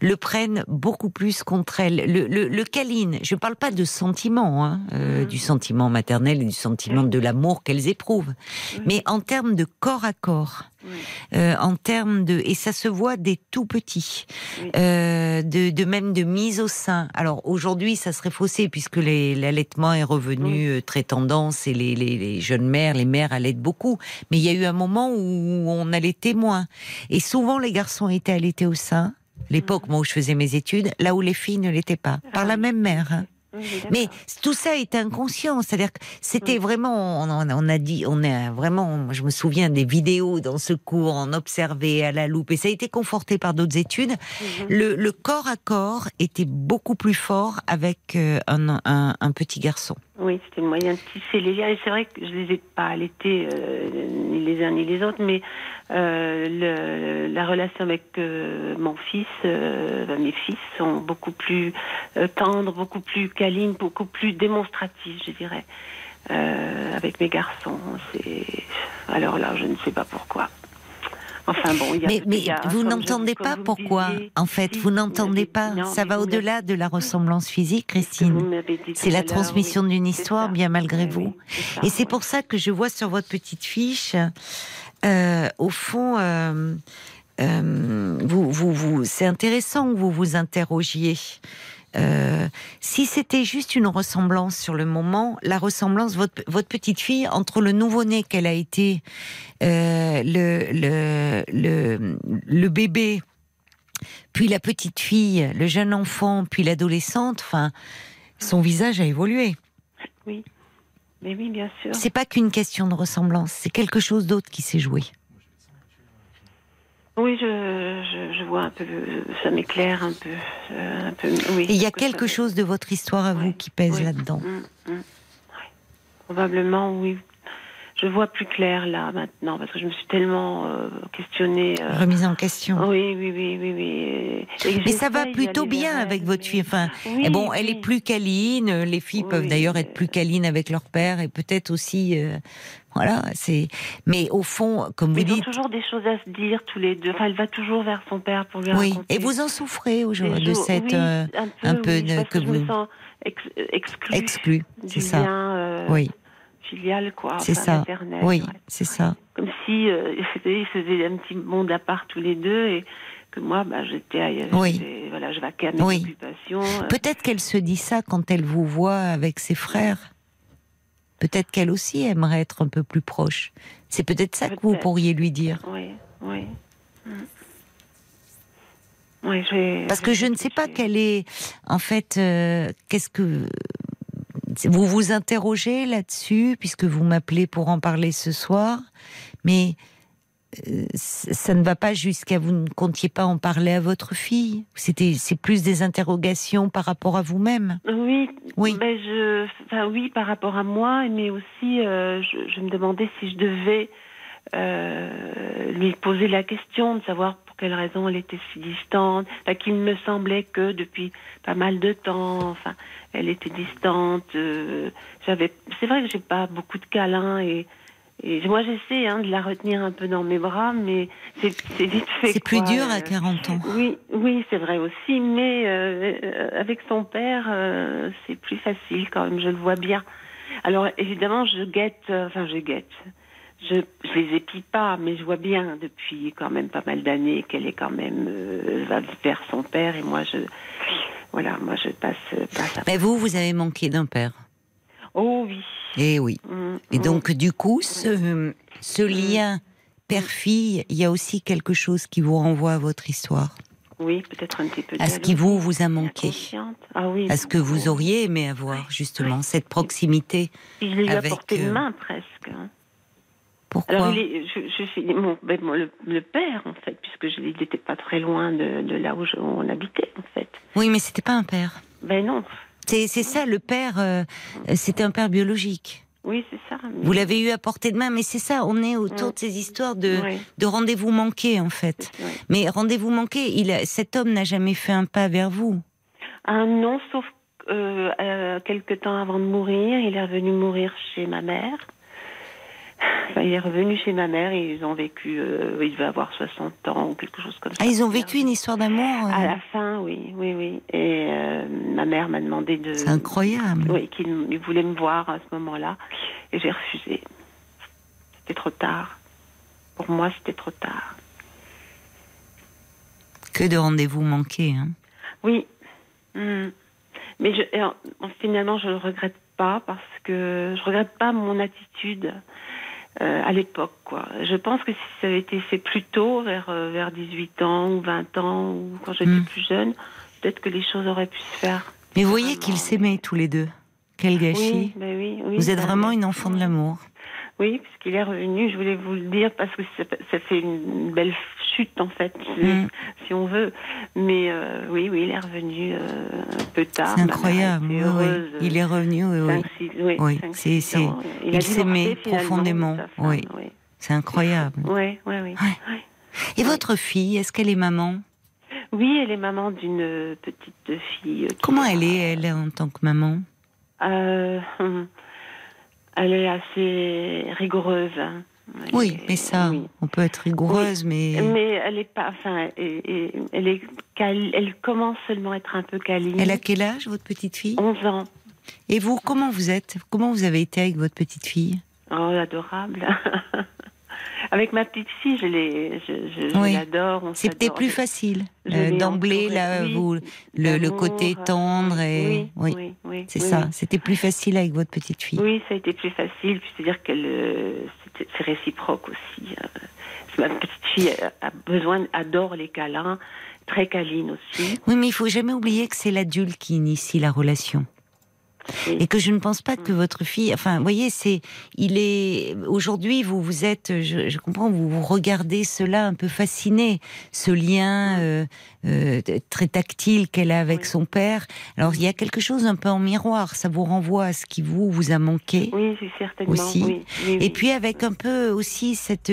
Le prennent beaucoup plus contre elles, le, le, le câline. Je parle pas de sentiment, hein, euh, du sentiment maternel et du sentiment de l'amour qu'elles éprouvent, mais en termes de corps à corps. Euh, en termes de et ça se voit des tout petits, euh, de, de même de mise au sein. Alors aujourd'hui, ça serait faussé puisque l'allaitement est revenu euh, très tendance et les, les, les jeunes mères, les mères allaitent beaucoup. Mais il y a eu un moment où on allaitait moins. Et souvent, les garçons étaient allaités au sein. L'époque, moi, où je faisais mes études, là où les filles ne l'étaient pas, par la même mère. hein. Oui. Mais tout ça est inconscient, c'est-à-dire que c'était vraiment, on, a dit, on a vraiment, je me souviens des vidéos dans ce cours, on observait à la loupe, et ça a été conforté par d'autres études. Mhm. Le, le corps à corps était beaucoup plus fort avec euh, un, un- un petit garçon. Oui, c'était le moyen de tisser les liens. Et c'est vrai que je les ai pas allaités, euh, ni les uns ni les autres, mais le- la relation avec euh, mon fils, euh, ben, mes fils, sont beaucoup plus euh, tendres, beaucoup plus câlines, beaucoup plus démonstratives, je dirais, euh, avec mes garçons. Alors là, je ne sais pas pourquoi. Enfin bon, il y a, Mais, mais a, vous n'entendez pas pourquoi disiez, En fait, vous n'entendez pas. non, Ça va au-delà de la ressemblance physique, Christine. C'est la transmission oui. d'une histoire, ça. bien malgré Oui, vous. ça, Et c'est oui. pour ça que je vois sur votre petite fiche, euh, au fond, euh, euh, vous, vous, vous, c'est intéressant que vous vous interrogiez. Si c'était juste une ressemblance sur le moment, la ressemblance, votre, votre petite fille, entre le nouveau-né qu'elle a été, le, le, le, le bébé, puis la petite fille, le jeune enfant, puis l'adolescente, enfin, son visage a évolué. Oui. Mais oui, bien sûr. C'est pas qu'une question de ressemblance, c'est quelque chose d'autre qui s'est joué. Oui, je, je, je vois un peu, ça m'éclaire un peu, euh, un peu. Oui. Et il y a quelque chose de votre histoire à vous Oui, qui pèse oui. là-dedans. Mm, mm. Ouais. Probablement, oui. Je vois plus clair là maintenant parce que je me suis tellement euh, questionnée. euh, Remise en question. Oui, oui, oui, oui, oui. et- Mais ça va plutôt bien vers avec votre fille. Enfin, Oui, et bon, elle oui. est plus câline. Les filles peuvent Oui, d'ailleurs être plus câlines avec leur père et peut-être aussi, euh, voilà. C'est. Mais au fond, comme vous Mais ils ont dites, toujours des choses à se dire tous les deux. Enfin, elle va toujours vers son père pour lui oui. raconter. Et vous en souffrez aujourd'hui de cette oui, euh, un peu oui, de- que je me vous- sens ex- exclue C'est ça. euh, Oui, quoi. c'est enfin, ça. Oui, ouais. c'est ça. Comme si euh, ils faisaient un petit monde à part tous les deux et que moi, bah, j'étais ailleurs. Oui. Voilà, je vaquais à mes Oui. occupations. euh, Peut-être qu'elle se dit ça quand elle vous voit avec ses frères. Peut-être qu'elle aussi aimerait être un peu plus proche. C'est peut-être ça que vous pourriez lui dire. Oui, oui. Mm. Oui, Parce que je ne sais pas quelle est, en fait, euh, qu'est-ce que vous vous interrogez là-dessus puisque vous m'appelez pour en parler ce soir, mais euh, ça ne va pas jusqu'à vous ne comptiez pas en parler à votre fille. C'était, c'est plus des interrogations par rapport à vous-même. Oui, Oui. Ben je, enfin oui, par rapport à moi, mais aussi, euh, je, je me demandais si je devais euh, lui poser la question de savoir quelle raison elle était si distante. Enfin, qu'il me semblait que depuis pas mal de temps, enfin, elle était distante. euh, j'avais, c'est vrai que j'ai pas beaucoup de câlins et et moi j'essaie hein, de la retenir un peu dans mes bras, mais c'est, c'est vite fait. C'est plus dur euh, à 40 ans. oui, oui, c'est vrai aussi, mais euh, euh, avec son père, euh, c'est plus facile quand même, je le vois bien. Alors évidemment, je guette, euh, enfin je guette. Je, je les épie pas, mais je vois bien depuis quand même pas mal d'années qu'elle est quand même euh, va vers son père et moi je, voilà, moi je passe, passe à... Mais vous, vous avez manqué d'un père. Oh oui. Eh oui. Mm, Et mm. donc, du coup, ce, ce lien père-fille, il y a aussi quelque chose qui vous renvoie à votre histoire, oui, peut-être un petit peu. à ce qui vous vous a manqué. Ah oui. à ce que vous auriez aimé avoir, justement, cette proximité. Puis je l'ai eu à avec, portée de euh, main presque. Pourquoi Alors, il est- je, je suis mon, ben, mon- le, le père, en fait, puisque je, il n'était pas très loin de, de là où on habitait, en fait. Oui, mais c'était pas un père. Ben non, C'est ça, le père, euh, c'était un père biologique. oui, c'est ça. Vous l'avez eu à portée de main, mais c'est ça, on est autour de ces histoires de, Oui, de rendez-vous manqués, en fait. oui. Mais rendez-vous manqués, il a- cet homme n'a jamais fait un pas vers vous. Ah non, sauf euh, euh, quelques temps avant de mourir, il est revenu mourir chez ma mère. Enfin, il est revenu chez ma mère et ils ont vécu, euh, il devait avoir 60 ans ou quelque chose comme ça. Ah, ils ont vécu une histoire d'amour À la fin, oui, oui, oui. Et euh, ma mère m'a demandé de. C'est incroyable. Oui, qu'il voulait me voir à ce moment-là. Et j'ai refusé. C'était trop tard. Pour moi, c'était trop tard. Que de rendez-vous manqués, hein Oui. Hmm. Mais je, finalement, je ne le regrette pas parce que je regrette pas mon attitude euh, à l'époque. Quoi. Je pense que si ça avait été fait plus tôt, vers, euh, vers 18 ans ou 20 ans, ou quand j'étais hmm. plus jeune, peut-être que les choses auraient pu se faire. Mais vous voyez qu'ils s'aimaient tous les deux. Quel gâchis. Ben oui, oui, vous êtes vraiment une enfant de l'amour. Oui, puisqu'il est revenu, je voulais vous le dire parce que ça, fait une belle chute en fait, mm. si on veut. Mais euh, oui, oui, il est revenu euh, un peu tard. C'est incroyable. Il est revenu, oui, oui. oui. c'est, c'est... Il, s'aimait profondément. oui. C'est incroyable. Oui, oui, oui. Et votre fille, est-ce qu'elle est maman? Oui, elle est maman d'une petite fille. Comment elle est, elle, en tant que maman? Euh, elle est assez rigoureuse. Hein. oui, mais ça, on peut être rigoureuse, mais. Mais elle est pas. Enfin, elle, est, elle commence seulement à être un peu câline. Elle a quel âge, votre petite fille? 11 ans. Et vous, comment vous êtes? Comment vous avez été avec votre petite fille? Oh, adorable. Avec ma petite fille, je l'ai, je, l'adore. C'était plus facile euh, d'emblée là, vous, le, côté tendre et oui, oui, c'est ça. C'était plus facile avec votre petite fille. Oui, ça a été plus facile. C'est-à-dire euh, c'est réciproque aussi. Euh. Ma petite fille a besoin, adore les câlins, très câline aussi. Oui, mais il faut jamais oublier que c'est l'adulte qui initie la relation. Et que je ne pense pas que votre fille, enfin, vous voyez, c'est, il est, aujourd'hui, vous, vous êtes, je, comprends, vous, vous regardez cela un peu fasciné, ce lien euh, euh, très tactile qu'elle a avec son père. Alors, il y a quelque chose un peu en miroir, ça vous renvoie à ce qui vous, vous a manqué. Oui, certainement. Aussi. Et puis, avec un peu aussi cette,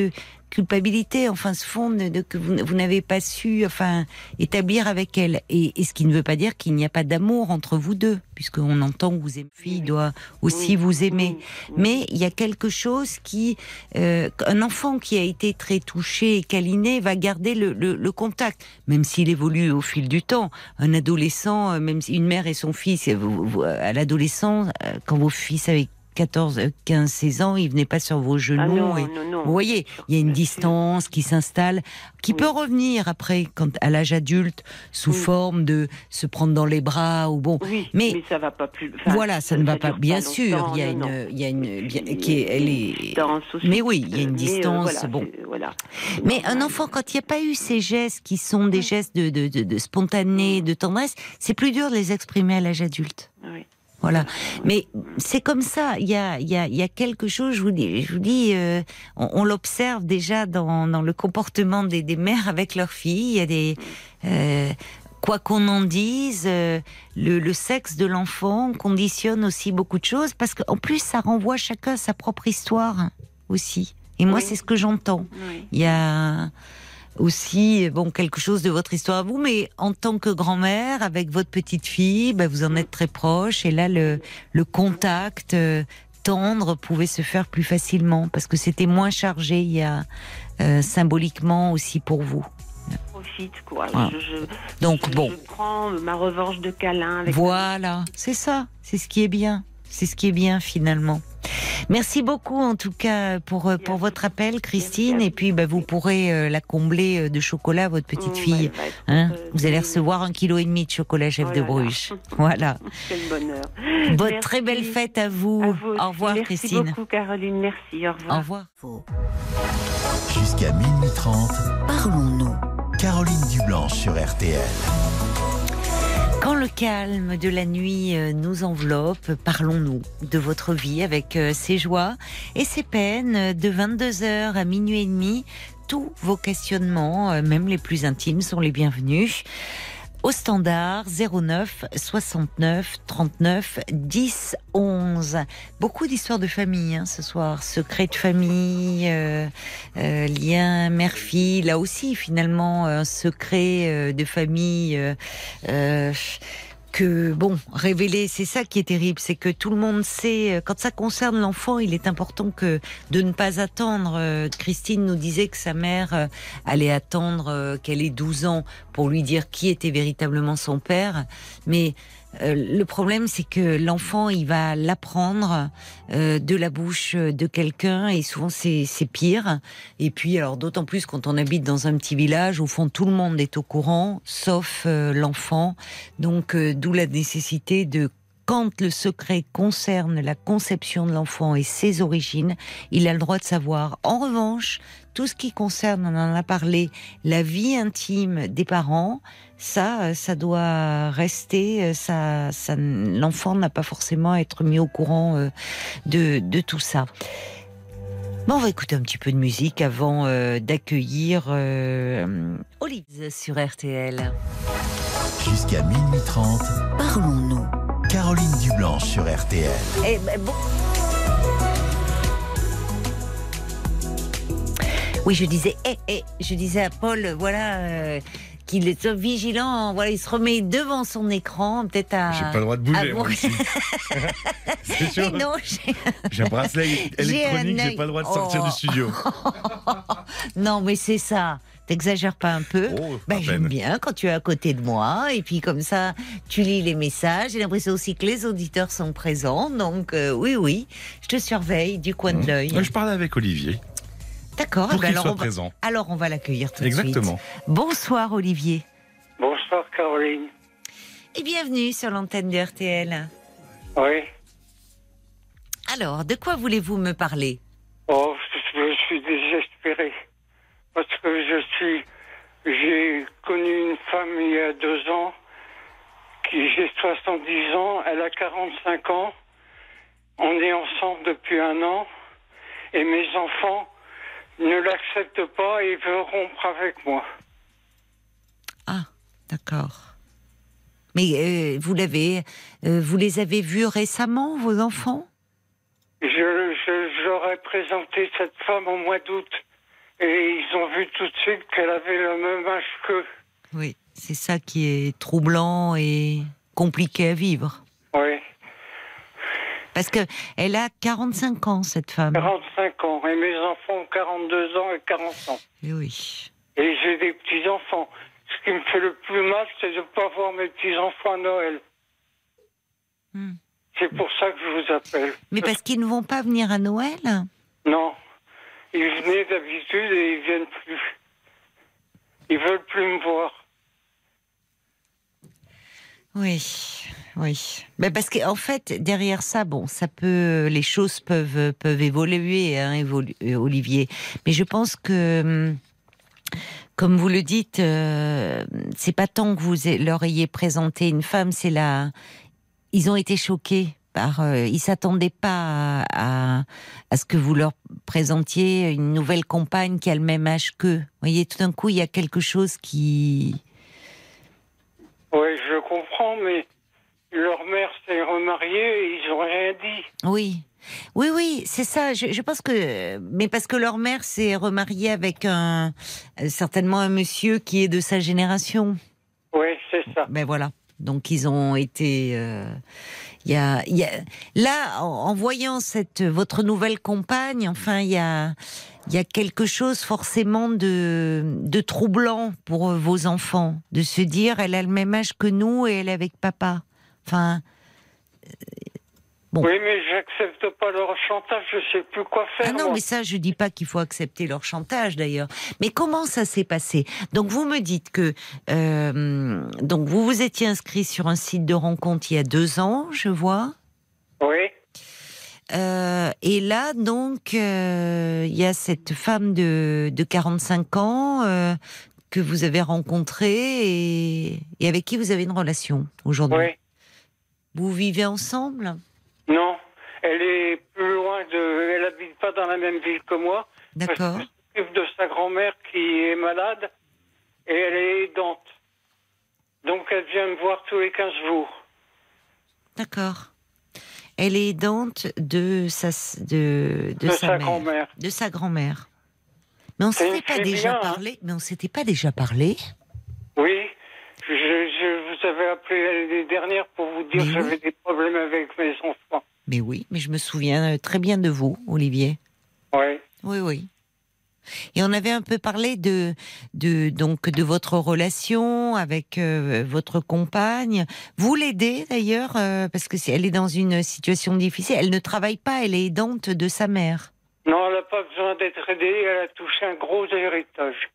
culpabilité, enfin, ce fond de, que vous, n'avez pas su, enfin, établir avec elle. Et, ce qui ne veut pas dire qu'il n'y a pas d'amour entre vous deux, puisqu'on entend que vous aimez, fille doit aussi vous aimer. Mais il y a quelque chose qui, euh, un enfant qui a été très touché et câliné va garder le, le contact, même s'il évolue au fil du temps. Un adolescent, euh, même si une mère et son fils, à l'adolescent, euh, quand vos fils avaient 14, 15, 16 ans, il venait pas sur vos genoux. Ah vous voyez, il y a une distance qui s'installe, qui peut revenir après, quand à l'âge adulte, sous forme de se prendre dans les bras ou bon. mais, ça va pas plus. voilà, ça, ne va pas. Bien sûr, il y a une, il y a une, qui est, elle est. Mais oui, il y a une euh, distance. bon. Voilà. Mais un enfant, quand il n'y a pas eu ces gestes qui sont des gestes de, de, de, de spontané, de tendresse, c'est plus dur de les exprimer à l'âge adulte. Oui. Voilà. Mais c'est comme ça. Il y a, il y, a, il y a quelque chose. Je vous dis, je vous dis, euh, on, l'observe déjà dans, dans, le comportement des, des, mères avec leurs filles. Il y a des euh, quoi qu'on en dise, euh, le, le, sexe de l'enfant conditionne aussi beaucoup de choses parce qu'en plus ça renvoie chacun à sa propre histoire aussi. Et moi, c'est ce que j'entends. Il y a aussi bon quelque chose de votre histoire à vous, mais en tant que grand-mère avec votre petite fille, bah, vous en êtes très proche et là le, le contact euh, tendre pouvait se faire plus facilement parce que c'était moins chargé il y a euh, symboliquement aussi pour vous. Profite quoi. Je, Donc bon. Je prends ma revanche de câlin. voilà, c'est ça, c'est ce qui est bien, c'est ce qui est bien finalement. Merci beaucoup en tout cas pour, euh, pour votre appel, Christine. Et puis bah, vous pourrez euh, la combler euh, de chocolat, votre petite mmh, fille. Hein vous allez recevoir un kilo et demi de chocolat chef de Bruges. Voilà. Quel bonheur. Bonne très belle fête à vous. Au revoir, Christine. Merci beaucoup, Caroline. Merci. Au revoir. Au revoir. Jusqu'à minuit 30, parlons-nous. Caroline Dublanche sur RTL. Quand le calme de la nuit euh, nous enveloppe, parlons-nous de votre vie avec euh, ses joies et ses peines de 22h à minuit et demi. Tous vos questionnements, euh, même les plus intimes, sont les bienvenus au standard 09 69 39 10 11. Beaucoup d'histoires de famille hein, ce soir, secret de famille, euh, euh, lien mère-fille, là aussi finalement un secret euh, de famille que, bon, révéler, c'est ça qui est terrible, c'est que tout le monde sait, euh, quand ça concerne l'enfant, il est important que de ne pas attendre. Euh, Christine nous disait que sa mère euh, allait attendre qu'elle ait 12 ans pour lui dire qui était véritablement son père, mais euh, le problème, c'est que l'enfant, il va l'apprendre euh, de la bouche de quelqu'un, et souvent c'est pire. Et puis, alors d'autant plus quand on habite dans un petit village, au fond, tout le monde est au courant, sauf euh, l'enfant. Donc, d'où la nécessité de quand le secret concerne la conception de l'enfant et ses origines, il a le droit de savoir. En revanche, tout ce qui concerne, on en a parlé, la vie intime des parents, ça, ça doit rester. Ça, ça l'enfant n'a pas forcément à être mis au courant euh, de, de tout ça. Bon, on va écouter un petit peu de musique avant euh, d'accueillir euh, Olive sur RTL. Jusqu'à minuit 30, parlons-nous. Caroline Dublanche sur RTL. Eh ben, bon. Oui, je disais, eh, eh, je disais à Paul, voilà, euh, qu'il est vigilant. Voilà, il se remet devant son écran, peut-être à. J'ai pas le droit de bouger, moi. C'est sûr. Non, j'ai un bracelet électronique, j'ai pas le droit de sortir du studio. non, mais c'est ça. T'exagères pas un peu oh, ben, J'aime bien quand tu es à côté de moi et puis comme ça, tu lis les messages. J'ai l'impression aussi que les auditeurs sont présents. Donc euh, oui, oui, je te surveille du coin de mmh. l'œil. Je parlais avec Olivier. D'accord. Pour ben alors, soit on va, présent. alors on va l'accueillir tout de suite. Exactement. Bonsoir Olivier. Bonsoir Caroline. Et bienvenue sur l'antenne de RTL. Oui. Alors, de quoi voulez-vous me parler? Oh, je suis désespéré parce que je suis, j'ai connu une femme il y a deux ans qui j'ai 70 ans, elle a 45 ans, on est ensemble depuis un an et mes enfants ne l'acceptent pas et veulent rompre avec moi. Ah, d'accord. Mais euh, vous l'avez, euh, vous les avez vus récemment, vos enfants? Je, j'aurais présenté cette femme au mois d'août. Et ils ont vu tout de suite qu'elle avait le même âge qu'eux. Oui, c'est ça qui est troublant et compliqué à vivre. Oui. Parce que elle a 45 ans, cette femme. 45 ans. Et mes enfants ont 42 ans et 40 ans. Et oui. Et j'ai des petits-enfants. Ce qui me fait le plus mal, c'est de ne pas voir mes petits-enfants à Noël. Hmm. C'est pour ça que je vous appelle. Mais parce qu'ils ne vont pas venir à Noël Non. Ils venaient d'habitude et ils viennent plus. Ils veulent plus me voir. Oui, oui. Ben parce qu'en fait, derrière ça, bon, ça peut, les choses peuvent peuvent évoluer, hein, euh, Olivier. Mais je pense que, hum, comme vous le dites, euh, c'est pas tant que vous leur ayez présenté une femme, c'est là, ils ont été choqués euh, ils s'attendaient pas à, à, ce que vous leur présentiez une nouvelle compagne qui a le même âge qu'eux. Vous voyez, tout d'un coup, il y a quelque chose qui. Oui, je comprends, mais leur mère s'est remariée et ils n'ont rien dit. Oui. Oui, oui, c'est ça. Je, je, pense que, mais parce que leur mère s'est remariée avec un, certainement un monsieur qui est de sa génération. Oui, c'est ça. Ben voilà. Donc ils ont été. Euh, y a, y a, là, en, voyant cette votre nouvelle compagne, enfin, il y a, il y a quelque chose forcément de, de troublant pour vos enfants, de se dire, elle a le même âge que nous et elle est avec papa. Enfin, oui, mais j'accepte pas leur chantage, je sais plus quoi faire. Ah non, mais ça, je dis pas qu'il faut accepter leur chantage d'ailleurs. Mais comment ça s'est passé? Donc vous me dites que euh, donc vous vous étiez inscrit sur un site de rencontre il y a deux ans, je vois. Oui. Euh, et là, donc, euh, il y a cette femme de, de 45 ans que vous avez rencontrée et, et, avec qui vous avez une relation aujourd'hui? Oui. Vous vivez ensemble? Non, elle est plus loin de. Elle habite pas dans la même ville que moi. D'accord. Elle s'occupe de sa grand-mère qui est malade et elle est aidante. Donc elle vient me voir tous les 15 jours. D'accord. Elle est aidante de sa, de, de, sa, grand-mère. De sa grand-mère. Mais on s'était pas déjà parlé. Mais on s'était pas déjà parlé. Oui, je, je, vous avez appelé l'année dernière pour vous dire que j'avais des problèmes avec mes enfants. Mais oui, mais je me souviens euh, très bien de vous, Olivier. Oui. Oui, oui. Et on avait un peu parlé de, de donc de votre relation avec euh, votre compagne. Vous l'aidez d'ailleurs euh, parce que si elle est dans une situation difficile. Elle ne travaille pas, elle est aidante de sa mère. Non, elle n'a pas besoin d'être aidée. Elle a touché un gros héritage.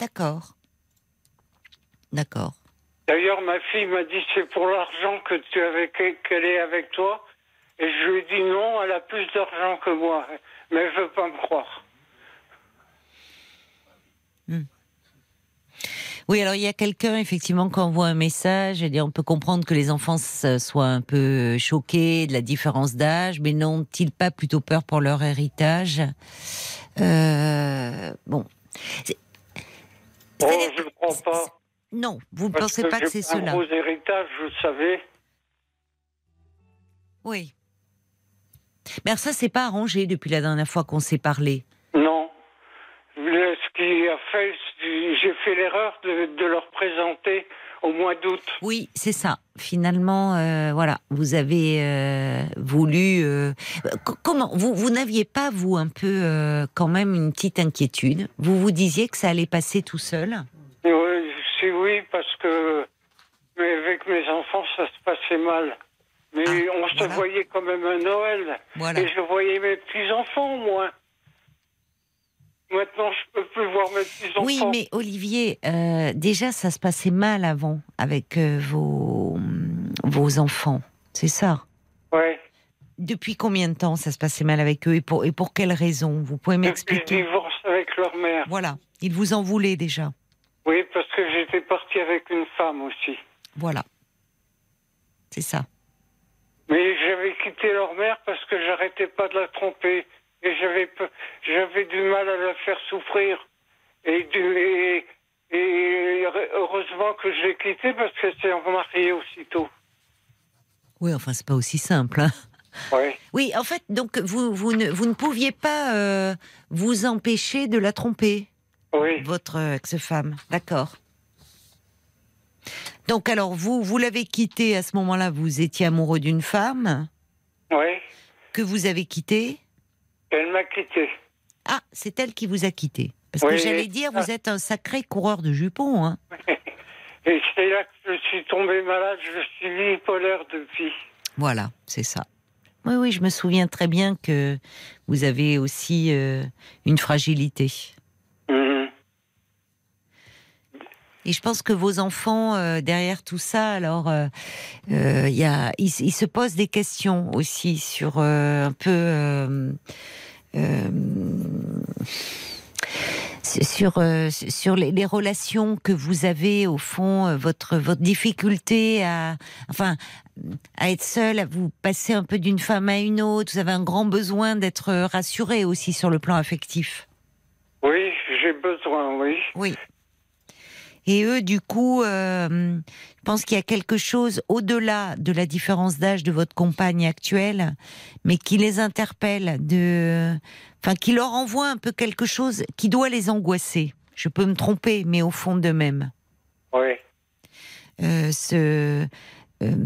D'accord. D'accord. D'ailleurs, ma fille m'a dit c'est pour l'argent que tu avais qu'elle est avec toi. Et je lui ai dit non, elle a plus d'argent que moi, mais elle veut pas me croire. Hmm. Oui, alors il y a quelqu'un effectivement qui envoie un message. Et on peut comprendre que les enfants soient un peu choqués de la différence d'âge, mais n'ont-ils pas plutôt peur pour leur héritage? Euh, Bon. Oh, je ne crois pas. Non, vous ne pensez pas que c'est cela? Un gros héritage, le savais. Oui. Mais ça, c'est pas arrangé depuis la dernière fois qu'on s'est parlé. Non. Ce qui a fait, j'ai fait l'erreur de, leur présenter au mois d'août. Oui, c'est ça. Finalement, euh, voilà, vous avez euh, voulu. Euh, comment vous, vous n'aviez pas vous un peu quand même une petite inquiétude? Vous vous disiez que ça allait passer tout seul? Oui, c'est oui parce que mais avec mes enfants ça se passait mal. Mais ah, on se voyait quand même un Noël. Et je voyais mes petits-enfants, moi. Maintenant, je peux plus voir mes petits-enfants. Oui, mais Olivier, euh, déjà, ça se passait mal avant avec euh, vos, vos enfants. C'est ça? Oui. Depuis combien de temps ça se passait mal avec eux et pour, et pour quelles raisons Vous pouvez m'expliquer? divorce avec leur mère. Voilà. Ils vous en voulaient déjà Oui, parce que j'étais partie avec une femme aussi. Voilà. C'est ça. Mais j'avais quitté leur mère parce que j'arrêtais pas de la tromper. Et j'avais, j'avais du mal à la faire souffrir. Et, du, et, heureusement que je l'ai quittée parce qu'elle s'est remariée aussitôt. Oui, enfin, c'est pas aussi simple. Hein oui. Oui, en fait, donc vous, vous, ne, vous ne pouviez pas euh, vous empêcher de la tromper. Oui. Votre ex-femme, d'accord. Donc alors vous, vous l'avez quitté à ce moment-là, vous étiez amoureux d'une femme Oui. Que vous avez quittée Elle m'a quitté. Ah, c'est elle qui vous a quitté. Parce que j'allais dire, vous êtes un sacré coureur de jupons. Hein. Et c'est là que je suis tombée malade, je suis bipolaire depuis. Voilà, c'est ça. Oui, oui, je me souviens très bien que vous avez aussi euh, une fragilité. Et je pense que vos enfants, euh, derrière tout ça, alors, euh, euh, y a, ils, se posent des questions aussi sur un peu sur sur les, les, relations que vous avez au fond, votre votre difficulté à enfin à être seul, à vous passer un peu d'une femme à une autre. Vous avez un grand besoin d'être rassuré aussi sur le plan affectif. Oui, j'ai besoin, oui. Oui. Et eux, du coup, euh, je pense qu'il y a quelque chose au-delà de la différence d'âge de votre compagne actuelle, mais qui les interpelle, de, enfin, qui leur envoie un peu quelque chose qui doit les angoisser. Je peux me tromper, mais au fond d'eux-mêmes. Oui. Euh, ce, euh,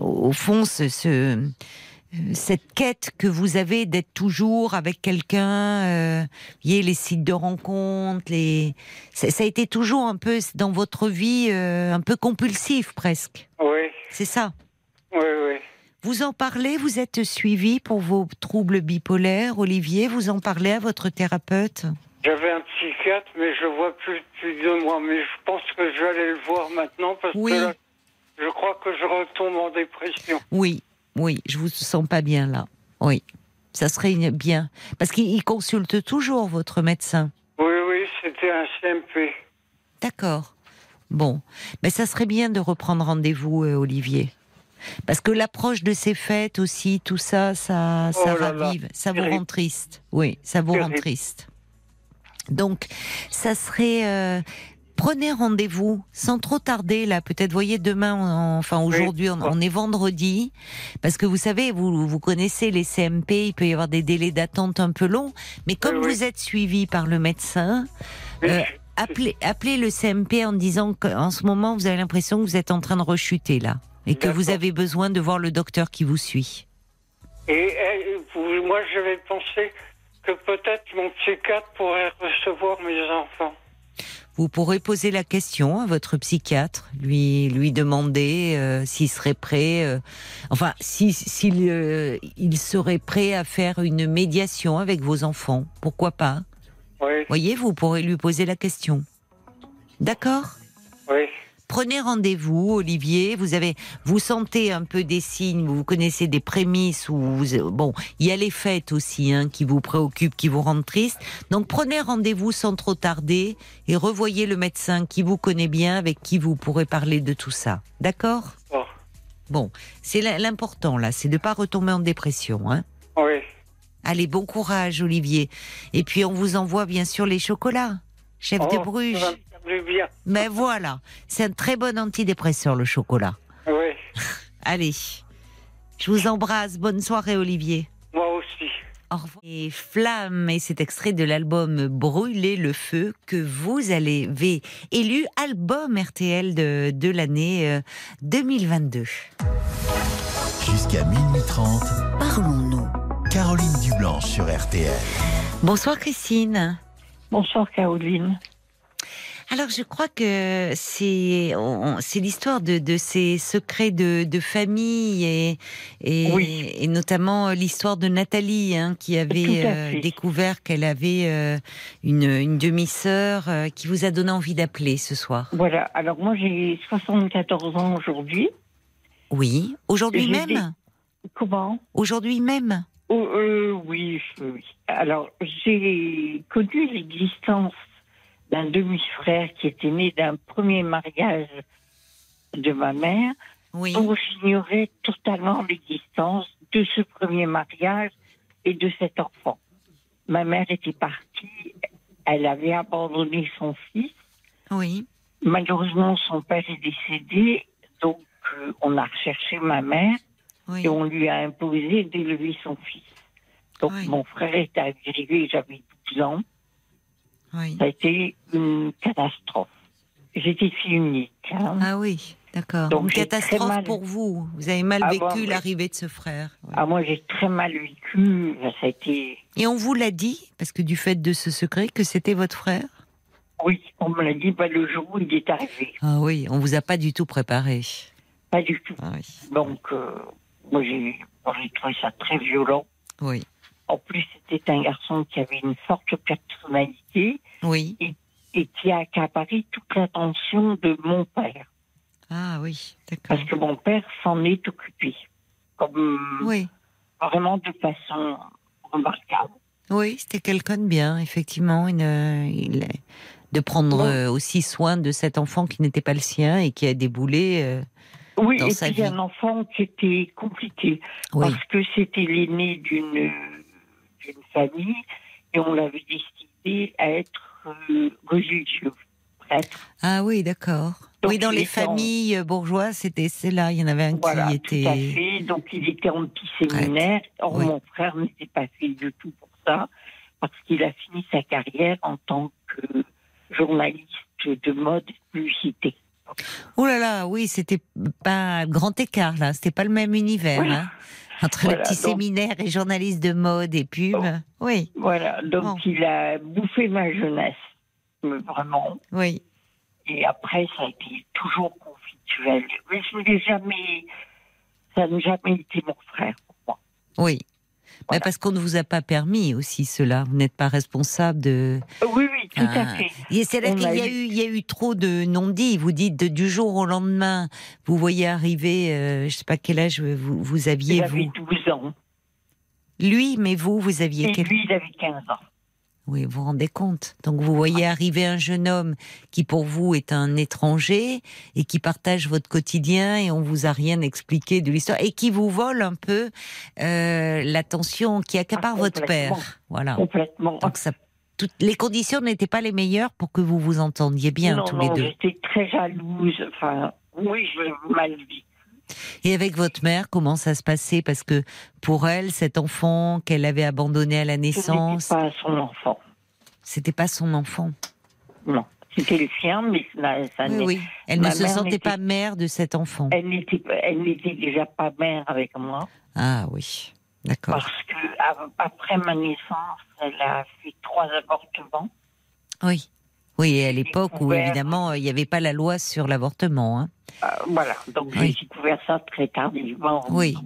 au fond, ce, ce cette quête que vous avez d'être toujours avec quelqu'un, euh, les sites de rencontres, les, ça, a été toujours un peu dans votre vie euh, un peu compulsif presque. Oui. C'est ça? Oui, oui. Vous en parlez, vous êtes suivi pour vos troubles bipolaires, Olivier. Vous en parlez à votre thérapeute? J'avais un psychiatre, mais je le vois plus depuis deux mois. Mais je pense que je vais aller le voir maintenant parce que je crois que je retombe en dépression. Oui, oui, je vous sens pas bien là. Oui, ça serait bien. Parce qu'il consulte toujours votre médecin. Oui, oui, c'était un CMP. D'accord. Bon, mais ça serait bien de reprendre rendez-vous, euh, Olivier. Parce que l'approche de ces fêtes aussi, tout ça, ça, ça oh ravive, ça vous rend triste. Oui, ça vous rend triste. Donc, ça serait euh, prenez rendez-vous sans trop tarder là. Peut-être voyez demain, enfin aujourd'hui, on, est vendredi, parce que vous savez, vous vous connaissez les CMP, il peut y avoir des délais d'attente un peu longs, mais comme vous êtes suivi par le médecin. Euh, appelez, appelez le CMP en disant qu'en ce moment, vous avez l'impression que vous êtes en train de rechuter là. Et que vous avez besoin de voir le docteur qui vous suit. Et, moi, j'avais pensé que peut-être mon psychiatre pourrait recevoir mes enfants. Vous pourrez poser la question à votre psychiatre, lui lui demander euh, s'il serait prêt, euh, enfin s'il euh, il serait prêt à faire une médiation avec vos enfants. Pourquoi pas? Oui. Voyez, vous pourrez lui poser la question. D'accord? Oui. Prenez rendez-vous, Olivier. Vous avez, vous sentez un peu des signes, vous connaissez des prémices ou bon, il y a les fêtes aussi hein, qui vous préoccupent, qui vous rendent triste. Donc prenez rendez-vous sans trop tarder et revoyez le médecin qui vous connaît bien, avec qui vous pourrez parler de tout ça. D'accord? Bon, c'est l'important là, c'est de pas retomber en dépression, hein. Oui. Allez, bon courage, Olivier. Et puis on vous envoie bien sûr les chocolats, chef de Bruges. Mais voilà, c'est un très bon antidépresseur, le chocolat. Oui. Allez, je vous embrasse. Bonne soirée, Olivier. Moi aussi. Au revoir. Et Flamme, et cet extrait de l'album Brûler le feu que vous avez élu album RTL de, de l'année 2022. Euh, Jusqu'à minuit 30, parlons-nous. Caroline Dublanche sur RTL. Bonsoir Christine. Bonsoir Caroline. Alors, je crois que c'est c'est l'histoire de, de, ces secrets de, de famille et et, et notamment l'histoire de Nathalie hein, qui avait euh, découvert qu'elle avait euh, une, une demi-sœur euh, qui vous a donné envie d'appeler ce soir. Voilà. Alors moi j'ai 74 ans aujourd'hui. Oui. Aujourd'hui même? Comment? Aujourd'hui même? Oh, oui, oui. Alors j'ai connu l'existence d'un demi-frère qui était né d'un premier mariage de ma mère, oui. dont j'ignorais totalement l'existence de ce premier mariage et de cet enfant. Ma mère était partie, elle avait abandonné son fils. Oui. Malheureusement, son père est décédé, donc euh, on a recherché ma mère et on lui a imposé d'élever son fils. Donc mon frère est arrivé, j'avais 12 ans. Ça a été une catastrophe. J'étais fille unique. Hein. Ah oui, d'accord. Donc une catastrophe pour vous. Vous avez mal ah, vécu l'arrivée de ce frère. Ah moi j'ai très mal vécu. Ça a été. Et on vous l'a dit parce que du fait de ce secret que c'était votre frère? Oui, on me l'a dit pas le jour où il est arrivé. Ah oui, on vous a pas du tout préparé. Pas du tout. Ah Donc euh, moi j'ai trouvé ça très violent. Oui. En plus, c'était un garçon qui avait une forte personnalité. Oui. Et, qui a accaparé toute l'attention de mon père. Ah oui, d'accord. Parce que mon père s'en est occupé. Comme oui. Vraiment de façon remarquable. Oui, c'était quelqu'un de bien, effectivement. Il, de prendre euh, aussi soin de cet enfant qui n'était pas le sien et qui a déboulé. Euh, oui, dans et sa puis un enfant qui était compliqué. Parce que c'était l'aîné d'une une famille et on l'avait décidé à être euh, religieux, prêtre. Ah oui, d'accord. Oui, dans les familles bourgeoises, c'était là. Il y en avait un qui était. Tout à fait. Donc il était en petit séminaire. Or mon frère n'était pas fait du tout pour ça, parce qu'il a fini sa carrière en tant que journaliste de mode publicité. Oh là là, oui, c'était pas grand écart là, c'était pas le même univers. Hein. Entre le petit séminaire et journaliste de mode et pub. oui. Voilà, donc il a bouffé ma jeunesse, vraiment. Oui. Et après, ça a été toujours conflictuel. Mais je n'ai jamais. Ça n'a jamais été mon frère pour moi. Oui. Mais parce qu'on ne vous a pas permis aussi cela. Vous n'êtes pas responsable de. Oui, oui, tout à ah. fait. C'est là qu'il y a eu, il y a eu trop de non-dits. Vous dites de, du jour au lendemain, vous voyez arriver, euh, je ne sais pas quel âge vous, vous aviez. J'avais 12 ans. Lui, mais vous, vous aviez. Et quel... lui, il avait 15 ans. Oui, vous vous rendez compte. Donc vous voyez arriver un jeune homme qui pour vous est un étranger et qui partage votre quotidien et on vous a rien expliqué de l'histoire et qui vous vole un peu euh, l'attention, qui accapare ah, votre père. Voilà. Complètement. Donc ça, toutes les conditions n'étaient pas les meilleures pour que vous vous entendiez bien tous les deux. J'étais très jalouse. Enfin, oui, je mal vécu. Et avec votre mère, comment ça se passait? Parce que pour elle, cet enfant qu'elle avait abandonné à la naissance. C'était pas son enfant. C'était pas son enfant? Non, C'était le sien, mais ça, oui, oui. Elle ne se sentait pas mère de cet enfant. Elle n'était, elle n'était déjà pas mère avec moi. Ah oui, d'accord. Parce que après ma naissance, elle a fait trois avortements. Oui. Oui, à l'époque où évidemment il n'y avait pas la loi sur l'avortement. Hein. Euh, voilà, donc j'ai découvert ça très tardivement. Oui.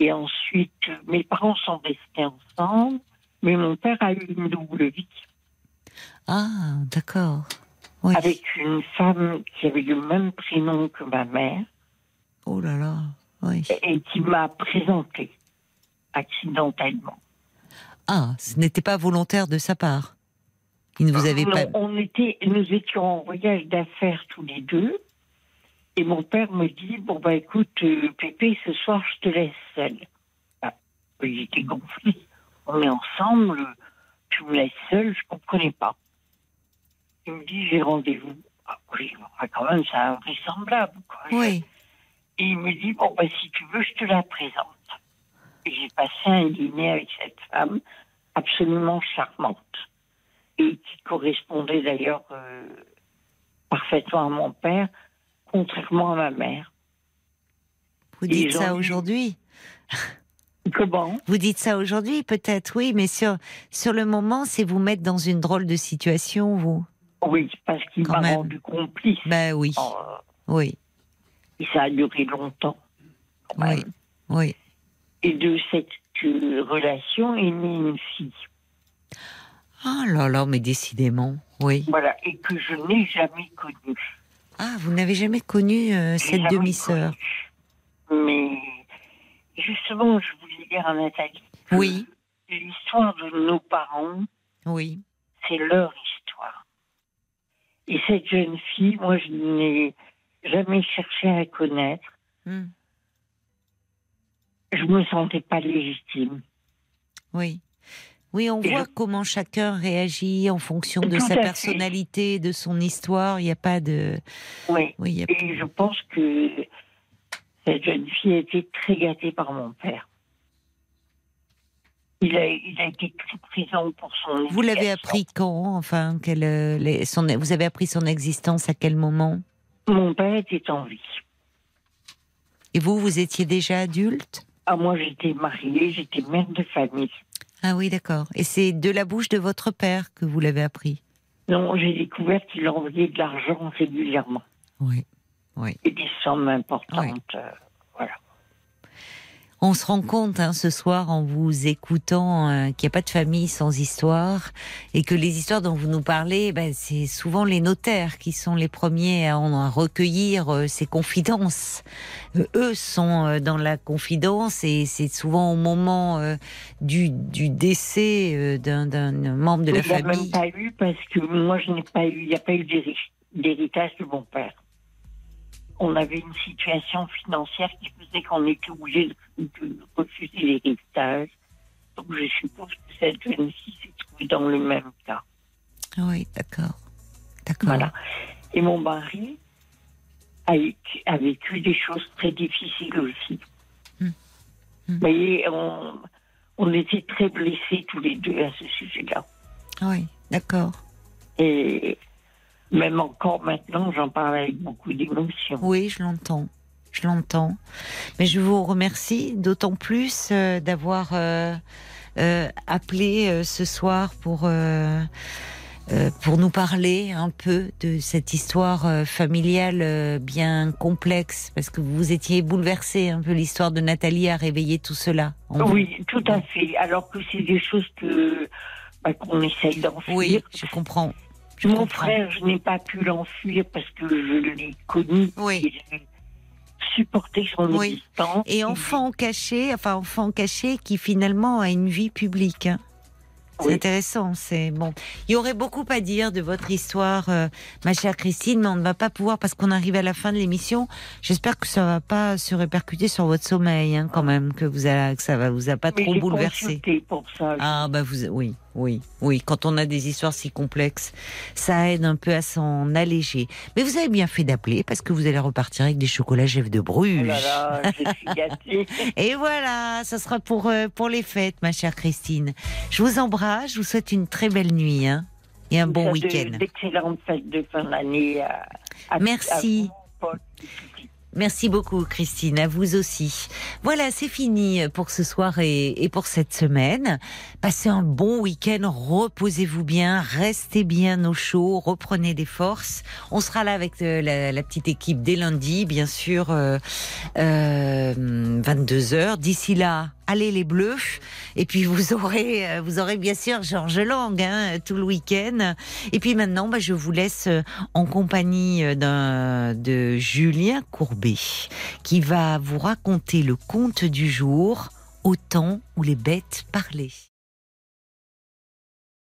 Et ensuite, mes parents sont restés ensemble, mais mon père a eu une double vie. Ah, d'accord. Avec une femme qui avait le même prénom que ma mère. Oh là là, oui. Et, qui m'a présenté accidentellement. Ah, ce n'était pas volontaire de sa part. Il ne vous avait pas. On était, nous étions en voyage d'affaires tous les deux. Et mon père me dit Bon, bah écoute, euh, Pépé, ce soir, je te laisse seule. Ah, J'étais gonflée. On est ensemble, tu me laisses seule, je ne comprenais pas. Il me dit J'ai rendez-vous. Ah, oui, quand même, c'est invraisemblable. Quoi. Oui. Et il me dit Bon, bah si tu veux, je te la présente. J'ai passé un dîner avec cette femme absolument charmante et qui correspondait d'ailleurs euh, parfaitement à mon père contrairement à ma mère. Vous dites ça aujourd'hui Comment? Vous dites ça aujourd'hui, peut-être, oui, mais sur, sur le moment, c'est vous mettre dans une drôle de situation, vous Oui, parce qu'il m'a rendu complice. Ben oui. Oh. oui. Et ça a duré longtemps. Oui. oui. Et de cette euh, relation est née une fille. Ah là là, mais décidément, oui. Voilà, et que je n'ai jamais connue. Ah, vous n'avez jamais connu euh, cette demi-sœur Mais justement, je voulais dire à Nathalie. Oui. L'histoire de nos parents. Oui. C'est leur histoire. Et cette jeune fille, moi, je n'ai jamais cherché à la connaître. Hmm. Je me sentais pas légitime. Oui. Oui, on voit comment chacun réagit en fonction de sa personnalité, de son histoire. Il n'y a pas de. Oui. oui Et je pense que cette jeune fille a été très gâtée par mon père. Il a, il a été très présent pour son. Vous l'avez appris quand Enfin, les, son, vous avez appris son existence à quel moment? Mon père était en vie. Et vous, vous étiez déjà adulte? Ah, moi, j'étais mariée, j'étais mère de famille. Ah oui, d'accord. Et c'est de la bouche de votre père que vous l'avez appris? Non, j'ai découvert qu'il envoyait de l'argent régulièrement. Oui, oui. Et des sommes importantes. Euh. On se rend compte hein, ce soir en vous écoutant euh, qu'il n'y a pas de famille sans histoire et que les histoires dont vous nous parlez, ben, c'est souvent les notaires qui sont les premiers à, en, recueillir euh, ces confidences. Euh, eux sont dans la confidence et c'est souvent au moment du, du, décès d'un membre de la famille. Je n'ai pas eu parce que moi je n'ai pas eu, il n'y a pas eu d'héritage de mon père on avait une situation financière qui qu'on était obligé de, refuser l'héritage. Donc je suppose que cette jeune fille s'est trouvée dans le même cas. Oui, d'accord. D'accord. Voilà. Et mon mari a, vécu des choses très difficiles aussi. Hum. Vous voyez, on, on était très blessés tous les deux à ce sujet-là. Oui, d'accord. Et même encore maintenant, j'en parle avec beaucoup d'émotion. Oui, je l'entends. Je l'entends. Mais je vous remercie d'autant plus euh, d'avoir euh, euh, appelé ce soir pour, pour nous parler un peu de cette histoire familiale bien complexe, parce que vous étiez bouleversé un peu l'histoire de Nathalie a réveillé tout cela. Oui, tout à fait. Alors que c'est des choses que bah, qu'on essaye d'enfuir. Oui, je comprends. Mon frère, je n'ai pas pu l'enfuir parce que je l'ai connu. Oui. Et supporté son existence. Et enfant caché, enfin enfant caché qui finalement a une vie publique. Hein. C'est intéressant, c'est bon. Il y aurait beaucoup à dire de votre histoire, euh, ma chère Christine, mais on ne va pas pouvoir parce qu'on arrive à la fin de l'émission. J'espère que ça va pas se répercuter sur votre sommeil, hein, quand même, que vous a, que ça va vous a pas trop bouleversé. Pour ça, ah bah vous, oui, oui, oui. Quand on a des histoires si complexes, ça aide un peu à s'en alléger. Mais vous avez bien fait d'appeler parce que vous allez repartir avec des chocolats Jeff de Bruges. Oh Et voilà, ça sera pour euh, pour les fêtes, ma chère Christine. Je vous embrasse, je vous souhaite une très belle nuit. Hein et un bon week-end. D'excellentes fêtes de fin d'année. Merci. Merci beaucoup, Christine. À vous aussi. Voilà, c'est fini pour ce soir et, pour cette semaine. Passez un bon week-end. Reposez-vous bien. Restez bien au chaud. Reprenez des forces. On sera là avec euh, la, petite équipe dès lundi, bien sûr, euh, 22 euh, h D'ici là, allez les Bleus. Et puis vous aurez, euh, vous aurez bien sûr Georges Lang hein, tout le week-end. Et puis maintenant, bah, je vous laisse euh, en compagnie euh, de Julien Courbet qui va vous raconter le conte du jour au temps où les bêtes parlaient.